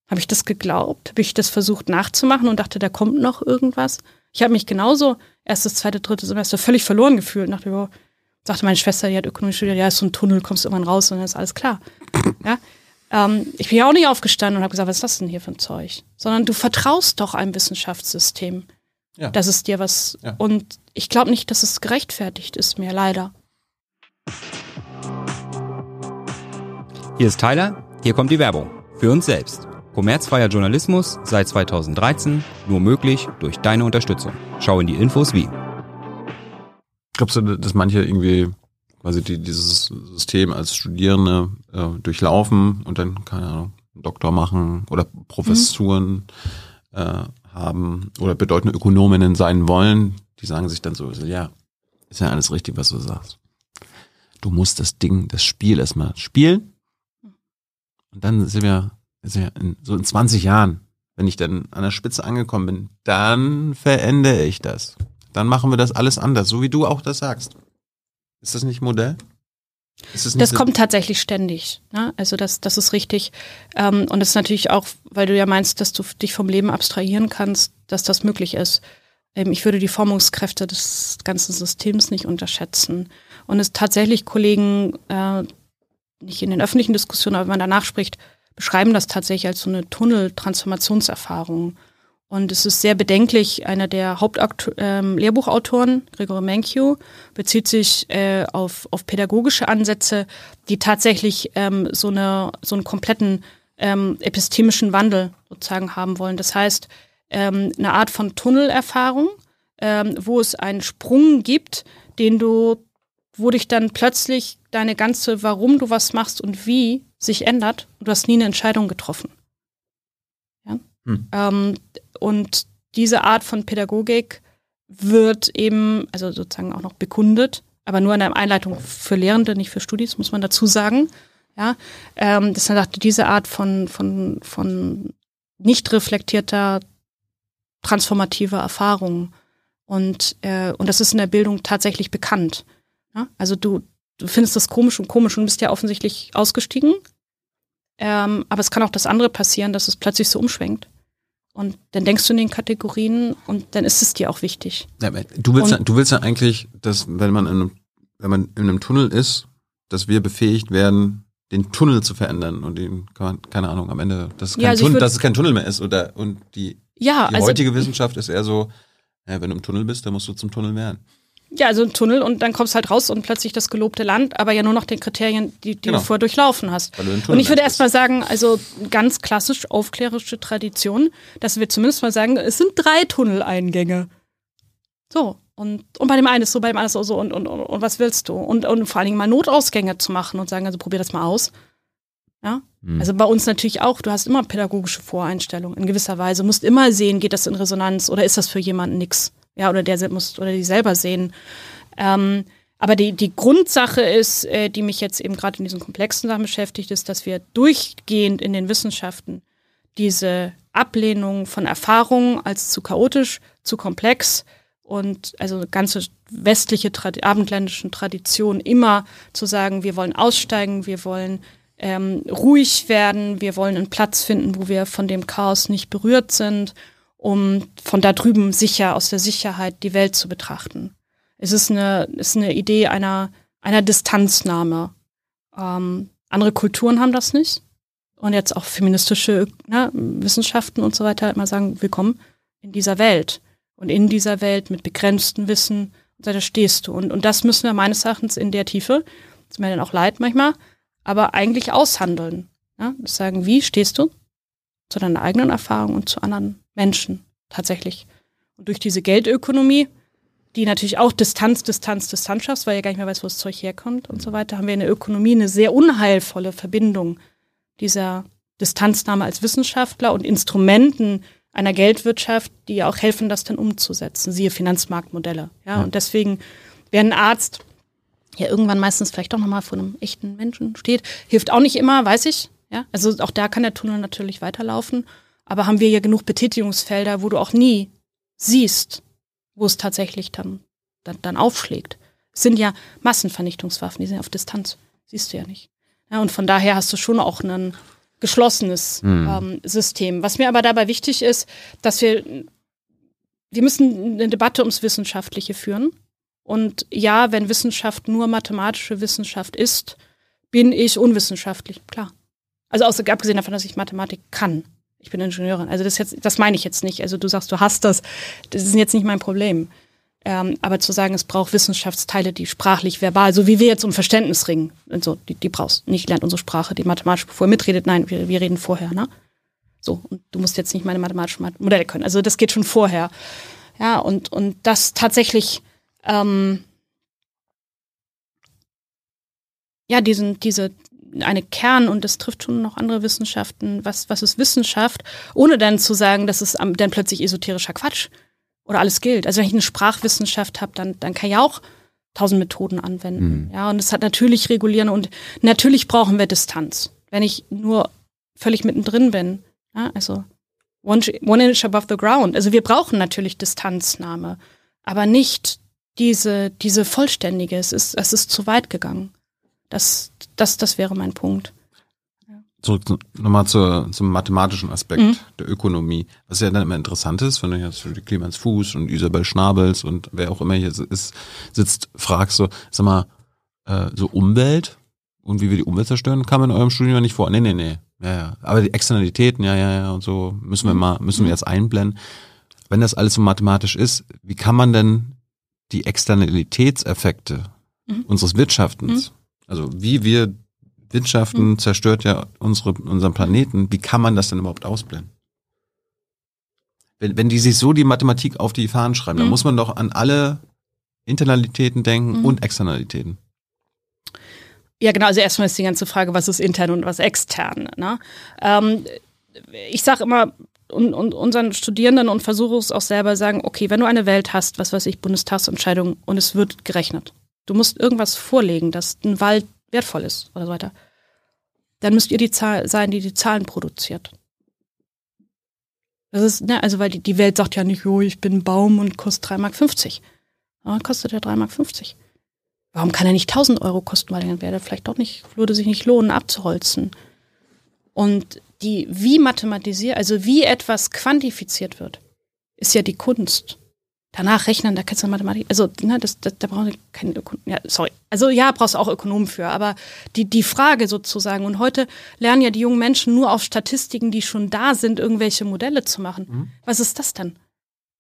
Habe ich das geglaubt? Habe ich das versucht nachzumachen und dachte, da kommt noch irgendwas? Ich habe mich genauso erstes, zweite, dritte Semester völlig verloren gefühlt. Nach dem, sagte meine Schwester, die hat Ökonomie studiert, ja, ist so ein Tunnel, kommst irgendwann raus und dann ist alles klar. Ja? Ähm, ich bin ja auch nicht aufgestanden und habe gesagt, was ist das denn hier für ein Zeug? Sondern du vertraust doch einem Wissenschaftssystem, ja. dass es dir was. Ja. Und ich glaube nicht, dass es gerechtfertigt ist mehr, leider. Hier ist Tyler, hier kommt die Werbung. Für uns selbst. Kommerzfreier Journalismus seit 2013 nur möglich durch deine Unterstützung. Schau in die Infos wie. Glaubst du, dass manche irgendwie quasi die, dieses System als Studierende äh, durchlaufen und dann, keine Ahnung, Doktor machen oder Professuren mhm. äh, haben oder bedeutende Ökonominnen sein wollen, die sagen sich dann so, ja, ist ja alles richtig, was du sagst. Du musst das Ding, das Spiel erstmal spielen und dann sind wir also in, so in 20 Jahren, wenn ich dann an der Spitze angekommen bin, dann verändere ich das. Dann machen wir das alles anders, so wie du auch das sagst. Ist das nicht Modell? Das, das kommt tatsächlich ständig. Ne? Also das, das ist richtig. Ähm, und das ist natürlich auch, weil du ja meinst, dass du dich vom Leben abstrahieren kannst, dass das möglich ist. Ähm, ich würde die Formungskräfte des ganzen Systems nicht unterschätzen. Und es tatsächlich Kollegen äh, nicht in den öffentlichen Diskussionen, aber wenn man danach spricht, beschreiben das tatsächlich als so eine Tunnel-Transformationserfahrung. Und es ist sehr bedenklich, einer der Hauptlehrbuchautoren, ähm, Gregory Mankiw, bezieht sich äh, auf, auf pädagogische Ansätze, die tatsächlich ähm, so, eine, so einen kompletten ähm, epistemischen Wandel sozusagen haben wollen. Das heißt, ähm, eine Art von Tunnelerfahrung, ähm, wo es einen Sprung gibt, den du, wo dich dann plötzlich deine ganze, warum du was machst und wie sich ändert und du hast nie eine Entscheidung getroffen. Ja? Hm. Ähm, und diese Art von Pädagogik wird eben, also sozusagen auch noch bekundet, aber nur in einer Einleitung für Lehrende, nicht für Studis, muss man dazu sagen. Ja, ähm, das ist diese Art von, von, von nicht reflektierter transformativer Erfahrung. Und, äh, und das ist in der Bildung tatsächlich bekannt. Ja? Also du, du findest das komisch und komisch und bist ja offensichtlich ausgestiegen. Ähm, aber es kann auch das andere passieren, dass es plötzlich so umschwenkt. Und dann denkst du in den Kategorien und dann ist es dir auch wichtig. Ja, du willst, ja, du willst ja eigentlich, dass wenn man in einem, wenn man in einem Tunnel ist, dass wir befähigt werden, den Tunnel zu verändern und den, keine Ahnung, am Ende, dass es kein, ja, also Tunnel, dass es kein Tunnel mehr ist oder und die, ja, die also, heutige Wissenschaft ist eher so, ja, wenn du im Tunnel bist, dann musst du zum Tunnel werden. Ja, also ein Tunnel und dann kommst halt raus und plötzlich das gelobte Land, aber ja nur noch den Kriterien, die, die genau. du vorher durchlaufen hast. und ich würde erstmal sagen, also ganz klassisch aufklärische Tradition, dass wir zumindest mal sagen, es sind drei Tunneleingänge. So. Und, und bei dem einen ist so, bei dem anderen ist so und, und, und, und was willst du? Und, und vor allen Dingen mal Notausgänge zu machen und sagen, also probier das mal aus. Ja. Mhm. Also bei uns natürlich auch, du hast immer pädagogische Voreinstellungen in gewisser Weise, musst immer sehen, geht das in Resonanz oder ist das für jemanden nix? Ja, oder der muss oder die selber sehen. Ähm, aber die, die Grundsache ist, äh, die mich jetzt eben gerade in diesen komplexen Sachen beschäftigt, ist, dass wir durchgehend in den Wissenschaften diese Ablehnung von Erfahrungen als zu chaotisch, zu komplex und also ganze westliche, abendländischen Tradition immer zu sagen, wir wollen aussteigen, wir wollen ähm, ruhig werden, wir wollen einen Platz finden, wo wir von dem Chaos nicht berührt sind um von da drüben sicher, aus der Sicherheit die Welt zu betrachten. Es ist eine, ist eine Idee einer, einer Distanznahme. Ähm, andere Kulturen haben das nicht. Und jetzt auch feministische ne, Wissenschaften und so weiter halt mal sagen, willkommen in dieser Welt. Und in dieser Welt mit begrenztem Wissen, da stehst du. Und, und das müssen wir meines Erachtens in der Tiefe, ist mir dann auch leid manchmal, aber eigentlich aushandeln. Ja? Sagen, wie stehst du zu deiner eigenen Erfahrung und zu anderen Menschen tatsächlich. Und durch diese Geldökonomie, die natürlich auch Distanz, Distanz, Distanz schafft, weil ihr gar nicht mehr weiß, wo das Zeug herkommt und so weiter, haben wir in der Ökonomie eine sehr unheilvolle Verbindung dieser Distanznahme als Wissenschaftler und Instrumenten einer Geldwirtschaft, die ja auch helfen, das dann umzusetzen, siehe Finanzmarktmodelle. Ja, ja. und deswegen, wer ein Arzt ja irgendwann meistens vielleicht doch nochmal vor einem echten Menschen steht, hilft auch nicht immer, weiß ich. Ja, also auch da kann der Tunnel natürlich weiterlaufen. Aber haben wir ja genug Betätigungsfelder, wo du auch nie siehst, wo es tatsächlich dann, dann, dann aufschlägt. Es sind ja Massenvernichtungswaffen, die sind auf Distanz. Siehst du ja nicht. Ja, und von daher hast du schon auch ein geschlossenes mhm. ähm, System. Was mir aber dabei wichtig ist, dass wir, wir müssen eine Debatte ums Wissenschaftliche führen. Und ja, wenn Wissenschaft nur mathematische Wissenschaft ist, bin ich unwissenschaftlich, klar. Also abgesehen davon, dass ich Mathematik kann. Ich bin Ingenieurin. Also das, jetzt, das meine ich jetzt nicht. Also du sagst, du hast das. Das ist jetzt nicht mein Problem. Ähm, aber zu sagen, es braucht Wissenschaftsteile, die sprachlich, verbal, so wie wir jetzt um Verständnis ringen, und so, die, die brauchst. Nicht lernt unsere Sprache, die mathematisch bevor ihr mitredet. Nein, wir, wir reden vorher, ne? So, und du musst jetzt nicht meine mathematischen Modelle können. Also das geht schon vorher. Ja, und, und das tatsächlich, ähm, ja, diesen, diese, eine Kern und das trifft schon noch andere Wissenschaften. Was, was ist Wissenschaft? Ohne dann zu sagen, das ist dann plötzlich esoterischer Quatsch oder alles gilt. Also wenn ich eine Sprachwissenschaft habe, dann, dann kann ich auch tausend Methoden anwenden. Mhm. Ja, und es hat natürlich regulieren und natürlich brauchen wir Distanz. Wenn ich nur völlig mittendrin bin, ja, also one, one inch above the ground. Also wir brauchen natürlich Distanznahme, aber nicht diese, diese vollständige. Es ist, es ist zu weit gegangen. Das, das, das wäre mein Punkt. Zurück nochmal zur, zum mathematischen Aspekt mhm. der Ökonomie. Was ja dann immer interessant ist, wenn du jetzt für Clemens Fuß und Isabel Schnabels und wer auch immer hier ist, sitzt, fragst so, sag mal, äh, so Umwelt Und wie wir die Umwelt zerstören, kam in eurem Studium ja nicht vor. Nee, nee, nee. Ja, ja. Aber die Externalitäten, ja, ja, ja, und so müssen wir mal, müssen wir jetzt einblenden. Wenn das alles so mathematisch ist, wie kann man denn die Externalitätseffekte mhm. unseres Wirtschaftens, mhm. Also wie wir Wirtschaften mhm. zerstört ja unsere, unseren Planeten, wie kann man das denn überhaupt ausblenden? Wenn, wenn die sich so die Mathematik auf die Fahnen schreiben, dann mhm. muss man doch an alle Internalitäten denken mhm. und Externalitäten. Ja, genau. Also erstmal ist die ganze Frage, was ist intern und was extern. Ne? Ähm, ich sage immer und, und unseren Studierenden und versuche es auch selber sagen, okay, wenn du eine Welt hast, was weiß ich, Bundestagsentscheidung und es wird gerechnet. Du musst irgendwas vorlegen, dass ein Wald wertvoll ist oder so weiter. Dann müsst ihr die Zahl sein, die die Zahlen produziert. Das ist, ne, also weil die, die Welt sagt ja nicht, oh, ich bin Baum und kostet 3,50 Mark. Aber kostet ja 3,50 Mark. Warum kann er nicht 1000 Euro kosten? Weil dann wäre er vielleicht doch nicht, würde sich nicht lohnen, abzuholzen. Und die, wie mathematisiert, also wie etwas quantifiziert wird, ist ja die Kunst. Danach rechnen, da kannst du Mathematik, also ne, das, das, da brauchst du keinen Ökonom, ja, sorry. Also ja, brauchst du auch Ökonomen für, aber die, die Frage sozusagen, und heute lernen ja die jungen Menschen nur auf Statistiken, die schon da sind, irgendwelche Modelle zu machen. Mhm. Was ist das denn?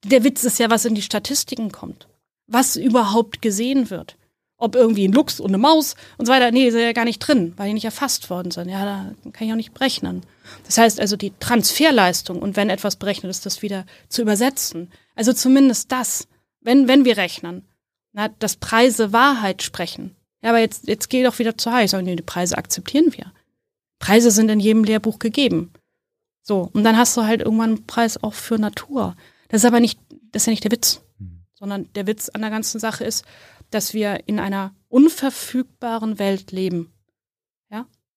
Der Witz ist ja, was in die Statistiken kommt. Was überhaupt gesehen wird ob irgendwie ein Luchs und eine Maus und so weiter. Nee, ist ja gar nicht drin, weil die nicht erfasst worden sind. Ja, da kann ich auch nicht berechnen. Das heißt also die Transferleistung und wenn etwas berechnet ist, das wieder zu übersetzen. Also zumindest das, wenn, wenn wir rechnen, na, dass Preise Wahrheit sprechen. Ja, aber jetzt, jetzt geh doch wieder zu heiß. nee, die Preise akzeptieren wir. Preise sind in jedem Lehrbuch gegeben. So. Und dann hast du halt irgendwann einen Preis auch für Natur. Das ist aber nicht, das ist ja nicht der Witz. Hm. Sondern der Witz an der ganzen Sache ist, dass wir in einer unverfügbaren Welt leben,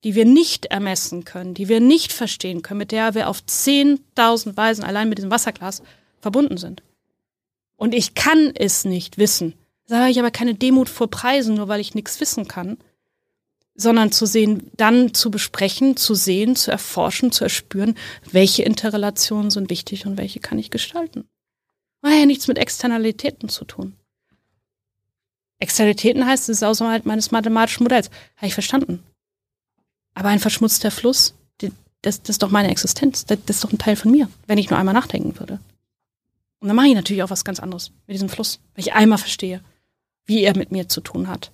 die wir nicht ermessen können, die wir nicht verstehen können, mit der wir auf 10.000 Weisen allein mit diesem Wasserglas verbunden sind. Und ich kann es nicht wissen. Da habe ich aber keine Demut vor Preisen, nur weil ich nichts wissen kann, sondern zu sehen, dann zu besprechen, zu sehen, zu erforschen, zu erspüren, welche Interrelationen sind wichtig und welche kann ich gestalten. Hat ja nichts mit Externalitäten zu tun. Externalitäten heißt, es ist außerhalb meines mathematischen Modells. Habe ich verstanden. Aber ein verschmutzter Fluss, das, das ist doch meine Existenz. Das, das, ist doch ein Teil von mir, wenn ich nur einmal nachdenken würde. Und dann mache ich natürlich auch was ganz anderes mit diesem Fluss, weil ich einmal verstehe, wie er mit mir zu tun hat.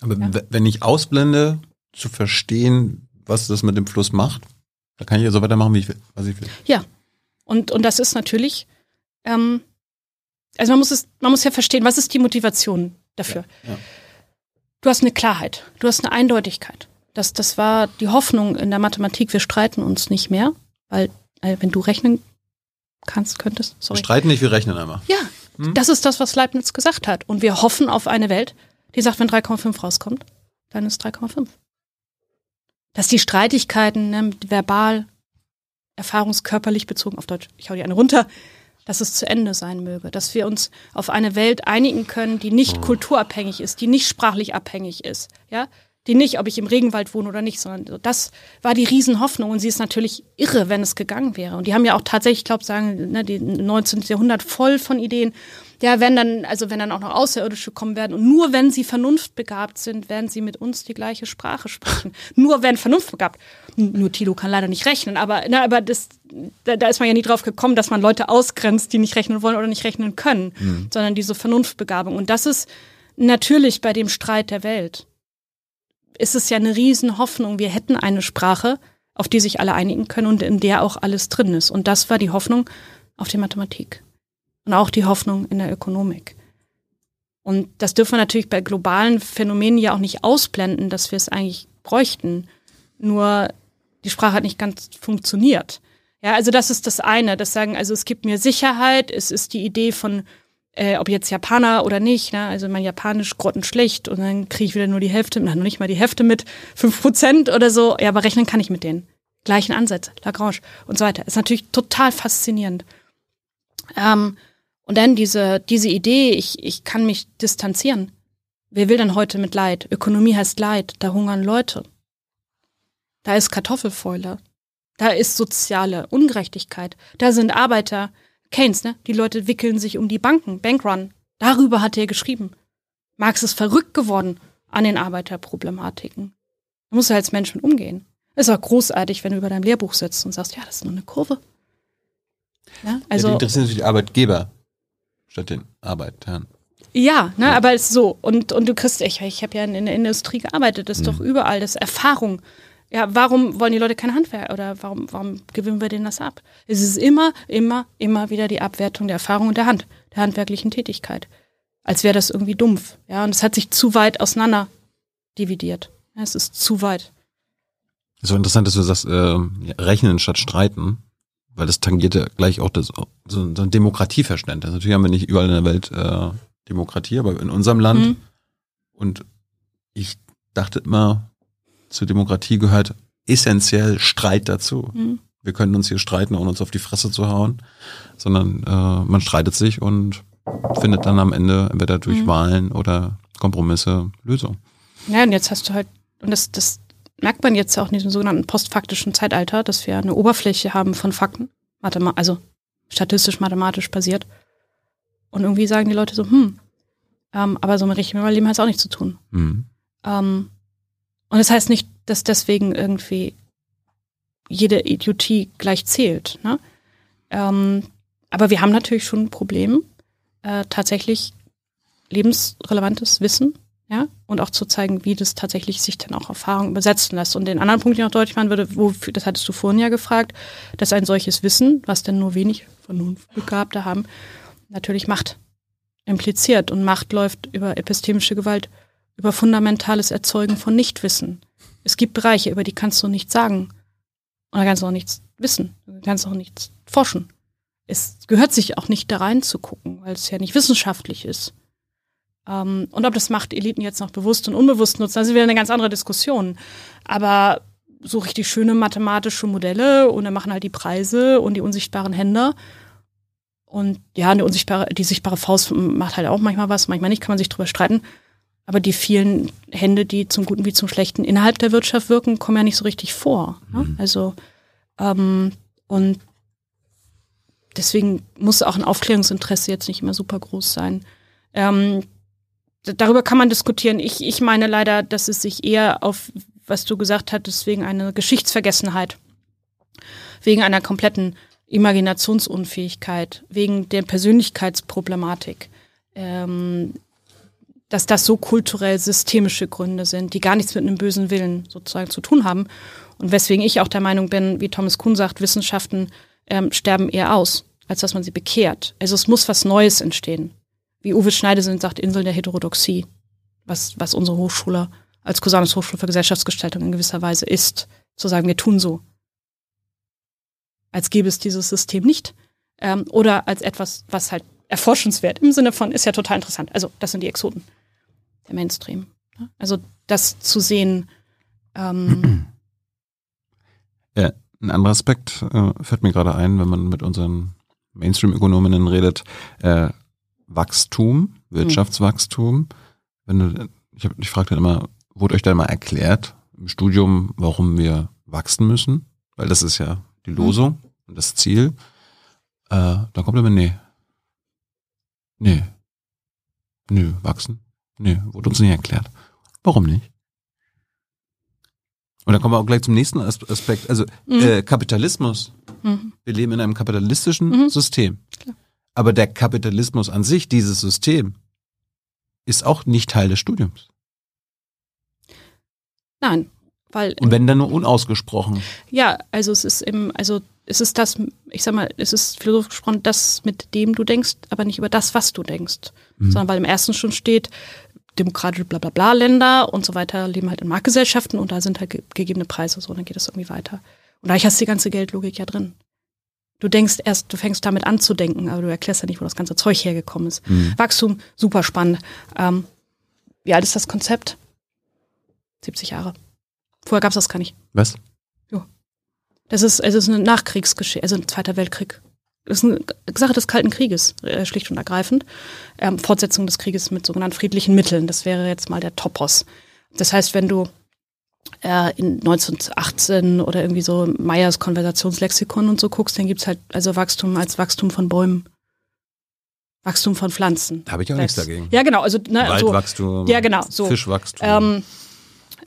Aber ja. wenn ich ausblende, zu verstehen, was das mit dem Fluss macht, dann kann ich ja so weitermachen, wie ich will, was ich will. Ja. Und, und das ist natürlich, ähm, also man muss es, man muss ja verstehen, was ist die Motivation dafür. Ja, ja. Du hast eine Klarheit, du hast eine Eindeutigkeit. Das, das war die Hoffnung in der Mathematik, wir streiten uns nicht mehr, weil äh, wenn du rechnen kannst, könntest. Sorry. Wir streiten nicht, wir rechnen einmal. Ja, hm? das ist das, was Leibniz gesagt hat. Und wir hoffen auf eine Welt, die sagt, wenn 3,5 rauskommt, dann ist 3,5. Dass die Streitigkeiten ne, verbal, erfahrungskörperlich bezogen auf Deutsch, ich hau die eine runter, dass es zu Ende sein möge, dass wir uns auf eine Welt einigen können, die nicht mhm. kulturabhängig ist, die nicht sprachlich abhängig ist, ja, die nicht, ob ich im Regenwald wohne oder nicht, sondern das war die Riesenhoffnung und sie ist natürlich irre, wenn es gegangen wäre. Und die haben ja auch tatsächlich, ich glaube, sagen, ne, die 19. Jahrhundert voll von Ideen ja, wenn dann, also wenn dann auch noch Außerirdische kommen werden und nur wenn sie vernunftbegabt sind, werden sie mit uns die gleiche Sprache sprechen. nur wenn vernunftbegabt. Nur Tilo kann leider nicht rechnen, aber, na, aber das, da, da ist man ja nie drauf gekommen, dass man Leute ausgrenzt, die nicht rechnen wollen oder nicht rechnen können, mhm. sondern diese Vernunftbegabung. Und das ist natürlich bei dem Streit der Welt. Ist es ja eine Riesenhoffnung, wir hätten eine Sprache, auf die sich alle einigen können und in der auch alles drin ist. Und das war die Hoffnung auf die Mathematik und auch die Hoffnung in der Ökonomik. Und das dürfen wir natürlich bei globalen Phänomenen ja auch nicht ausblenden, dass wir es eigentlich bräuchten. Nur die Sprache hat nicht ganz funktioniert. Ja, also das ist das eine. Das sagen, also es gibt mir Sicherheit, es ist die Idee von, äh, ob jetzt Japaner oder nicht, ne? also mein Japanisch grottenschlecht und dann kriege ich wieder nur die Hälfte, noch nicht mal die Hälfte mit, fünf Prozent oder so. Ja, aber rechnen kann ich mit denen. Gleichen Ansatz, Lagrange und so weiter. Ist natürlich total faszinierend. Ähm, und dann diese, diese Idee, ich, ich kann mich distanzieren. Wer will denn heute mit Leid? Ökonomie heißt Leid, da hungern Leute. Da ist Kartoffelfäule. Da ist soziale Ungerechtigkeit. Da sind Arbeiter. Keynes, ne? Die Leute wickeln sich um die Banken. Bankrun. Darüber hat er geschrieben. Marx ist verrückt geworden an den Arbeiterproblematiken. Du musst halt als Mensch mit umgehen. Ist auch großartig, wenn du über deinem Lehrbuch sitzt und sagst, ja, das ist nur eine Kurve. Ja, also. Ja, die interessieren sich die Arbeitgeber statt den Arbeitern. Ja, ne, ja. aber es ist so. Und, und du kriegst, ich, ich habe ja in, in, der Industrie gearbeitet, das ist mhm. doch überall, das ist Erfahrung. Ja, warum wollen die Leute kein Handwerk oder warum, warum gewinnen wir denen das ab? Es ist immer, immer, immer wieder die Abwertung der Erfahrung und der Hand, der handwerklichen Tätigkeit. Als wäre das irgendwie dumpf. Ja, und es hat sich zu weit auseinander dividiert. Ja, es ist zu weit. So interessant, dass du sagst, äh, rechnen statt streiten, weil das tangiert ja gleich auch das, so, so ein Demokratieverständnis. Natürlich haben wir nicht überall in der Welt äh, Demokratie, aber in unserem Land. Mhm. Und ich dachte immer, zur Demokratie gehört essentiell Streit dazu. Mhm. Wir können uns hier streiten, ohne uns auf die Fresse zu hauen, sondern äh, man streitet sich und findet dann am Ende entweder durch mhm. Wahlen oder Kompromisse Lösungen. Ja, und jetzt hast du halt, und das, das merkt man jetzt auch in diesem sogenannten postfaktischen Zeitalter, dass wir eine Oberfläche haben von Fakten, also statistisch-mathematisch basiert. Und irgendwie sagen die Leute so, hm, ähm, aber so mit richtigem Leben hat es auch nichts zu tun. Mhm. Ähm, und das heißt nicht, dass deswegen irgendwie jede Idiotie gleich zählt. Ne? Ähm, aber wir haben natürlich schon ein Problem, äh, tatsächlich lebensrelevantes Wissen, ja, und auch zu zeigen, wie das tatsächlich sich dann auch Erfahrung übersetzen lässt. Und den anderen Punkt, den ich noch deutlich machen würde, wofür, das hattest du vorhin ja gefragt, dass ein solches Wissen, was denn nur wenig Vernunftbegabte haben, natürlich Macht impliziert. Und Macht läuft über epistemische Gewalt über fundamentales Erzeugen von Nichtwissen. Es gibt Bereiche, über die kannst du nichts sagen. Und da kannst du auch nichts wissen. Du kannst auch nichts forschen. Es gehört sich auch nicht da rein zu gucken, weil es ja nicht wissenschaftlich ist. Ähm, und ob das macht Eliten jetzt noch bewusst und unbewusst nutzen, das ist wieder eine ganz andere Diskussion. Aber so richtig schöne mathematische Modelle und dann machen halt die Preise und die unsichtbaren Hände. Und ja, die unsichtbare, die sichtbare Faust macht halt auch manchmal was, manchmal nicht, kann man sich drüber streiten. Aber die vielen Hände, die zum Guten wie zum Schlechten innerhalb der Wirtschaft wirken, kommen ja nicht so richtig vor. Ne? Mhm. Also ähm, und deswegen muss auch ein Aufklärungsinteresse jetzt nicht immer super groß sein. Ähm, darüber kann man diskutieren. Ich, ich meine leider, dass es sich eher auf, was du gesagt hattest, wegen einer Geschichtsvergessenheit, wegen einer kompletten Imaginationsunfähigkeit, wegen der Persönlichkeitsproblematik, ähm, dass das so kulturell systemische Gründe sind, die gar nichts mit einem bösen Willen sozusagen zu tun haben. Und weswegen ich auch der Meinung bin, wie Thomas Kuhn sagt, Wissenschaften ähm, sterben eher aus, als dass man sie bekehrt. Also es muss was Neues entstehen. Wie Uwe Schneidersinn sagt, Inseln der Heterodoxie, was, was unsere Hochschule als Cusanus Hochschule für Gesellschaftsgestaltung in gewisser Weise ist. Zu sagen, wir tun so. Als gäbe es dieses System nicht. Ähm, oder als etwas, was halt erforschenswert im Sinne von ist ja total interessant. Also das sind die Exoten der Mainstream. Also das zu sehen. Ähm ja, ein anderer Aspekt äh, fällt mir gerade ein, wenn man mit unseren Mainstream-Ökonominnen redet. Äh, Wachstum, Wirtschaftswachstum. Wenn du, ich, hab, ich frage dann immer, wurde euch da mal erklärt im Studium, warum wir wachsen müssen? Weil das ist ja die Losung mhm. und das Ziel. Äh, dann kommt immer, nee. Nee. Nö, wachsen. Nee, wurde uns nicht erklärt. Warum nicht? Und dann kommen wir auch gleich zum nächsten Aspekt. Also mhm. äh, Kapitalismus. Mhm. Wir leben in einem kapitalistischen mhm. System. Klar. Aber der Kapitalismus an sich, dieses System, ist auch nicht Teil des Studiums. Nein, weil. Und wenn dann nur unausgesprochen. Ja, also es ist im, also es ist das, ich sag mal, es ist philosophisch gesprochen das, mit dem du denkst, aber nicht über das, was du denkst. Mhm. Sondern weil im ersten schon steht, demokratische blablabla Länder und so weiter leben halt in Marktgesellschaften und da sind halt ge gegebene Preise so, dann geht das irgendwie weiter. Und da hast du die ganze Geldlogik ja drin. Du denkst erst, du fängst damit an zu denken, aber du erklärst ja nicht, wo das ganze Zeug hergekommen ist. Mhm. Wachstum, super spannend. Ähm, wie alt ist das Konzept? 70 Jahre. Vorher gab es das gar nicht. Was? Jo. Das ist, es ist eine Nachkriegsgeschichte, also ein Zweiter Weltkrieg. Das ist eine Sache des Kalten Krieges, äh, schlicht und ergreifend. Ähm, Fortsetzung des Krieges mit sogenannten friedlichen Mitteln. Das wäre jetzt mal der Topos. Das heißt, wenn du äh, in 1918 oder irgendwie so Meyers Konversationslexikon und so guckst, dann gibt's halt also Wachstum als Wachstum von Bäumen. Wachstum von Pflanzen. Da habe ich auch nichts dagegen. Ja, genau. Also, ne, Waldwachstum, so, ja, genau, so. Fischwachstum. Ähm,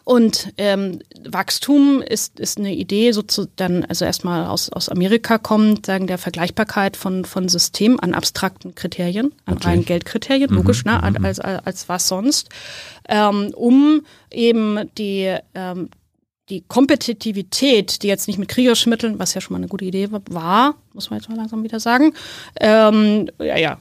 Und ähm, Wachstum ist, ist eine Idee, so zu, dann also erstmal aus, aus Amerika kommt, sagen der Vergleichbarkeit von, von Systemen an abstrakten Kriterien, an okay. reinen Geldkriterien, mhm. logisch, ne, mhm. als, als, als was sonst, ähm, um eben die, ähm, die Kompetitivität, die jetzt nicht mit kriegerischen Mitteln, was ja schon mal eine gute Idee war, muss man jetzt mal langsam wieder sagen, ähm, ja, ja,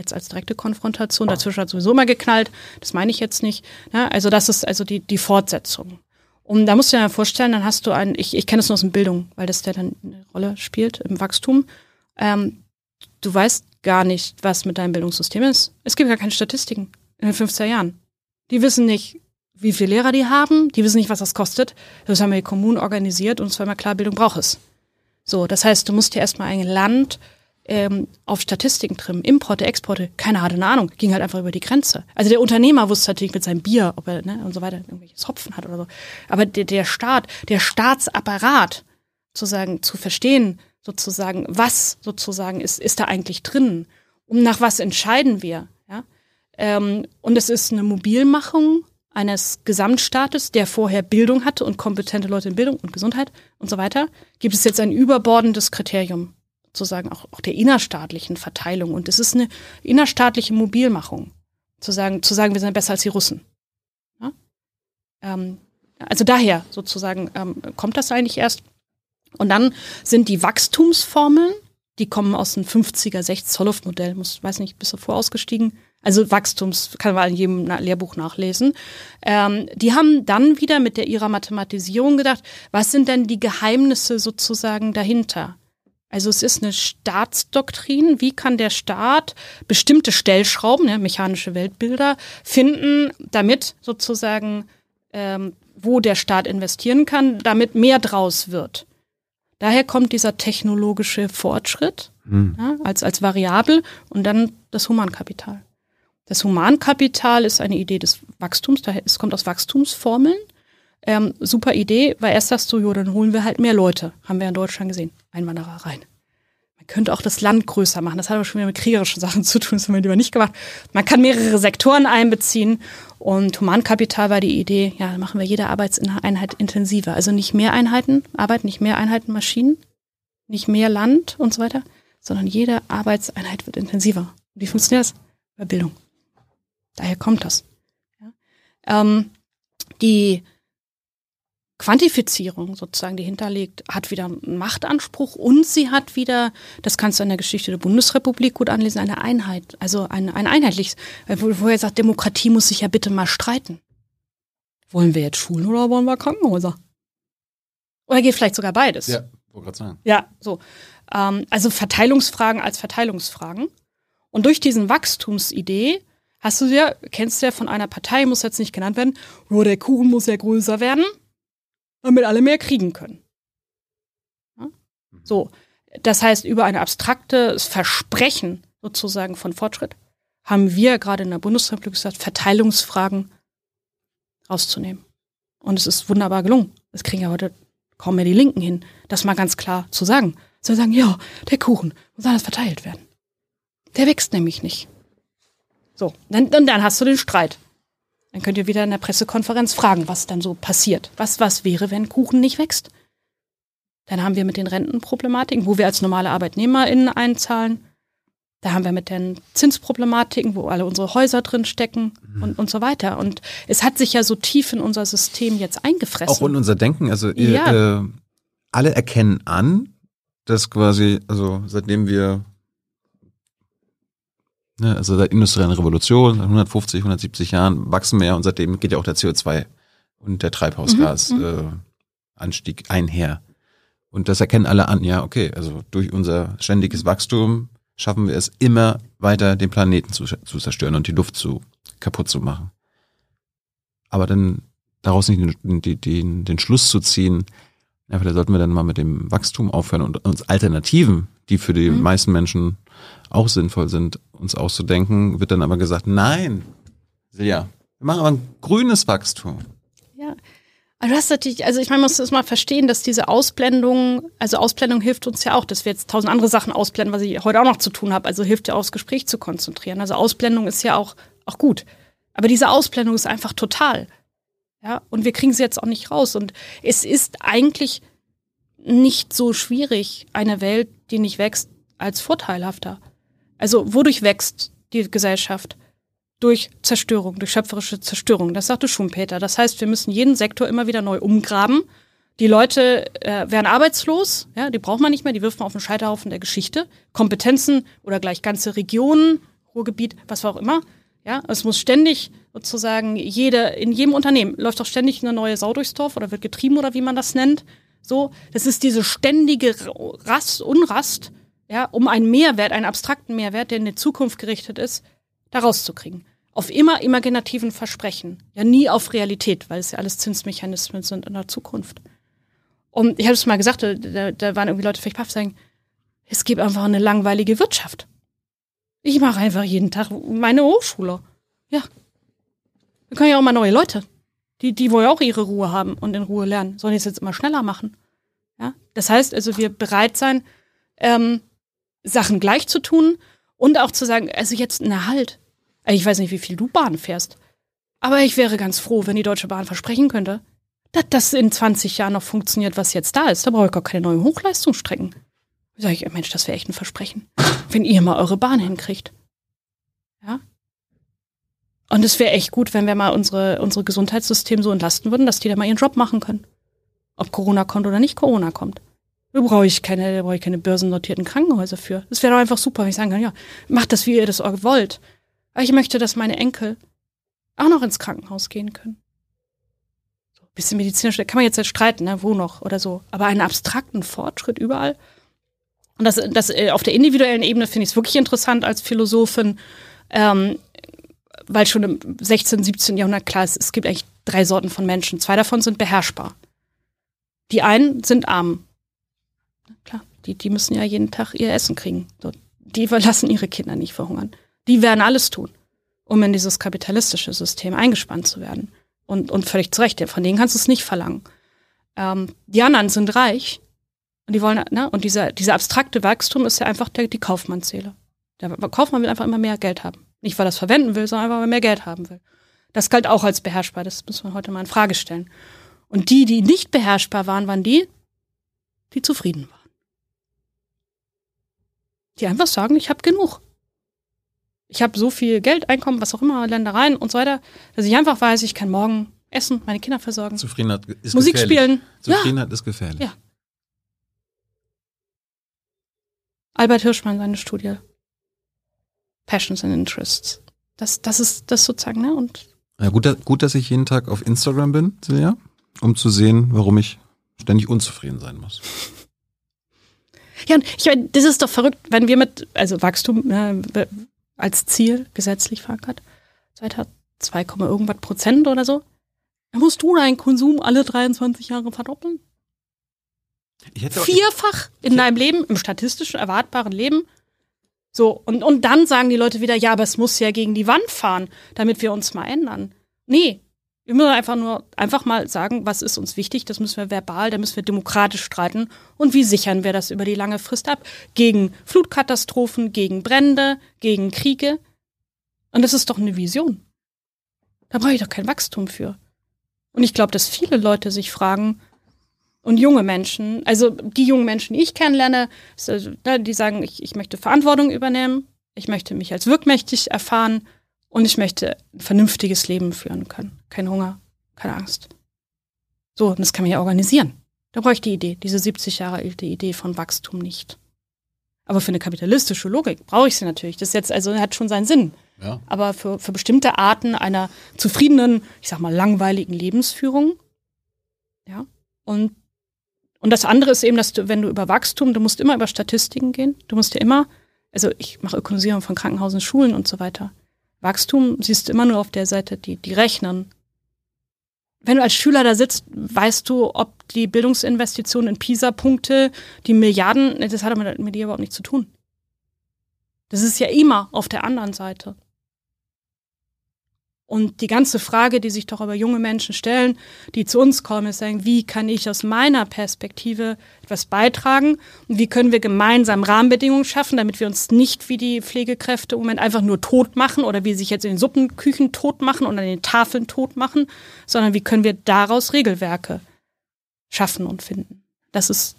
jetzt als direkte Konfrontation, dazwischen hat sowieso mal geknallt, das meine ich jetzt nicht. Ja, also das ist also die, die Fortsetzung. Und da musst du dir vorstellen, dann hast du einen, ich, ich kenne das nur aus der Bildung, weil das der dann eine Rolle spielt im Wachstum. Ähm, du weißt gar nicht, was mit deinem Bildungssystem ist. Es gibt gar keine Statistiken in den 15 Jahren. Die wissen nicht, wie viele Lehrer die haben, die wissen nicht, was das kostet. Das haben wir die Kommunen organisiert und es war immer klar, Bildung braucht es. So, das heißt, du musst dir erstmal ein Land ähm, auf Statistiken trimmen, Importe, Exporte, keiner hatte eine Ahnung, ging halt einfach über die Grenze. Also der Unternehmer wusste natürlich mit seinem Bier, ob er ne, und so weiter irgendwelches Hopfen hat oder so. Aber der, der Staat, der Staatsapparat, sozusagen zu verstehen, sozusagen, was sozusagen ist, ist da eigentlich drin? Um nach was entscheiden wir? Ja? Ähm, und es ist eine Mobilmachung eines Gesamtstaates, der vorher Bildung hatte und kompetente Leute in Bildung und Gesundheit und so weiter, gibt es jetzt ein überbordendes Kriterium sozusagen auch, auch der innerstaatlichen Verteilung. Und es ist eine innerstaatliche Mobilmachung, zu sagen, zu sagen, wir sind besser als die Russen. Ja? Ähm, also daher sozusagen ähm, kommt das eigentlich erst. Und dann sind die Wachstumsformeln, die kommen aus dem 50er, 60er Zollhoff-Modell, muss, weiß nicht, bist du vorausgestiegen? Also Wachstums, kann man in jedem Lehrbuch nachlesen. Ähm, die haben dann wieder mit der ihrer Mathematisierung gedacht, was sind denn die Geheimnisse sozusagen dahinter? Also es ist eine Staatsdoktrin. Wie kann der Staat bestimmte Stellschrauben, ja, mechanische Weltbilder, finden, damit sozusagen, ähm, wo der Staat investieren kann, damit mehr draus wird. Daher kommt dieser technologische Fortschritt hm. ja, als, als Variabel und dann das Humankapital. Das Humankapital ist eine Idee des Wachstums, daher, es kommt aus Wachstumsformeln. Ähm, super Idee, weil erst sagst du, jo, dann holen wir halt mehr Leute. Haben wir in Deutschland gesehen. Einwanderer rein. Man könnte auch das Land größer machen. Das hat aber schon wieder mit kriegerischen Sachen zu tun. Das haben wir lieber nicht gemacht. Man kann mehrere Sektoren einbeziehen. Und Humankapital war die Idee, ja, dann machen wir jede Arbeitseinheit intensiver. Also nicht mehr Einheiten, Arbeit, nicht mehr Einheiten, Maschinen, nicht mehr Land und so weiter, sondern jede Arbeitseinheit wird intensiver. Und wie funktioniert das? Bei Bildung. Daher kommt das. Ja. Ähm, die Quantifizierung sozusagen, die hinterlegt, hat wieder einen Machtanspruch und sie hat wieder, das kannst du in der Geschichte der Bundesrepublik gut anlesen, eine Einheit, also ein, ein einheitliches, wo er sagt, Demokratie muss sich ja bitte mal streiten. Wollen wir jetzt Schulen oder wollen wir Krankenhäuser? Oder geht vielleicht sogar beides? Ja, wollte gerade sagen. Ja, so. Ähm, also Verteilungsfragen als Verteilungsfragen. Und durch diesen Wachstumsidee hast du ja, kennst du ja von einer Partei, muss jetzt nicht genannt werden, oh, der Kuchen muss ja größer werden damit alle mehr kriegen können. Ja? Mhm. So, das heißt, über ein abstraktes Versprechen sozusagen von Fortschritt haben wir gerade in der Bundesrepublik gesagt, Verteilungsfragen rauszunehmen. Und es ist wunderbar gelungen. Das kriegen ja heute kaum mehr die Linken hin, das mal ganz klar zu sagen. Sie sagen, ja, der Kuchen muss alles verteilt werden. Der wächst nämlich nicht. So, dann, dann, dann hast du den Streit. Dann könnt ihr wieder in der Pressekonferenz fragen, was dann so passiert. Was, was wäre, wenn Kuchen nicht wächst? Dann haben wir mit den Rentenproblematiken, wo wir als normale ArbeitnehmerInnen einzahlen. Da haben wir mit den Zinsproblematiken, wo alle unsere Häuser drin stecken mhm. und, und so weiter. Und es hat sich ja so tief in unser System jetzt eingefressen. Auch in unser Denken. Also ihr, ja. äh, alle erkennen an, dass quasi, also seitdem wir Ne, also seit industriellen Revolution, seit 150, 170 Jahren wachsen wir und seitdem geht ja auch der CO2 und der Treibhausgasanstieg mhm, äh, einher. Und das erkennen alle an, ja, okay, also durch unser ständiges Wachstum schaffen wir es immer weiter, den Planeten zu, zu zerstören und die Luft zu kaputt zu machen. Aber dann daraus nicht den, den, den, den Schluss zu ziehen, ja, vielleicht sollten wir dann mal mit dem Wachstum aufhören und uns Alternativen, die für die mhm. meisten Menschen auch sinnvoll sind, uns auszudenken, wird dann aber gesagt, nein, Silja, wir machen aber ein grünes Wachstum. Ja. Also du hast natürlich, also ich meine, man muss das mal verstehen, dass diese Ausblendung, also Ausblendung hilft uns ja auch, dass wir jetzt tausend andere Sachen ausblenden, was ich heute auch noch zu tun habe. Also hilft ja auch, das Gespräch zu konzentrieren. Also Ausblendung ist ja auch, auch gut. Aber diese Ausblendung ist einfach total. Ja, und wir kriegen sie jetzt auch nicht raus. Und es ist eigentlich nicht so schwierig, eine Welt, die nicht wächst, als vorteilhafter. Also, wodurch wächst die Gesellschaft? Durch Zerstörung, durch schöpferische Zerstörung. Das sagte Schumpeter. Das heißt, wir müssen jeden Sektor immer wieder neu umgraben. Die Leute äh, werden arbeitslos, ja, die braucht man nicht mehr, die wirft man auf den Scheiterhaufen der Geschichte. Kompetenzen oder gleich ganze Regionen, Ruhrgebiet, was auch immer. Ja, es muss ständig sozusagen jede, in jedem Unternehmen läuft doch ständig eine neue Sau durchs Dorf oder wird getrieben oder wie man das nennt. So, das ist diese ständige Rast, Unrast, ja, um einen Mehrwert, einen abstrakten Mehrwert, der in die Zukunft gerichtet ist, da rauszukriegen. Auf immer imaginativen Versprechen. Ja, nie auf Realität, weil es ja alles Zinsmechanismen sind in der Zukunft. Und ich habe es mal gesagt, da, da waren irgendwie Leute vielleicht baff sagen, es gibt einfach eine langweilige Wirtschaft. Ich mache einfach jeden Tag meine Hochschule. Ja. Da können ja auch mal neue Leute. Die, die wollen ja auch ihre Ruhe haben und in Ruhe lernen. Sollen die es jetzt immer schneller machen? Ja. Das heißt also, wir bereit sein, ähm, Sachen gleich zu tun und auch zu sagen, also jetzt ein Erhalt. Ich weiß nicht, wie viel du Bahn fährst. Aber ich wäre ganz froh, wenn die Deutsche Bahn versprechen könnte, dass das in 20 Jahren noch funktioniert, was jetzt da ist. Da brauche ich gar keine neuen Hochleistungsstrecken. Da sage ich, Mensch, das wäre echt ein Versprechen. Wenn ihr mal eure Bahn hinkriegt. Ja? Und es wäre echt gut, wenn wir mal unsere, unsere Gesundheitssystem so entlasten würden, dass die da mal ihren Job machen können. Ob Corona kommt oder nicht Corona kommt. Da brauche ich keine, da brauche ich keine börsennotierten Krankenhäuser für. Das wäre doch einfach super, wenn ich sagen kann, ja, macht das, wie ihr das wollt. Aber ich möchte, dass meine Enkel auch noch ins Krankenhaus gehen können. So, bisschen medizinisch, da kann man jetzt halt streiten, ne, wo noch oder so. Aber einen abstrakten Fortschritt überall. Und das, das äh, auf der individuellen Ebene finde ich es wirklich interessant als Philosophin, ähm, weil schon im 16., 17. Jahrhundert klar ist, es gibt eigentlich drei Sorten von Menschen. Zwei davon sind beherrschbar. Die einen sind arm. Klar, die, die müssen ja jeden Tag ihr Essen kriegen. So, die verlassen ihre Kinder nicht verhungern. Die werden alles tun, um in dieses kapitalistische System eingespannt zu werden. Und, und völlig zu Recht, von denen kannst du es nicht verlangen. Ähm, die anderen sind reich und die wollen, ne, und dieser, dieser abstrakte Wachstum ist ja einfach der, die Kaufmannsseele. Der Kaufmann will einfach immer mehr Geld haben. Nicht, weil er es verwenden will, sondern weil er mehr Geld haben will. Das galt auch als beherrschbar. Das muss man heute mal in Frage stellen. Und die, die nicht beherrschbar waren, waren die, die zufrieden waren. Die einfach sagen, ich habe genug. Ich habe so viel Geld, Einkommen, was auch immer, Ländereien und so weiter, dass ich einfach weiß, ich kann morgen essen, meine Kinder versorgen. Zufriedenheit ist Musik gefährlich. spielen. Zufriedenheit ja. ist gefährlich. Ja. Albert Hirschmann, seine Studie. Passions and Interests. Das, das ist das sozusagen, ne? Und ja, gut, gut, dass ich jeden Tag auf Instagram bin, Silja, um zu sehen, warum ich ständig unzufrieden sein muss. Ja, und ich meine, das ist doch verrückt, wenn wir mit, also Wachstum äh, als Ziel gesetzlich verankert, 2, irgendwas Prozent oder so, dann musst du deinen Konsum alle 23 Jahre verdoppeln. Vierfach in deinem Leben, im statistischen erwartbaren Leben. So, und, und dann sagen die Leute wieder, ja, aber es muss ja gegen die Wand fahren, damit wir uns mal ändern. Nee, wir müssen einfach nur einfach mal sagen, was ist uns wichtig, das müssen wir verbal, da müssen wir demokratisch streiten. Und wie sichern wir das über die lange Frist ab? Gegen Flutkatastrophen, gegen Brände, gegen Kriege. Und das ist doch eine Vision. Da brauche ich doch kein Wachstum für. Und ich glaube, dass viele Leute sich fragen, und junge Menschen, also die jungen Menschen, die ich kennenlerne, also, die sagen, ich, ich möchte Verantwortung übernehmen, ich möchte mich als wirkmächtig erfahren und ich möchte ein vernünftiges Leben führen können. Kein Hunger, keine Angst. So, und das kann man ja organisieren. Da brauche ich die Idee, diese 70 Jahre alte Idee von Wachstum nicht. Aber für eine kapitalistische Logik brauche ich sie natürlich. Das jetzt also hat schon seinen Sinn. Ja. Aber für, für bestimmte Arten einer zufriedenen, ich sag mal, langweiligen Lebensführung, ja, und und das andere ist eben, dass du, wenn du über Wachstum, du musst immer über Statistiken gehen. Du musst ja immer, also ich mache Ökonomisierung von Krankenhausen, Schulen und so weiter. Wachstum siehst du immer nur auf der Seite, die, die rechnen. Wenn du als Schüler da sitzt, weißt du, ob die Bildungsinvestitionen in PISA-Punkte, die Milliarden, das hat mit, mit dir überhaupt nichts zu tun. Das ist ja immer auf der anderen Seite. Und die ganze Frage, die sich doch über junge Menschen stellen, die zu uns kommen, ist wie kann ich aus meiner Perspektive etwas beitragen und wie können wir gemeinsam Rahmenbedingungen schaffen, damit wir uns nicht wie die Pflegekräfte im Moment einfach nur tot machen oder wie sich jetzt in den Suppenküchen tot machen oder in den Tafeln tot machen, sondern wie können wir daraus Regelwerke schaffen und finden. Das ist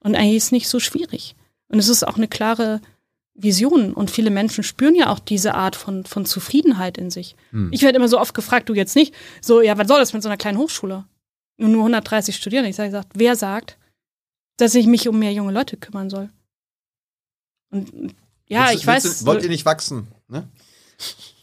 und eigentlich ist nicht so schwierig. Und es ist auch eine klare Visionen. Und viele Menschen spüren ja auch diese Art von, von Zufriedenheit in sich. Hm. Ich werde immer so oft gefragt, du jetzt nicht, so, ja, was soll das mit so einer kleinen Hochschule? Nur, nur 130 Studierende. Ich sage, gesagt, wer sagt, dass ich mich um mehr junge Leute kümmern soll? Und ja, willst, ich weiß. Du, wollt ihr nicht wachsen? Ne?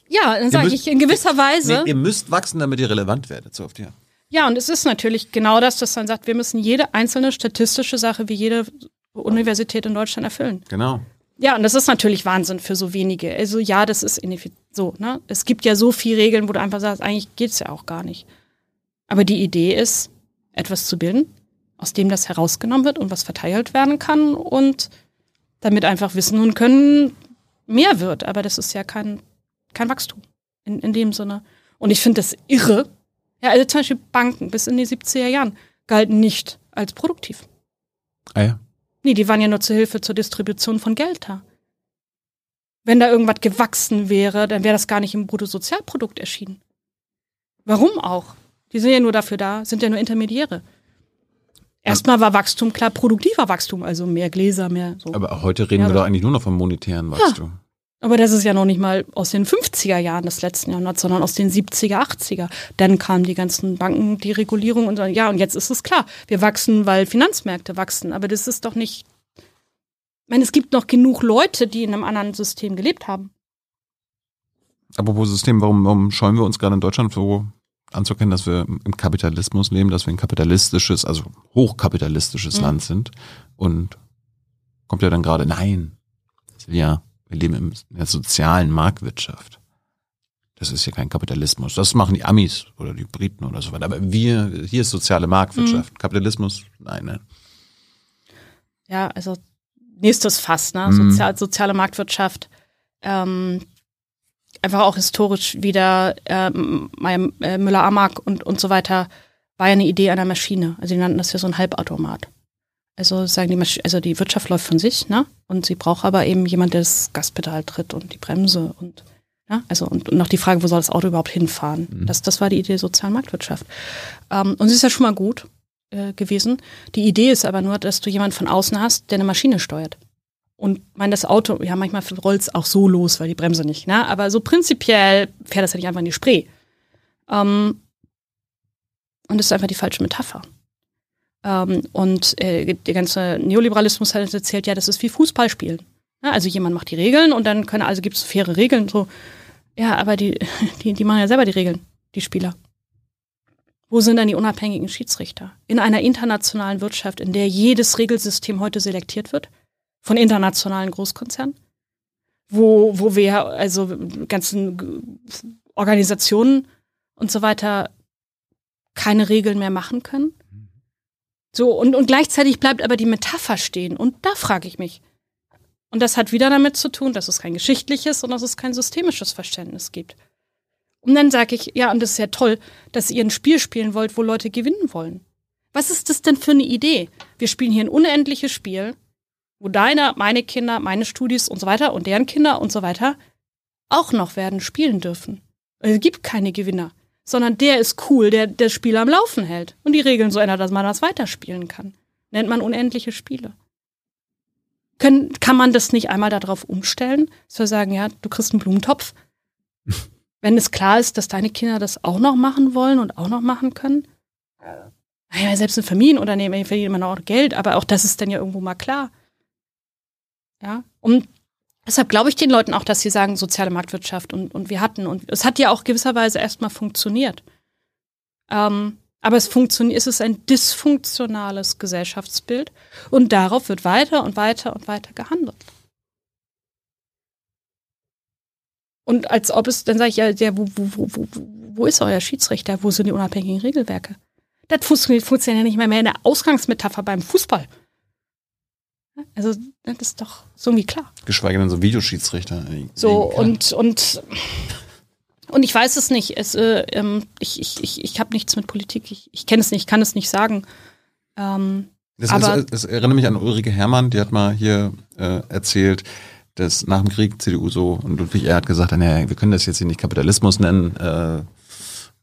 Ja, dann sage ich in gewisser Weise. Nee, ihr müsst wachsen, damit ihr relevant werdet, so oft, ja. Ja, und es ist natürlich genau das, dass man sagt, wir müssen jede einzelne statistische Sache wie jede Universität in Deutschland erfüllen. Genau. Ja, und das ist natürlich Wahnsinn für so wenige. Also ja, das ist so. Ne? Es gibt ja so viele Regeln, wo du einfach sagst, eigentlich geht's ja auch gar nicht. Aber die Idee ist, etwas zu bilden, aus dem das herausgenommen wird und was verteilt werden kann und damit einfach Wissen und Können mehr wird. Aber das ist ja kein, kein Wachstum in, in dem Sinne. Und ich finde das irre. Ja, also zum Beispiel Banken bis in die 70er Jahren galten nicht als produktiv. Ah ja. Nee, die waren ja nur zur Hilfe zur Distribution von Geld da. Wenn da irgendwas gewachsen wäre, dann wäre das gar nicht im Bruttosozialprodukt erschienen. Warum auch? Die sind ja nur dafür da, sind ja nur Intermediäre. Erstmal war Wachstum klar produktiver Wachstum, also mehr Gläser, mehr so. Aber heute reden ja, wir doch eigentlich nur noch vom monetären Wachstum. Ja. Aber das ist ja noch nicht mal aus den 50er Jahren des letzten Jahrhunderts, sondern aus den 70er, 80er. Dann kamen die ganzen Banken, die Regulierung und so. Ja, und jetzt ist es klar. Wir wachsen, weil Finanzmärkte wachsen. Aber das ist doch nicht. Ich meine, es gibt noch genug Leute, die in einem anderen System gelebt haben. Apropos System, warum, warum scheuen wir uns gerade in Deutschland so anzukennen, dass wir im Kapitalismus leben, dass wir ein kapitalistisches, also hochkapitalistisches mhm. Land sind? Und kommt ja dann gerade, nein, ja, wir leben in der sozialen Marktwirtschaft. Das ist ja kein Kapitalismus. Das machen die Amis oder die Briten oder so weiter. Aber wir, hier ist soziale Marktwirtschaft. Mhm. Kapitalismus, nein, nein. Ja, also nächstes Fass, ne? Mhm. Sozial, soziale Marktwirtschaft. Ähm, einfach auch historisch wieder ähm, äh, Müller-Amag und, und so weiter war ja eine Idee einer Maschine. Also die nannten das ja so ein Halbautomat. Also sagen die, Masch also die Wirtschaft läuft von sich, ne? Und sie braucht aber eben jemand, der das Gaspedal tritt und die Bremse und ja, also und, und noch die Frage, wo soll das Auto überhaupt hinfahren? Mhm. Das, das war die Idee der sozialen Marktwirtschaft. Ähm, und sie ist ja schon mal gut äh, gewesen. Die Idee ist aber nur, dass du jemanden von außen hast, der eine Maschine steuert. Und mein das Auto, ja, manchmal rollt es auch so los, weil die Bremse nicht, ne? Aber so prinzipiell fährt das ja nicht einfach in die Spree. Ähm, und das ist einfach die falsche Metapher. Ähm, und äh, der ganze Neoliberalismus hat erzählt, ja, das ist wie Fußballspielen. Ja, also jemand macht die Regeln und dann können, also gibt es faire Regeln. So, ja, aber die, die, die machen ja selber die Regeln, die Spieler. Wo sind dann die unabhängigen Schiedsrichter? In einer internationalen Wirtschaft, in der jedes Regelsystem heute selektiert wird von internationalen Großkonzernen, wo, wo wir also ganzen Organisationen und so weiter keine Regeln mehr machen können. So, und, und gleichzeitig bleibt aber die Metapher stehen. Und da frage ich mich. Und das hat wieder damit zu tun, dass es kein geschichtliches und dass es kein systemisches Verständnis gibt. Und dann sage ich, ja, und das ist ja toll, dass ihr ein Spiel spielen wollt, wo Leute gewinnen wollen. Was ist das denn für eine Idee? Wir spielen hier ein unendliches Spiel, wo deine, meine Kinder, meine Studis und so weiter und deren Kinder und so weiter auch noch werden spielen dürfen. Es gibt keine Gewinner sondern der ist cool, der das Spiel am Laufen hält und die Regeln so ändert, dass man das weiterspielen kann. Nennt man unendliche Spiele. Können, kann man das nicht einmal darauf umstellen, dass wir sagen, ja, du kriegst einen Blumentopf, wenn es klar ist, dass deine Kinder das auch noch machen wollen und auch noch machen können? Ja, selbst ein Familienunternehmen verdient immer noch Geld, aber auch das ist dann ja irgendwo mal klar. Ja, und Deshalb glaube ich den Leuten auch, dass sie sagen, soziale Marktwirtschaft und, und wir hatten. Und es hat ja auch gewisserweise erstmal funktioniert. Ähm, aber es funktioniert, es ist ein dysfunktionales Gesellschaftsbild und darauf wird weiter und weiter und weiter gehandelt. Und als ob es, dann sage ich ja, ja wo, wo, wo, wo ist euer Schiedsrichter? Wo sind die unabhängigen Regelwerke? Das funktioniert, funktioniert ja nicht mehr, mehr in der Ausgangsmetapher beim Fußball. Also, das ist doch so irgendwie klar. Geschweige denn so Videoschiedsrichter. So, und, und Und ich weiß es nicht. Es, äh, ähm, ich ich, ich, ich habe nichts mit Politik. Ich, ich kenne es nicht, kann es nicht sagen. Ähm, das, aber es, es erinnert mich an Ulrike Herrmann, die hat mal hier äh, erzählt, dass nach dem Krieg CDU so und Ludwig er hat gesagt, naja, wir können das jetzt hier nicht Kapitalismus nennen, äh,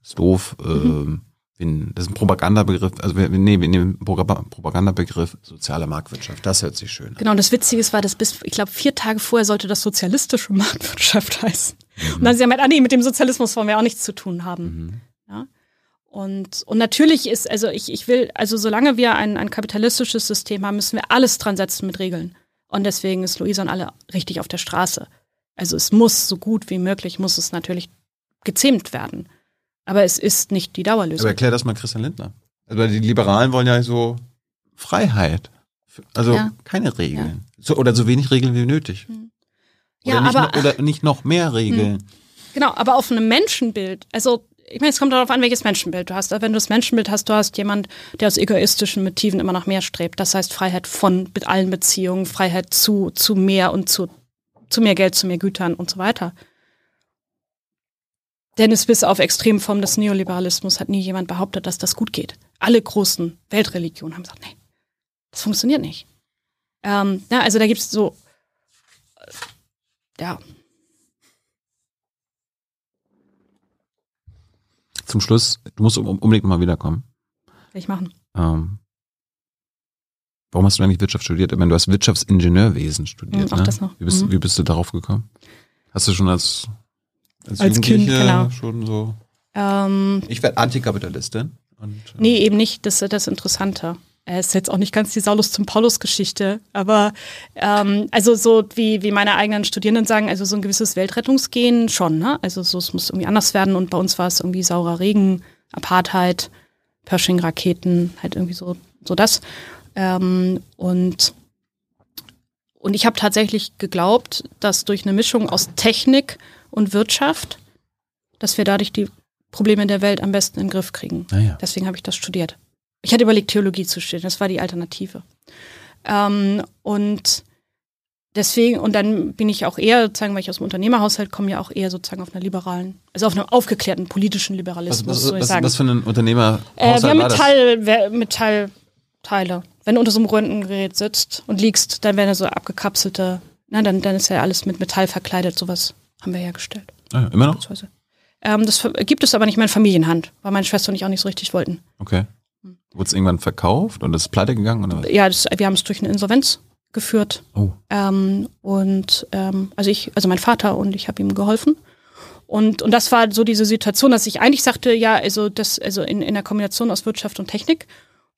ist doof. Mhm. Äh, das ist ein Propagandabegriff, also wir, nee, wir nehmen Propagandabegriff soziale Marktwirtschaft. Das hört sich schön an. Genau, und das Witzige ist, war, dass bis, ich glaube, vier Tage vorher sollte das sozialistische Marktwirtschaft heißen. Mhm. Und dann haben sie gemeint, ah nee, mit dem Sozialismus wollen wir auch nichts zu tun haben. Mhm. Ja? Und, und natürlich ist, also ich, ich will, also solange wir ein, ein kapitalistisches System haben, müssen wir alles dran setzen mit Regeln. Und deswegen ist Luisa und alle richtig auf der Straße. Also es muss so gut wie möglich, muss es natürlich gezähmt werden. Aber es ist nicht die Dauerlösung. Aber erklär das mal Christian Lindner. Also die Liberalen wollen ja so Freiheit. Also ja. keine Regeln. Ja. So, oder so wenig Regeln wie nötig. Hm. Oder, ja, nicht aber, noch, oder nicht noch mehr Regeln. Hm. Genau, aber auf einem Menschenbild. Also ich meine, es kommt darauf an, welches Menschenbild du hast. Wenn du das Menschenbild hast, du hast jemand, der aus egoistischen Motiven immer nach mehr strebt. Das heißt Freiheit von mit allen Beziehungen, Freiheit zu, zu mehr und zu, zu mehr Geld, zu mehr Gütern und so weiter. Denn es bis auf Extremformen des Neoliberalismus hat nie jemand behauptet, dass das gut geht. Alle großen Weltreligionen haben gesagt, nee, das funktioniert nicht. Ähm, ja, also da gibt es so, äh, ja, zum Schluss, du musst unbedingt mal wiederkommen. Will ich machen. Ähm, warum hast du eigentlich Wirtschaft studiert? Ich meine, du hast Wirtschaftsingenieurwesen studiert. Mhm, auch ne? das noch. Wie bist, mhm. wie bist du darauf gekommen? Hast du schon als, als, als Kind genau. schon so? Ähm, ich werde Antikapitalistin. Und, äh, nee, eben nicht. Das ist das Interessante. Es ist jetzt auch nicht ganz die Saulus zum Paulus-Geschichte, aber ähm, also so wie, wie meine eigenen Studierenden sagen, also so ein gewisses Weltrettungsgehen schon, ne? Also so, es muss irgendwie anders werden und bei uns war es irgendwie saurer Regen, Apartheid, Pershing-Raketen, halt irgendwie so, so das. Ähm, und, und ich habe tatsächlich geglaubt, dass durch eine Mischung aus Technik und Wirtschaft, dass wir dadurch die Probleme der Welt am besten in den Griff kriegen. Ah ja. Deswegen habe ich das studiert. Ich hatte überlegt, Theologie zu studieren. Das war die Alternative. Ähm, und deswegen, und dann bin ich auch eher, sozusagen, weil ich aus dem Unternehmerhaushalt komme, ja auch eher sozusagen auf einer liberalen, also auf einem aufgeklärten politischen Liberalismus, was, was, ich was, sagen. Was für ein Unternehmerhaushalt äh, wir haben Metall, Metallteile. Wenn du unter so einem Röntgengerät sitzt und liegst, dann werden ja so abgekapselte, na, dann, dann ist ja alles mit Metall verkleidet, sowas haben wir hergestellt. Ah, ja, immer noch? Ähm, das gibt es aber nicht mehr in Familienhand, weil meine Schwester und ich auch nicht so richtig wollten. Okay. Wurde es irgendwann verkauft und ist pleite gegangen? Oder was? Ja, das, wir haben es durch eine Insolvenz geführt. Oh. Ähm, und ähm, also ich, also mein Vater und ich habe ihm geholfen. Und, und das war so diese Situation, dass ich eigentlich sagte, ja, also das, also in, in der Kombination aus Wirtschaft und Technik.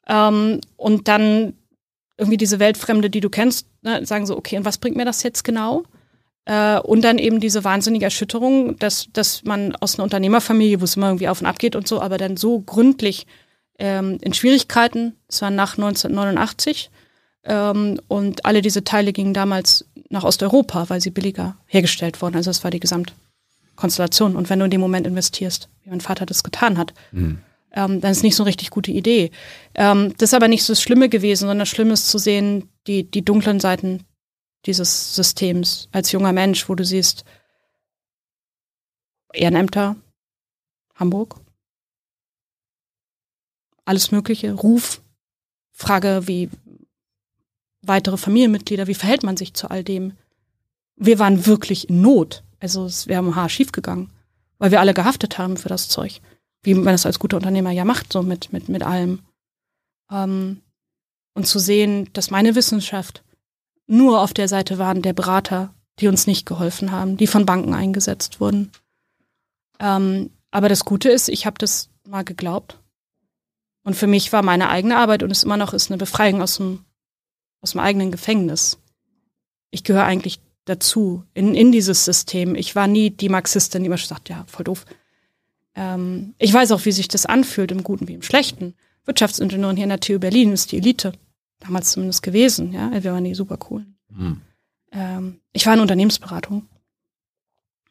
Ähm, und dann irgendwie diese Weltfremde, die du kennst, ne, sagen so, okay, und was bringt mir das jetzt genau? Äh, und dann eben diese wahnsinnige Erschütterung, dass, dass man aus einer Unternehmerfamilie, wo es immer irgendwie auf und ab geht und so, aber dann so gründlich ähm, in Schwierigkeiten. Es war nach 1989. Ähm, und alle diese Teile gingen damals nach Osteuropa, weil sie billiger hergestellt wurden. Also das war die Gesamtkonstellation. Und wenn du in dem Moment investierst, wie mein Vater das getan hat, mhm. ähm, dann ist nicht so eine richtig gute Idee. Ähm, das ist aber nicht so das Schlimme gewesen, sondern das Schlimme ist zu sehen, die, die dunklen Seiten dieses Systems als junger Mensch, wo du siehst, Ehrenämter, Hamburg, alles Mögliche, Ruf, Frage wie weitere Familienmitglieder, wie verhält man sich zu all dem? Wir waren wirklich in Not. Also wir haben Haar schief gegangen, weil wir alle gehaftet haben für das Zeug. Wie man es als guter Unternehmer ja macht, so mit, mit, mit allem. Ähm, und zu sehen, dass meine Wissenschaft nur auf der Seite waren der Berater, die uns nicht geholfen haben, die von Banken eingesetzt wurden. Ähm, aber das Gute ist, ich habe das mal geglaubt und für mich war meine eigene Arbeit und es immer noch ist eine Befreiung aus dem, aus dem eigenen Gefängnis. Ich gehöre eigentlich dazu, in, in dieses System. Ich war nie die Marxistin, die immer sagt, ja, voll doof. Ähm, ich weiß auch, wie sich das anfühlt, im Guten wie im Schlechten. Wirtschaftsingenieurin hier in der TU Berlin ist die Elite. Damals zumindest gewesen, ja. Wir waren die super coolen. Hm. Ähm, ich war in Unternehmensberatung.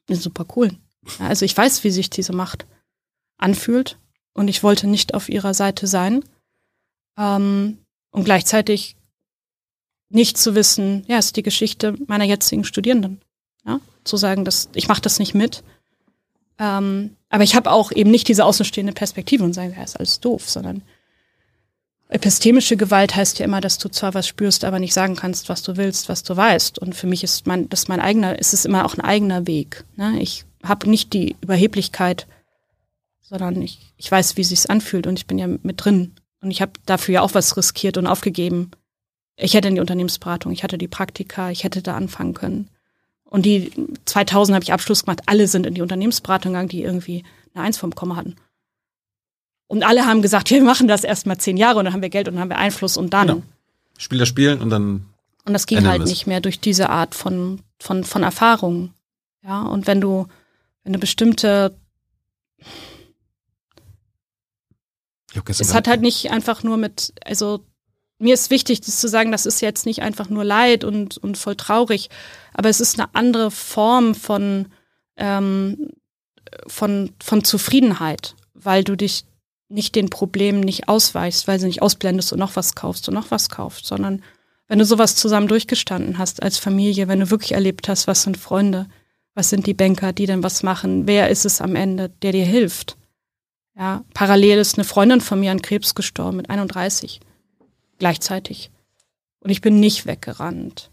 Die super cool. Ja, also ich weiß, wie sich diese Macht anfühlt und ich wollte nicht auf ihrer Seite sein. Ähm, und gleichzeitig nicht zu wissen, ja, ist die Geschichte meiner jetzigen Studierenden. Ja? Zu sagen, dass ich mache das nicht mit. Ähm, aber ich habe auch eben nicht diese außenstehende Perspektive und sagen, ja, ist alles doof, sondern epistemische Gewalt heißt ja immer, dass du zwar was spürst, aber nicht sagen kannst, was du willst, was du weißt. Und für mich ist mein, das mein eigener, ist es immer auch ein eigener Weg. Ne? Ich habe nicht die Überheblichkeit, sondern ich, ich weiß, wie sich anfühlt und ich bin ja mit drin. Und ich habe dafür ja auch was riskiert und aufgegeben. Ich hätte in die Unternehmensberatung, ich hatte die Praktika, ich hätte da anfangen können. Und die 2000 habe ich Abschluss gemacht. Alle sind in die Unternehmensberatung gegangen, die irgendwie eine Eins vom Komma hatten. Und alle haben gesagt, wir machen das erst mal zehn Jahre und dann haben wir Geld und dann haben wir Einfluss und dann. Genau. Spiel das Spielen und dann. Und das ging halt nicht mehr durch diese Art von, von, von Erfahrung. Ja, und wenn du, wenn du bestimmte. Es hat halt nicht einfach nur mit, also mir ist wichtig, das zu sagen, das ist jetzt nicht einfach nur Leid und, und voll traurig, aber es ist eine andere Form von, ähm, von, von Zufriedenheit, weil du dich nicht den Problemen nicht ausweichst, weil sie nicht ausblendest und noch was kaufst und noch was kaufst, sondern wenn du sowas zusammen durchgestanden hast als Familie, wenn du wirklich erlebt hast, was sind Freunde, was sind die Banker, die denn was machen, wer ist es am Ende, der dir hilft. Ja, parallel ist eine Freundin von mir an Krebs gestorben mit 31 gleichzeitig. Und ich bin nicht weggerannt.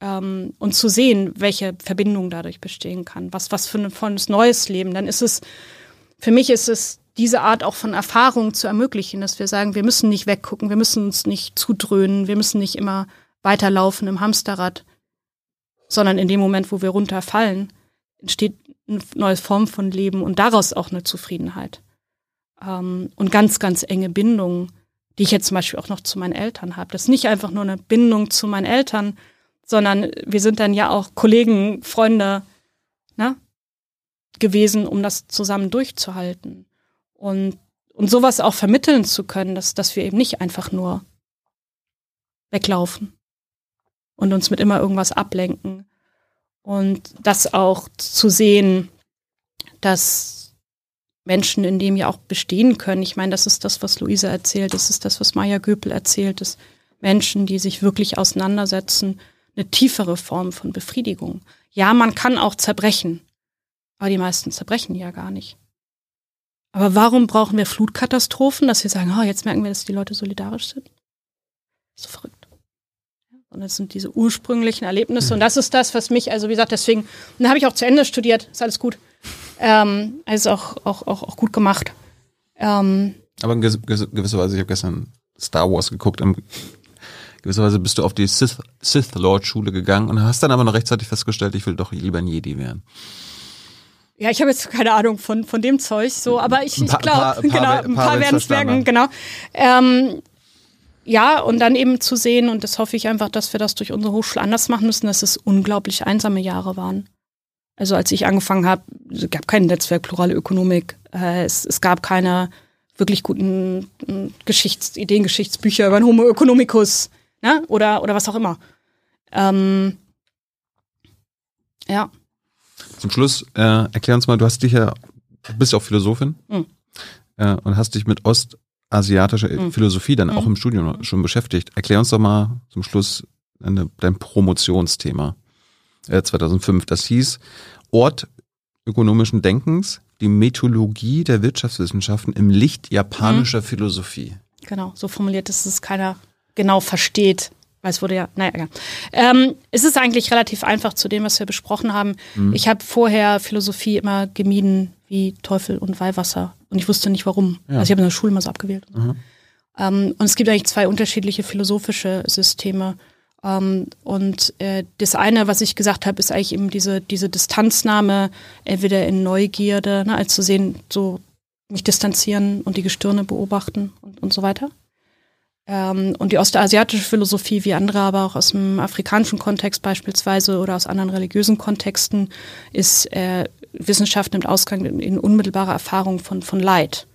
Ähm, und zu sehen, welche Verbindung dadurch bestehen kann, was, was für ein volles neues Leben, dann ist es, für mich ist es diese Art auch von Erfahrung zu ermöglichen, dass wir sagen, wir müssen nicht weggucken, wir müssen uns nicht zudröhnen, wir müssen nicht immer weiterlaufen im Hamsterrad, sondern in dem Moment, wo wir runterfallen, entsteht eine neue Form von Leben und daraus auch eine Zufriedenheit. Ähm, und ganz, ganz enge Bindungen die ich jetzt zum Beispiel auch noch zu meinen Eltern habe. Das ist nicht einfach nur eine Bindung zu meinen Eltern, sondern wir sind dann ja auch Kollegen, Freunde ne, gewesen, um das zusammen durchzuhalten. Und, und sowas auch vermitteln zu können, dass, dass wir eben nicht einfach nur weglaufen und uns mit immer irgendwas ablenken. Und das auch zu sehen, dass Menschen in dem ja auch bestehen können. Ich meine, das ist das, was Luisa erzählt, das ist das, was Maya Göpel erzählt, dass Menschen, die sich wirklich auseinandersetzen, eine tiefere Form von Befriedigung. Ja, man kann auch zerbrechen, aber die meisten zerbrechen ja gar nicht. Aber warum brauchen wir Flutkatastrophen, dass wir sagen, oh, jetzt merken wir, dass die Leute solidarisch sind? So verrückt. Und das sind diese ursprünglichen Erlebnisse. Und das ist das, was mich, also wie gesagt, deswegen, und da habe ich auch zu Ende studiert, ist alles gut. Ähm, also auch, auch, auch, auch gut gemacht. Ähm, Aber in gewisser Weise, ich habe gestern Star Wars geguckt, in gewisser Weise bist du auf die Sith, Sith Lord Schule gegangen und hast dann aber noch rechtzeitig festgestellt, ich will doch lieber ein Jedi werden. Ja, ich habe jetzt keine Ahnung von, von dem Zeug, so, aber ich, ich glaube, genau, ein paar, paar werden es merken, genau. Ähm, ja, und dann eben zu sehen, und das hoffe ich einfach, dass wir das durch unsere Hochschule anders machen müssen, dass es unglaublich einsame Jahre waren. Also als ich angefangen habe, es gab kein Netzwerk Plurale Ökonomik. Äh, es, es gab keine wirklich guten äh, Geschichts-, Ideengeschichtsbücher über den Homo economicus ne? oder, oder was auch immer. Ähm, ja. Zum Schluss, äh, erklär uns mal, du hast dich ja, du bist ja auch Philosophin mhm. äh, und hast dich mit ostasiatischer mhm. Philosophie dann mhm. auch im Studium schon beschäftigt. Erklär uns doch mal zum Schluss deine, dein Promotionsthema. 2005. Äh, das hieß Ort ökonomischen Denkens, die Methodologie der Wirtschaftswissenschaften im Licht japanischer mhm. Philosophie. Genau, so formuliert, dass es keiner genau versteht. Weil es wurde ja, naja, egal. Ähm, es ist eigentlich relativ einfach zu dem, was wir besprochen haben. Mhm. Ich habe vorher Philosophie immer gemieden wie Teufel und Weihwasser. Und ich wusste nicht warum. Ja. Also ich habe in der Schule immer so abgewählt. Mhm. Ähm, und es gibt eigentlich zwei unterschiedliche philosophische Systeme. Ähm, und äh, das eine, was ich gesagt habe, ist eigentlich eben diese, diese Distanznahme, entweder in Neugierde, ne, als zu sehen, so mich distanzieren und die Gestirne beobachten und, und so weiter. Ähm, und die ostasiatische Philosophie, wie andere aber auch aus dem afrikanischen Kontext beispielsweise oder aus anderen religiösen Kontexten, ist äh, Wissenschaft nimmt Ausgang in, in unmittelbare Erfahrung von, von Leid.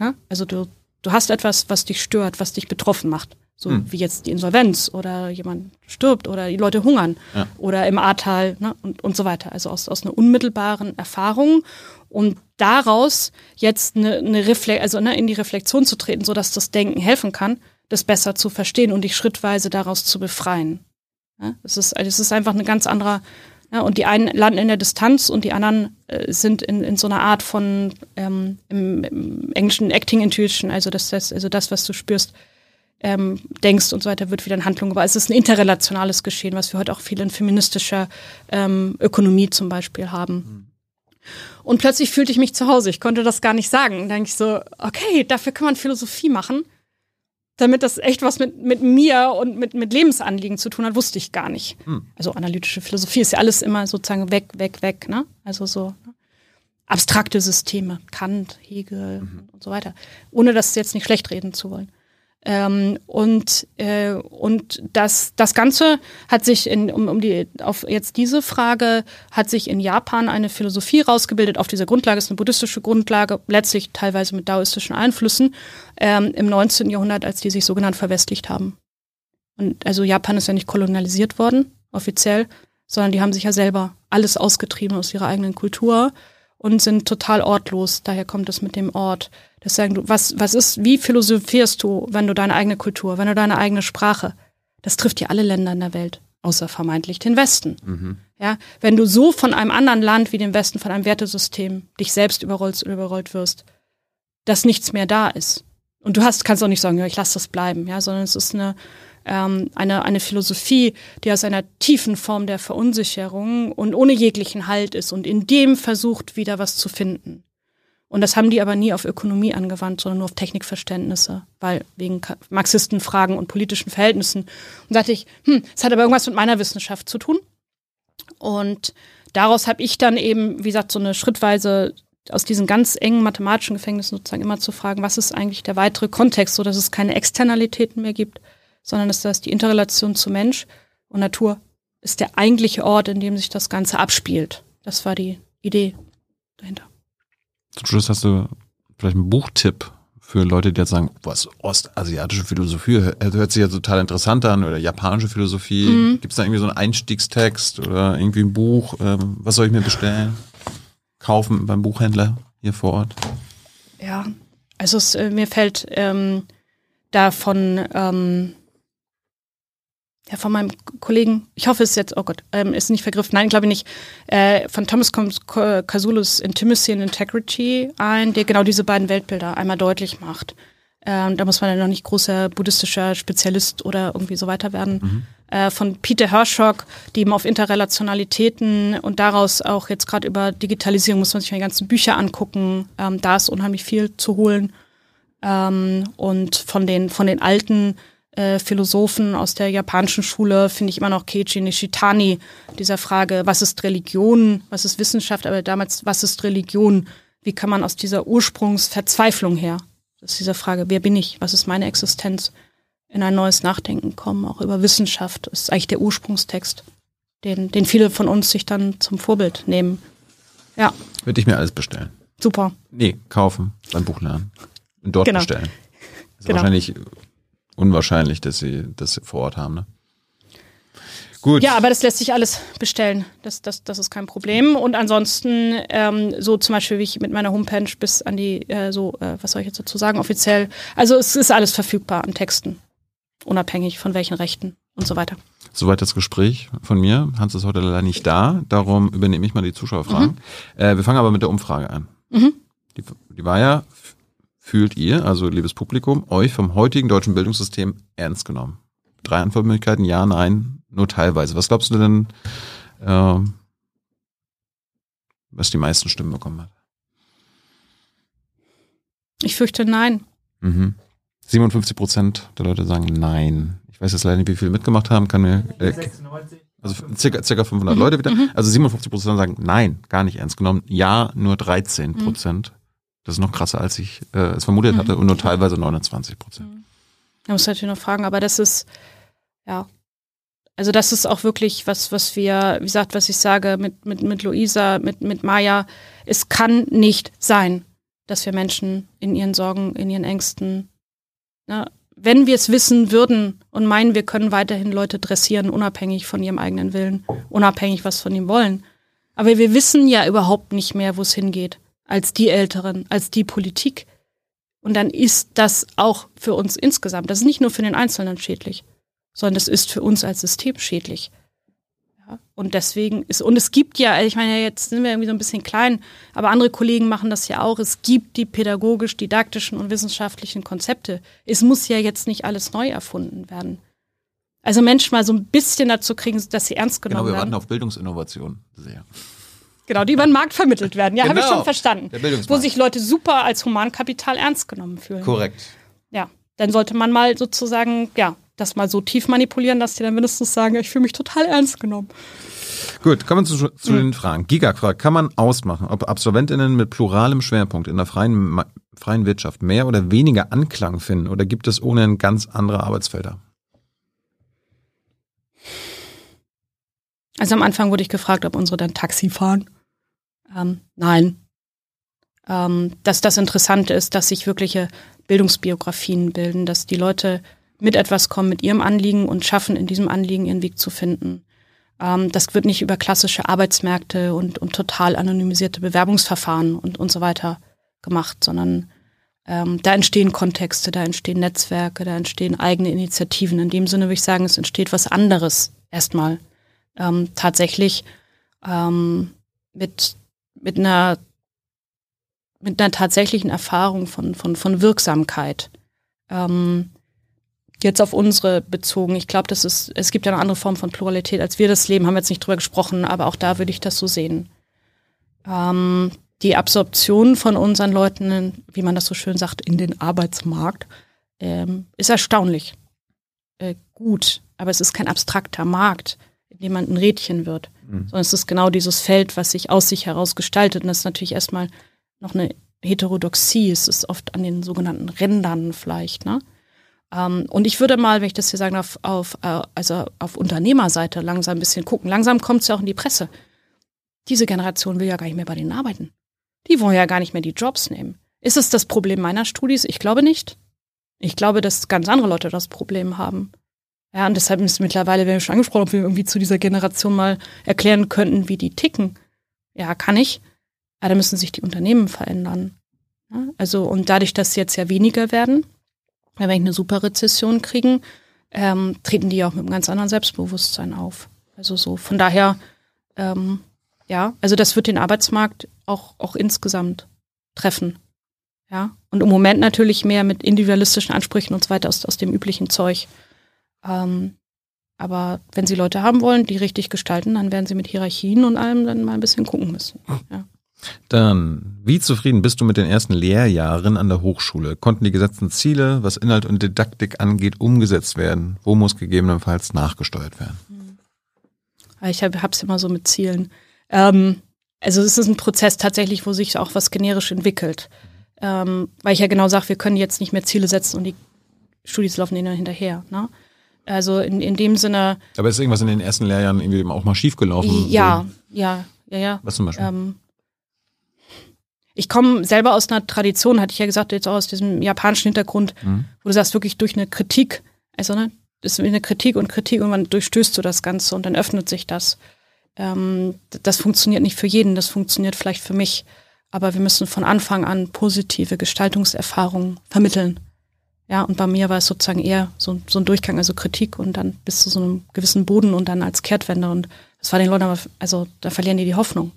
Ja? Also du, du hast etwas, was dich stört, was dich betroffen macht. So hm. wie jetzt die Insolvenz oder jemand stirbt oder die Leute hungern ja. oder im Ahrtal ne, und, und so weiter. Also aus, aus einer unmittelbaren Erfahrung und daraus jetzt eine, eine Refle also ne, in die Reflexion zu treten, sodass das Denken helfen kann, das besser zu verstehen und dich schrittweise daraus zu befreien. Ja, es, ist, es ist einfach ein ganz anderer, Ja, und die einen landen in der Distanz und die anderen äh, sind in, in so einer Art von ähm, im, im Englischen Acting Intuition, also das, das, also das, was du spürst, ähm, denkst und so weiter, wird wieder in Handlung gebracht. Es ist ein interrelationales Geschehen, was wir heute auch viel in feministischer ähm, Ökonomie zum Beispiel haben. Mhm. Und plötzlich fühlte ich mich zu Hause. Ich konnte das gar nicht sagen. Dann denke ich so, okay, dafür kann man Philosophie machen damit das echt was mit, mit mir und mit, mit Lebensanliegen zu tun hat, wusste ich gar nicht. Hm. Also analytische Philosophie ist ja alles immer sozusagen weg, weg, weg, ne? Also so ne? abstrakte Systeme, Kant, Hegel mhm. und so weiter. Ohne das jetzt nicht schlecht reden zu wollen. Ähm, und äh, und das, das Ganze hat sich in, um, um die, auf jetzt diese Frage, hat sich in Japan eine Philosophie rausgebildet. Auf dieser Grundlage ist eine buddhistische Grundlage, letztlich teilweise mit daoistischen Einflüssen, ähm, im 19. Jahrhundert, als die sich sogenannt verwestlicht haben. Und also Japan ist ja nicht kolonialisiert worden, offiziell, sondern die haben sich ja selber alles ausgetrieben aus ihrer eigenen Kultur und sind total ortlos. Daher kommt es mit dem Ort. Das sagen du, was, was ist, wie philosophierst du, wenn du deine eigene Kultur, wenn du deine eigene Sprache, das trifft ja alle Länder in der Welt, außer vermeintlich den Westen. Mhm. Ja, wenn du so von einem anderen Land wie dem Westen, von einem Wertesystem, dich selbst überrollst oder überrollt wirst, dass nichts mehr da ist. Und du hast, kannst auch nicht sagen, ja, ich lasse das bleiben, ja, sondern es ist eine, ähm, eine, eine Philosophie, die aus einer tiefen Form der Verunsicherung und ohne jeglichen Halt ist und in dem versucht, wieder was zu finden. Und das haben die aber nie auf Ökonomie angewandt, sondern nur auf Technikverständnisse, weil wegen Marxistenfragen und politischen Verhältnissen. Und dachte ich, hm, es hat aber irgendwas mit meiner Wissenschaft zu tun. Und daraus habe ich dann eben, wie gesagt, so eine schrittweise aus diesen ganz engen mathematischen Gefängnissen sozusagen immer zu fragen, was ist eigentlich der weitere Kontext, so dass es keine Externalitäten mehr gibt, sondern dass das die Interrelation zu Mensch und Natur ist der eigentliche Ort, in dem sich das Ganze abspielt. Das war die Idee dahinter. Zum Schluss hast du vielleicht einen Buchtipp für Leute, die jetzt sagen, was ostasiatische Philosophie hört sich ja total interessant an oder japanische Philosophie. Mhm. Gibt es da irgendwie so einen Einstiegstext oder irgendwie ein Buch? Ähm, was soll ich mir bestellen? Kaufen beim Buchhändler hier vor Ort? Ja, also es, äh, mir fällt ähm, da von ähm, ja, von meinem Kollegen, ich hoffe es ist jetzt, oh Gott, ähm, ist nicht vergriffen, nein, glaube ich nicht, äh, von Thomas Casullus Intimacy and Integrity ein, der genau diese beiden Weltbilder einmal deutlich macht. Ähm, da muss man ja noch nicht großer buddhistischer Spezialist oder irgendwie so weiter werden. Mhm. Äh, von Peter Hershock, die eben auf Interrelationalitäten und daraus auch jetzt gerade über Digitalisierung muss man sich mal die ganzen Bücher angucken. Ähm, da ist unheimlich viel zu holen. Ähm, und von den, von den alten äh, Philosophen aus der japanischen Schule finde ich immer noch Keiichi Nishitani, dieser Frage, was ist Religion, was ist Wissenschaft, aber damals, was ist Religion? Wie kann man aus dieser Ursprungsverzweiflung her, das ist diese Frage, wer bin ich, was ist meine Existenz, in ein neues Nachdenken kommen, auch über Wissenschaft, das ist eigentlich der Ursprungstext, den, den viele von uns sich dann zum Vorbild nehmen. Ja. Würde ich mir alles bestellen. Super. Nee, kaufen, beim Buchladen. Und dort genau. bestellen. Ist genau. wahrscheinlich unwahrscheinlich, dass sie das vor Ort haben. Ne? Gut. Ja, aber das lässt sich alles bestellen. Das, das, das ist kein Problem. Und ansonsten, ähm, so zum Beispiel wie ich mit meiner Homepage bis an die, äh, so, äh, was soll ich jetzt dazu sagen, offiziell. Also es ist alles verfügbar an Texten. Unabhängig von welchen Rechten und so weiter. Soweit das Gespräch von mir. Hans ist heute leider nicht da, darum übernehme ich mal die Zuschauerfragen. Mhm. Äh, wir fangen aber mit der Umfrage an. Mhm. Die, die war ja fühlt ihr, also liebes Publikum, euch vom heutigen deutschen Bildungssystem ernst genommen? Drei Antwortmöglichkeiten, ja, nein, nur teilweise. Was glaubst du denn, äh, was die meisten Stimmen bekommen hat? Ich fürchte nein. Mhm. 57 Prozent der Leute sagen nein. Ich weiß jetzt leider nicht, wie viele mitgemacht haben. Kann mir, äh, also circa, circa 500 mhm. Leute wieder. Mhm. Also 57 Prozent sagen nein, gar nicht ernst genommen. Ja, nur 13 Prozent. Mhm. Das ist noch krasser, als ich äh, es vermutet mhm. hatte und nur teilweise 29 Prozent. Mhm. Da muss natürlich noch fragen, aber das ist, ja, also das ist auch wirklich was, was wir, wie gesagt, was ich sage mit, mit, mit Luisa, mit, mit Maya, es kann nicht sein, dass wir Menschen in ihren Sorgen, in ihren Ängsten, na, wenn wir es wissen würden und meinen, wir können weiterhin Leute dressieren, unabhängig von ihrem eigenen Willen, unabhängig was von ihm wollen. Aber wir wissen ja überhaupt nicht mehr, wo es hingeht als die Älteren, als die Politik. Und dann ist das auch für uns insgesamt, das ist nicht nur für den Einzelnen schädlich, sondern das ist für uns als System schädlich. Ja, und deswegen ist, und es gibt ja, ich meine, jetzt sind wir irgendwie so ein bisschen klein, aber andere Kollegen machen das ja auch. Es gibt die pädagogisch-didaktischen und wissenschaftlichen Konzepte. Es muss ja jetzt nicht alles neu erfunden werden. Also Menschen mal so ein bisschen dazu kriegen, dass sie ernst genommen werden. Genau, wir werden. warten auf Bildungsinnovation. Sehr. Genau, die über den Markt vermittelt werden. Ja, genau. habe ich Genau. schon verstanden. Der Bildungsmarkt. Wo sich Leute super als Humankapital ernst genommen fühlen. Korrekt. Ja, dann sollte man mal sozusagen, ja, das mal so tief manipulieren, dass die dann mindestens sagen, ich fühle mich total ernst genommen. Gut, kommen wir zu, zu den Fragen. Giga fragt, kann man ausmachen, ob AbsolventInnen mit pluralem Schwerpunkt in der freien, freien Wirtschaft mehr oder weniger Anklang finden oder gibt es ohnehin ganz andere Arbeitsfelder? Also am Anfang wurde ich gefragt, ob unsere dann Taxi fahren. Ähm, nein. Ähm, dass das Interessante ist, dass sich wirkliche Bildungsbiografien bilden, dass die Leute mit etwas kommen, mit ihrem Anliegen und schaffen, in diesem Anliegen ihren Weg zu finden. Ähm, das wird nicht über klassische Arbeitsmärkte und, und total anonymisierte Bewerbungsverfahren und, und so weiter gemacht, sondern ähm, da entstehen Kontexte, da entstehen Netzwerke, da entstehen eigene Initiativen. In dem Sinne würde ich sagen, es entsteht was anderes erstmal ähm, tatsächlich ähm, mit, mit einer mit einer tatsächlichen Erfahrung von, von, von Wirksamkeit. Ähm, jetzt auf unsere bezogen. Ich glaube, das ist, es gibt ja eine andere Form von Pluralität, als wir das leben, haben wir jetzt nicht drüber gesprochen, aber auch da würde ich das so sehen. Ähm, die Absorption von unseren Leuten, wie man das so schön sagt, in den Arbeitsmarkt, ähm, ist erstaunlich äh, gut. Aber es ist kein abstrakter Markt, man ein Rädchen wird, sondern es ist genau dieses Feld, was sich aus sich heraus gestaltet. Und das ist natürlich erstmal noch eine Heterodoxie. Es ist oft an den sogenannten Rändern vielleicht. Ne? Ähm, und ich würde mal, wenn ich das hier sagen darf, auf, äh, also auf Unternehmerseite langsam ein bisschen gucken. Langsam kommt es ja auch in die Presse. Diese Generation will ja gar nicht mehr bei denen arbeiten. Die wollen ja gar nicht mehr die Jobs nehmen. Ist es das Problem meiner Studis? Ich glaube nicht. Ich glaube, dass ganz andere Leute das Problem haben. Ja, und deshalb ist mittlerweile, wir haben schon angesprochen, ob wir irgendwie zu dieser Generation mal erklären könnten, wie die ticken. Ja, kann ich. Aber da müssen sich die Unternehmen verändern. Ja, also, und dadurch, dass sie jetzt ja weniger werden, wenn wir eine super Rezession kriegen, ähm, treten die auch mit einem ganz anderen Selbstbewusstsein auf. Also so, von daher, ähm, ja, also das wird den Arbeitsmarkt auch, auch insgesamt treffen. Ja, und im Moment natürlich mehr mit individualistischen Ansprüchen und so weiter aus, aus dem üblichen Zeug. Ähm, aber wenn sie Leute haben wollen, die richtig gestalten, dann werden sie mit Hierarchien und allem dann mal ein bisschen gucken müssen. Ja. Dann, wie zufrieden bist du mit den ersten Lehrjahren an der Hochschule? Konnten die gesetzten Ziele, was Inhalt und Didaktik angeht, umgesetzt werden? Wo muss gegebenenfalls nachgesteuert werden? Aber Ich habe es immer so mit Zielen. Ähm, also es ist ein Prozess tatsächlich, wo sich auch was generisch entwickelt. Ähm, weil ich ja genau sage, wir können jetzt nicht mehr Ziele setzen und die Studis laufen denen hinterher. Ne? Also in, in dem Sinne, Aber ist irgendwas in den ersten Lehrjahren irgendwie auch mal schiefgelaufen? ja, ja, ja, ja. Was zum Beispiel? Ähm, ich komme selber aus einer Tradition, hatte ich ja gesagt, jetzt auch aus diesem japanischen Hintergrund, Mhm. wo du sagst, wirklich durch eine Kritik, also ne, das ist eine Kritik und Kritik und man durchstößt du das Ganze und dann öffnet sich das. Ähm, das funktioniert nicht für jeden, das funktioniert vielleicht für mich, aber wir müssen von Anfang an positive Gestaltungserfahrungen vermitteln. Ja, und bei mir war es sozusagen eher so, so ein Durchgang, also Kritik und dann bis zu so einem gewissen Boden und dann als Kehrtwende. Und das war den Leuten aber, also da verlieren die die Hoffnung.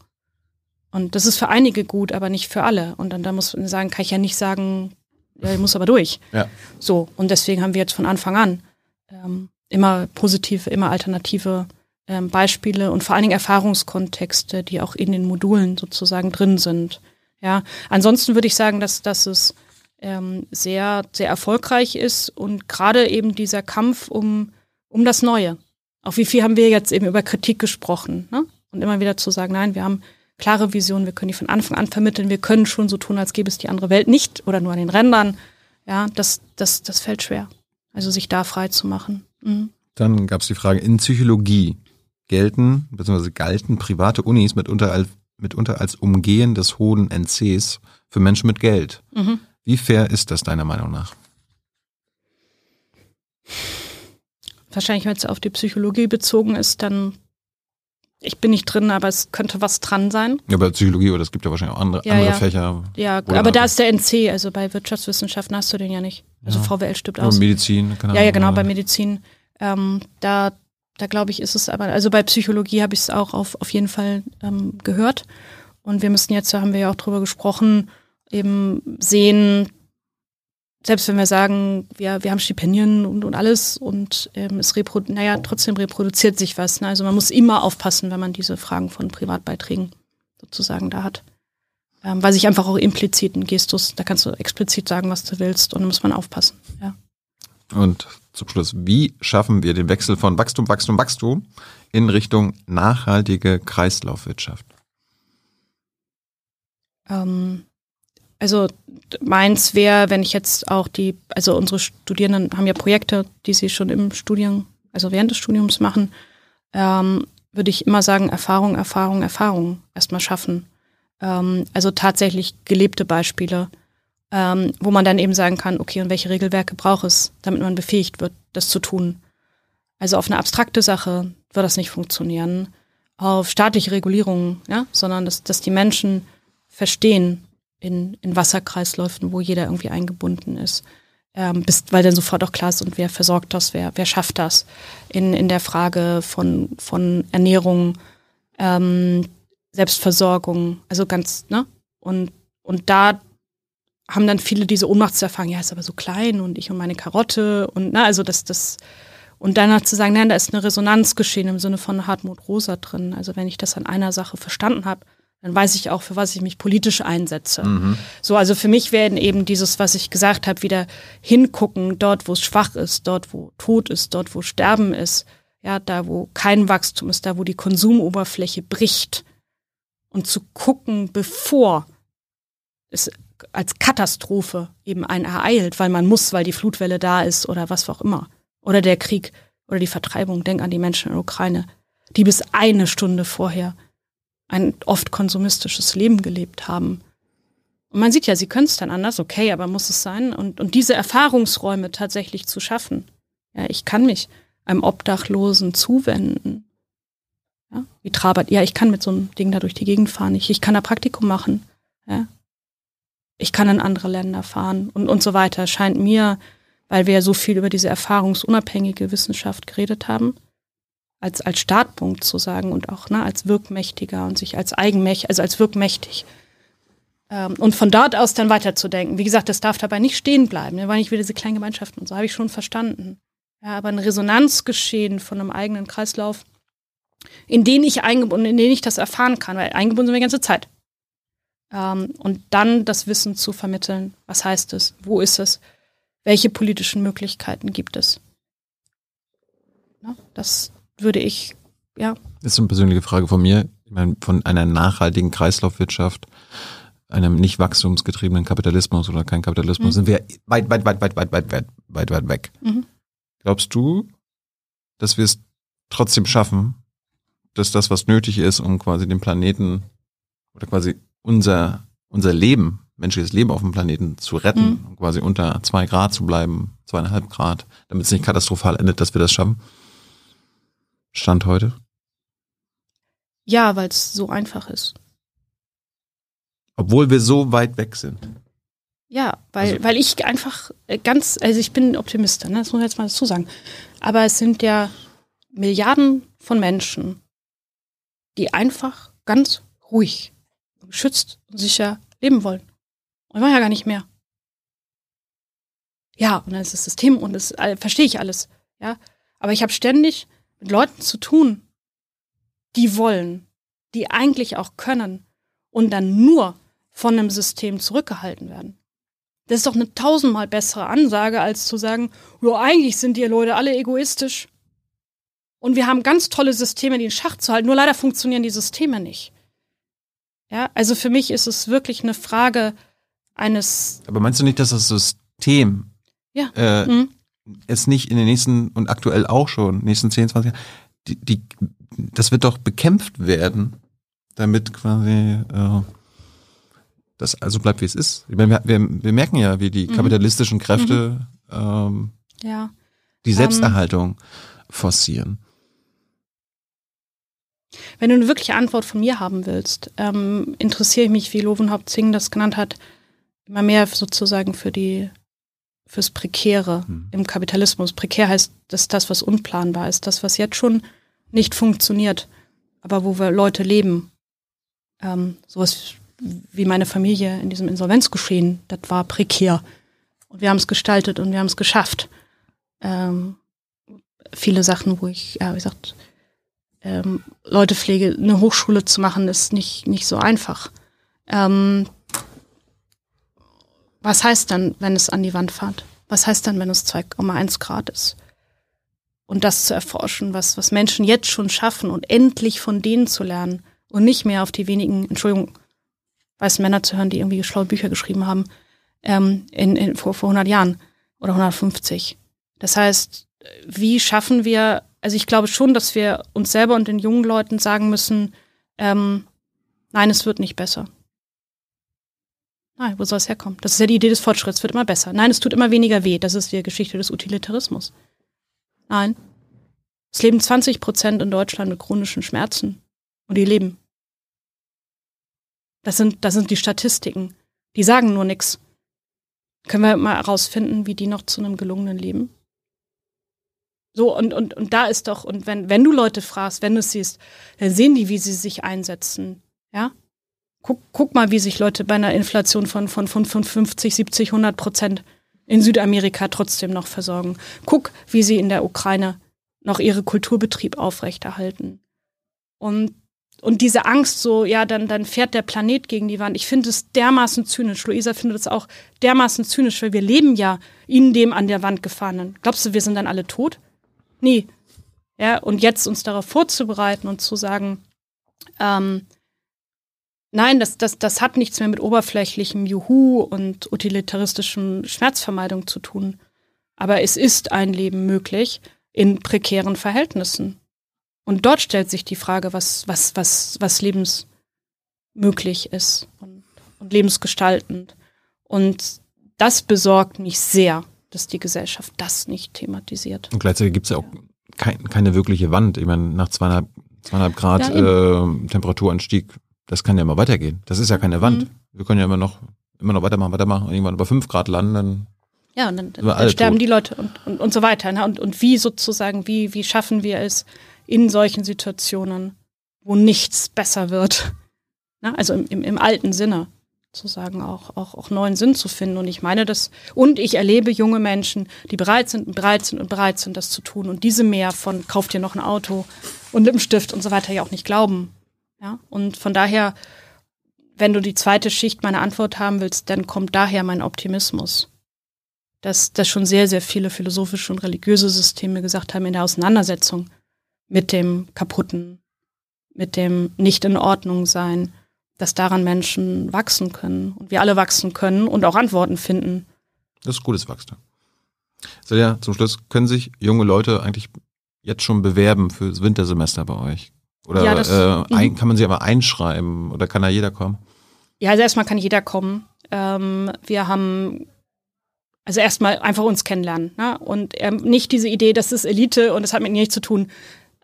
Und das ist für einige gut, aber nicht für alle. Und dann da muss man sagen, kann ich ja nicht sagen, ja, ich muss aber durch. Ja. So, und deswegen haben wir jetzt von Anfang an ähm, immer positive, immer alternative ähm, Beispiele und vor allen Dingen Erfahrungskontexte, die auch in den Modulen sozusagen drin sind. Ja, ansonsten würde ich sagen, dass, dass es ähm, sehr, sehr erfolgreich ist und gerade eben dieser Kampf um, um das Neue. Auch wie viel haben wir jetzt eben über Kritik gesprochen, ne? Und immer wieder zu sagen, nein, wir haben klare Visionen, wir können die von Anfang an vermitteln, wir können schon so tun, als gäbe es die andere Welt nicht oder nur an den Rändern. Ja, das, das, das fällt schwer. Also sich da frei zu machen. Mhm. Dann gab es die Frage, in Psychologie gelten bzw. galten private Unis mitunter als, mitunter als Umgehen des hohen NCs für Menschen mit Geld. Mhm. Wie fair ist das deiner Meinung nach? Wahrscheinlich, wenn es auf die Psychologie bezogen ist, dann, ich bin nicht drin, aber es könnte was dran sein. Ja, bei Psychologie oder es gibt ja wahrscheinlich auch andere, Ja, andere ja. Fächer. Ja, aber da ist der NC, also bei Wirtschaftswissenschaften hast du den ja nicht. Also Ja. VWL Oder aus. Medizin, keine Ja, ja, genau, bei Medizin. Ähm, da, da glaube ich, ist es aber, also bei Psychologie habe ich es auch auf, auf jeden Fall ähm, gehört. Und wir müssen jetzt, da haben wir ja auch drüber gesprochen, eben sehen, selbst wenn wir sagen, wir, wir haben Stipendien und, und alles und ähm, es reprodu naja, trotzdem reproduziert sich was. Ne? Also man muss immer aufpassen, wenn man diese Fragen von Privatbeiträgen sozusagen da hat. Ähm, weil sich einfach auch implizit ein Gestus, da kannst du explizit sagen, was du willst und da muss man aufpassen. Ja. Und zum Schluss, wie schaffen wir den Wechsel von Wachstum, Wachstum, Wachstum in Richtung nachhaltige Kreislaufwirtschaft? Ähm, also meins wäre, wenn ich jetzt auch die, also unsere Studierenden haben ja Projekte, die sie schon im Studium, also während des Studiums machen, ähm, würde ich immer sagen, Erfahrung, Erfahrung, Erfahrung erstmal schaffen. Ähm, also tatsächlich gelebte Beispiele, ähm, wo man dann eben sagen kann, okay, und welche Regelwerke braucht es, damit man befähigt wird, das zu tun. Also auf eine abstrakte Sache wird das nicht funktionieren, auf staatliche Regulierung, ja, sondern dass, dass die Menschen verstehen, in, in Wasserkreisläufen, wo jeder irgendwie eingebunden ist. Ähm, bis, weil dann sofort auch klar ist, und wer versorgt das, wer, wer schafft das. In, in der Frage von, von Ernährung, ähm, Selbstversorgung, also ganz, ne? Und, und da haben dann viele diese Ohnmachtserfahrung, ja, ist aber so klein und ich und meine Karotte und, ne, also das, das, und danach zu sagen, nein, da ist eine Resonanz geschehen im Sinne von Hartmut Rosa drin. Also wenn ich das an einer Sache verstanden habe, dann weiß ich auch, für was ich mich politisch einsetze. Mhm. So, also für mich werden eben dieses, was ich gesagt habe, wieder hingucken, dort, wo es schwach ist, dort, wo Tod ist, dort, wo Sterben ist, ja, da, wo kein Wachstum ist, da, wo die Konsumoberfläche bricht. Und zu gucken, bevor es als Katastrophe eben einen ereilt, weil man muss, weil die Flutwelle da ist oder was auch immer. Oder der Krieg oder die Vertreibung. Denk an die Menschen in der Ukraine, die bis eine Stunde vorher ein oft konsumistisches Leben gelebt haben. Und man sieht ja, sie können es dann anders, okay, aber muss es sein? Und, und diese Erfahrungsräume tatsächlich zu schaffen. Ja, ich kann mich einem Obdachlosen zuwenden. Ja, wie Trabert, ja, ich kann mit so einem Ding da durch die Gegend fahren. Ich, ich kann da Praktikum machen. Ja. Ich kann in andere Länder fahren und, und so weiter. Scheint mir, weil wir ja so viel über diese erfahrungsunabhängige Wissenschaft geredet haben, als, als Startpunkt zu sagen und auch ne, als wirkmächtiger und sich als eigenmächtig, also als wirkmächtig. Ähm, und von dort aus dann weiterzudenken. Wie gesagt, das darf dabei nicht stehen bleiben. Wir waren nicht wieder diese kleinen Gemeinschaften und so, habe ich schon verstanden. Ja, aber ein Resonanzgeschehen von einem eigenen Kreislauf, in den ich eingebunden, in den ich das erfahren kann, weil eingebunden sind wir die ganze Zeit. Ähm, und dann das Wissen zu vermitteln. Was heißt es? Wo ist es? Welche politischen Möglichkeiten gibt es? Ja, das, würde ich, ja. Das ist eine persönliche Frage von mir. Ich meine, von einer nachhaltigen Kreislaufwirtschaft, einem nicht wachstumsgetriebenen Kapitalismus oder kein Kapitalismus, mhm. sind wir weit, weit, weit, weit, weit, weit, weit, weit, weit weg. Mhm. Glaubst du, dass wir es trotzdem schaffen, dass das, was nötig ist, um quasi den Planeten oder quasi unser, unser Leben, menschliches Leben auf dem Planeten zu retten, mhm. quasi unter zwei Grad zu bleiben, zweieinhalb Grad, damit es nicht katastrophal endet, dass wir das schaffen? Stand heute? Ja, weil es so einfach ist. Obwohl wir so weit weg sind. Ja, weil, also, weil ich einfach äh, ganz, also ich bin Optimist, ne? das muss ich jetzt mal dazu sagen. Aber es sind ja Milliarden von Menschen, die einfach ganz ruhig, geschützt und sicher leben wollen. Und wir ja gar nicht mehr. Ja, und dann ist das System und das verstehe ich alles. Ja, aber ich habe ständig mit Leuten zu tun, die wollen, die eigentlich auch können und dann nur von einem System zurückgehalten werden. Das ist doch eine tausendmal bessere Ansage, als zu sagen, ja, eigentlich sind die Leute alle egoistisch. Und wir haben ganz tolle Systeme, die in Schach zu halten, nur leider funktionieren die Systeme nicht. Ja, also für mich ist es wirklich eine Frage eines. Aber meinst du nicht, dass das System ja. äh, mhm es nicht in den nächsten und aktuell auch schon, nächsten 10, 20 Jahren, die, die, das wird doch bekämpft werden, damit quasi äh, das also bleibt, wie es ist. Ich meine, wir, wir, merken ja, wie die mhm. kapitalistischen Kräfte mhm. ähm, ja. die Selbsterhaltung um, forcieren. Wenn du eine wirkliche Antwort von mir haben willst, ähm, interessiere ich mich, wie Lovenhaupt Zing das genannt hat, immer mehr sozusagen für die fürs Prekäre hm. im Kapitalismus. Prekär heißt, das ist das, was unplanbar ist, das, was jetzt schon nicht funktioniert, aber wo wir Leute leben. Ähm, sowas wie meine Familie in diesem Insolvenzgeschehen, das war prekär. Und wir haben es gestaltet und wir haben es geschafft. Ähm, viele Sachen, wo ich, ja, wie gesagt, ähm, Leutepflege, eine Hochschule zu machen, ist nicht, nicht so einfach. Ähm, was heißt dann, wenn es an die Wand fährt? Was heißt dann, wenn es 2,1 Grad ist? Und das zu erforschen, was, was Menschen jetzt schon schaffen und endlich von denen zu lernen und nicht mehr auf die wenigen, Entschuldigung, weißen Männer zu hören, die irgendwie schlaue Bücher geschrieben haben, ähm, in, in, vor, vor 100 Jahren oder 150. Das heißt, wie schaffen wir, also ich glaube schon, dass wir uns selber und den jungen Leuten sagen müssen, ähm, nein, es wird nicht besser. Nein, wo soll es herkommen? Das ist ja die Idee des Fortschritts, wird immer besser. Nein, es tut immer weniger weh. Das ist die Geschichte des Utilitarismus. Nein. Es leben 20 Prozent in Deutschland mit chronischen Schmerzen. Und die leben. Das sind, das sind die Statistiken. Die sagen nur nichts. Können wir mal herausfinden, wie die noch zu einem gelungenen Leben? So, und, und, und da ist doch, und wenn, wenn du Leute fragst, wenn du es siehst, dann sehen die, wie sie sich einsetzen. Ja? Guck, guck mal, wie sich Leute bei einer Inflation von, von, von 50, 70, 100 Prozent in Südamerika trotzdem noch versorgen. Guck, wie sie in der Ukraine noch ihre Kulturbetrieb aufrechterhalten. Und und diese Angst so, ja, dann, dann fährt der Planet gegen die Wand. Ich finde es dermaßen zynisch. Luisa findet es auch dermaßen zynisch, weil wir leben ja in dem an der Wand gefahrenen. Glaubst du, wir sind dann alle tot? Nie. Ja, und jetzt uns darauf vorzubereiten und zu sagen, ähm, nein, das, das, das hat nichts mehr mit oberflächlichem Juhu und utilitaristischem Schmerzvermeidung zu tun. Aber es ist ein Leben möglich in prekären Verhältnissen. Und dort stellt sich die Frage, was, was, was, was lebensmöglich ist und, und lebensgestaltend. Und das besorgt mich sehr, dass die Gesellschaft das nicht thematisiert. Und gleichzeitig gibt es ja auch kein, keine wirkliche Wand. Ich meine, nach zweieinhalb, zweieinhalb Grad ja, äh, Temperaturanstieg, das kann ja immer weitergehen. Das ist ja keine Wand. Mhm. Wir können ja immer noch, immer noch weitermachen, weitermachen und irgendwann über fünf Grad landen, dann ja, und dann, dann sterben tot. die Leute und, und, und so weiter. Ne? Und, und wie sozusagen, wie, wie schaffen wir es, in solchen Situationen, wo nichts besser wird. Na, also im, im, im alten Sinne sozusagen auch, auch, auch neuen Sinn zu finden. Und ich meine das, und ich erlebe junge Menschen, die bereit sind und bereit sind und bereit sind, das zu tun. Und diese mehr von kauft dir noch ein Auto und Lippenstift und so weiter ja auch nicht glauben. Ja, und von daher, wenn du die zweite Schicht meiner Antwort haben willst, dann kommt daher mein Optimismus. Dass, dass schon sehr, sehr viele philosophische und religiöse Systeme gesagt haben in der Auseinandersetzung mit dem Kaputten, mit dem Nicht in Ordnung sein, dass daran Menschen wachsen können und wir alle wachsen können und auch Antworten finden. Das ist gutes Wachstum. So ja, zum Schluss können sich junge Leute eigentlich jetzt schon bewerben fürs Wintersemester bei euch? Oder ja, das, äh, ein, mhm. kann man sie aber einschreiben oder kann da jeder kommen? Ja, also erstmal kann jeder kommen. Ähm, wir haben also erstmal einfach uns kennenlernen ne? und ähm, nicht diese Idee, das ist Elite und das hat mit nichts zu tun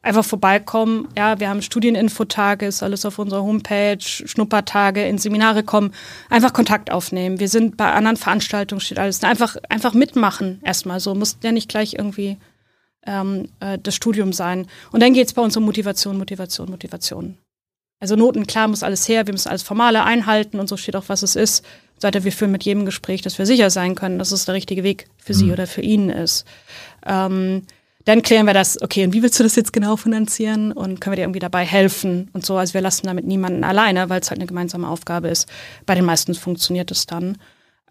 einfach vorbeikommen. Ja, wir haben Studieninfotage, ist alles auf unserer Homepage, Schnuppertage, in Seminare kommen, einfach Kontakt aufnehmen. Wir sind bei anderen Veranstaltungen, steht alles. Einfach, einfach mitmachen erstmal so. Muss ja nicht gleich irgendwie ähm, äh, das Studium sein. Und dann geht's bei uns um Motivation, Motivation, Motivation. Also Noten, klar, muss alles her, wir müssen alles Formale einhalten und so steht auch, was es ist. Seit wir führen mit jedem Gespräch, dass wir sicher sein können, dass es der richtige Weg für mhm. sie oder für ihn ist. Ähm, dann klären wir das, okay, und wie willst du das jetzt genau finanzieren und können wir dir irgendwie dabei helfen und so. Also wir lassen damit niemanden alleine, weil es halt eine gemeinsame Aufgabe ist. Bei den meisten funktioniert es dann.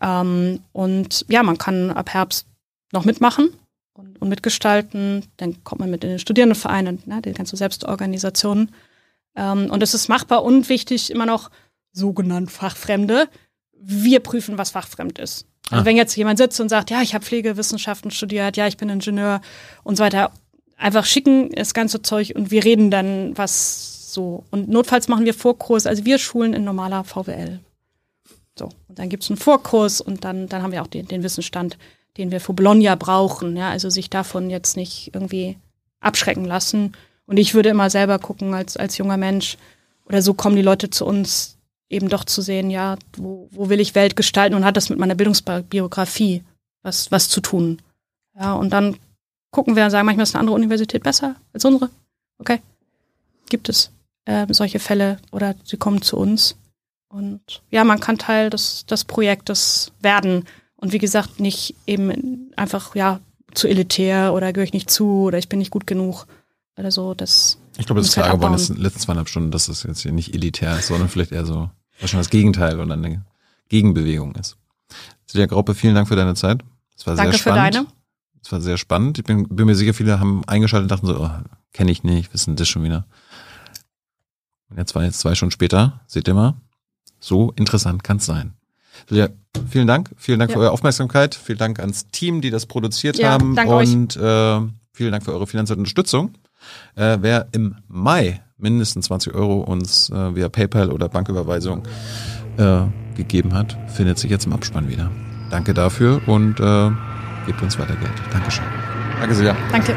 Ähm, und ja, man kann ab Herbst noch mitmachen und, und, mitgestalten. Dann kommt man mit in den Studierendenverein und ne, die ganze Selbstorganisation. Ähm, und es ist machbar und wichtig immer noch sogenannt Fachfremde. Wir prüfen, was fachfremd ist. Also ah. wenn jetzt jemand sitzt und sagt, ja, ich habe Pflegewissenschaften studiert, ja, ich bin Ingenieur und so weiter, einfach schicken das ganze Zeug und wir reden dann was so. Und notfalls machen wir Vorkurs, also wir schulen in normaler VWL. So, und dann gibt's einen Vorkurs und dann, dann haben wir auch den, den Wissensstand, den wir für Bologna brauchen. Ja, also sich davon jetzt nicht irgendwie abschrecken lassen. Und ich würde immer selber gucken als, als junger Mensch, oder so kommen die Leute zu uns, eben doch zu sehen, ja, wo, wo will ich Welt gestalten und hat das mit meiner Bildungsbiografie was, was zu tun. Ja, und dann gucken wir und sagen, manchmal ist eine andere Universität besser als unsere. Okay. Gibt es äh, solche Fälle oder sie kommen zu uns. Und ja, man kann Teil des, des Projektes werden. Und wie gesagt, nicht eben einfach, ja, zu elitär oder gehöre ich nicht zu oder ich bin nicht gut genug oder so. Das ich glaube, das ist klar halt geworden in den letzten zweieinhalb Stunden, dass das jetzt hier nicht elitär ist, sondern vielleicht eher so wahrscheinlich das Gegenteil oder eine Gegenbewegung ist. Silja Graupe, vielen Dank für deine Zeit. Es war Danke sehr spannend. für deine. Es war sehr spannend. Ich bin, bin mir sicher, viele haben eingeschaltet und dachten so, oh, kenne ich nicht, wissen das schon wieder. Und jetzt waren jetzt zwei Stunden später, seht ihr mal, so interessant kann es sein. Silja, vielen Dank. Vielen Dank ja. für eure Aufmerksamkeit. Vielen Dank ans Team, die das produziert ja, haben. Und äh, vielen Dank für eure finanzielle Unterstützung. Äh, wer im Mai mindestens 20 Euro uns äh, via PayPal oder Banküberweisung äh, gegeben hat, findet sich jetzt im Abspann wieder. Danke dafür und äh, gebt uns weiter Geld. Dankeschön. Danke sehr. Danke.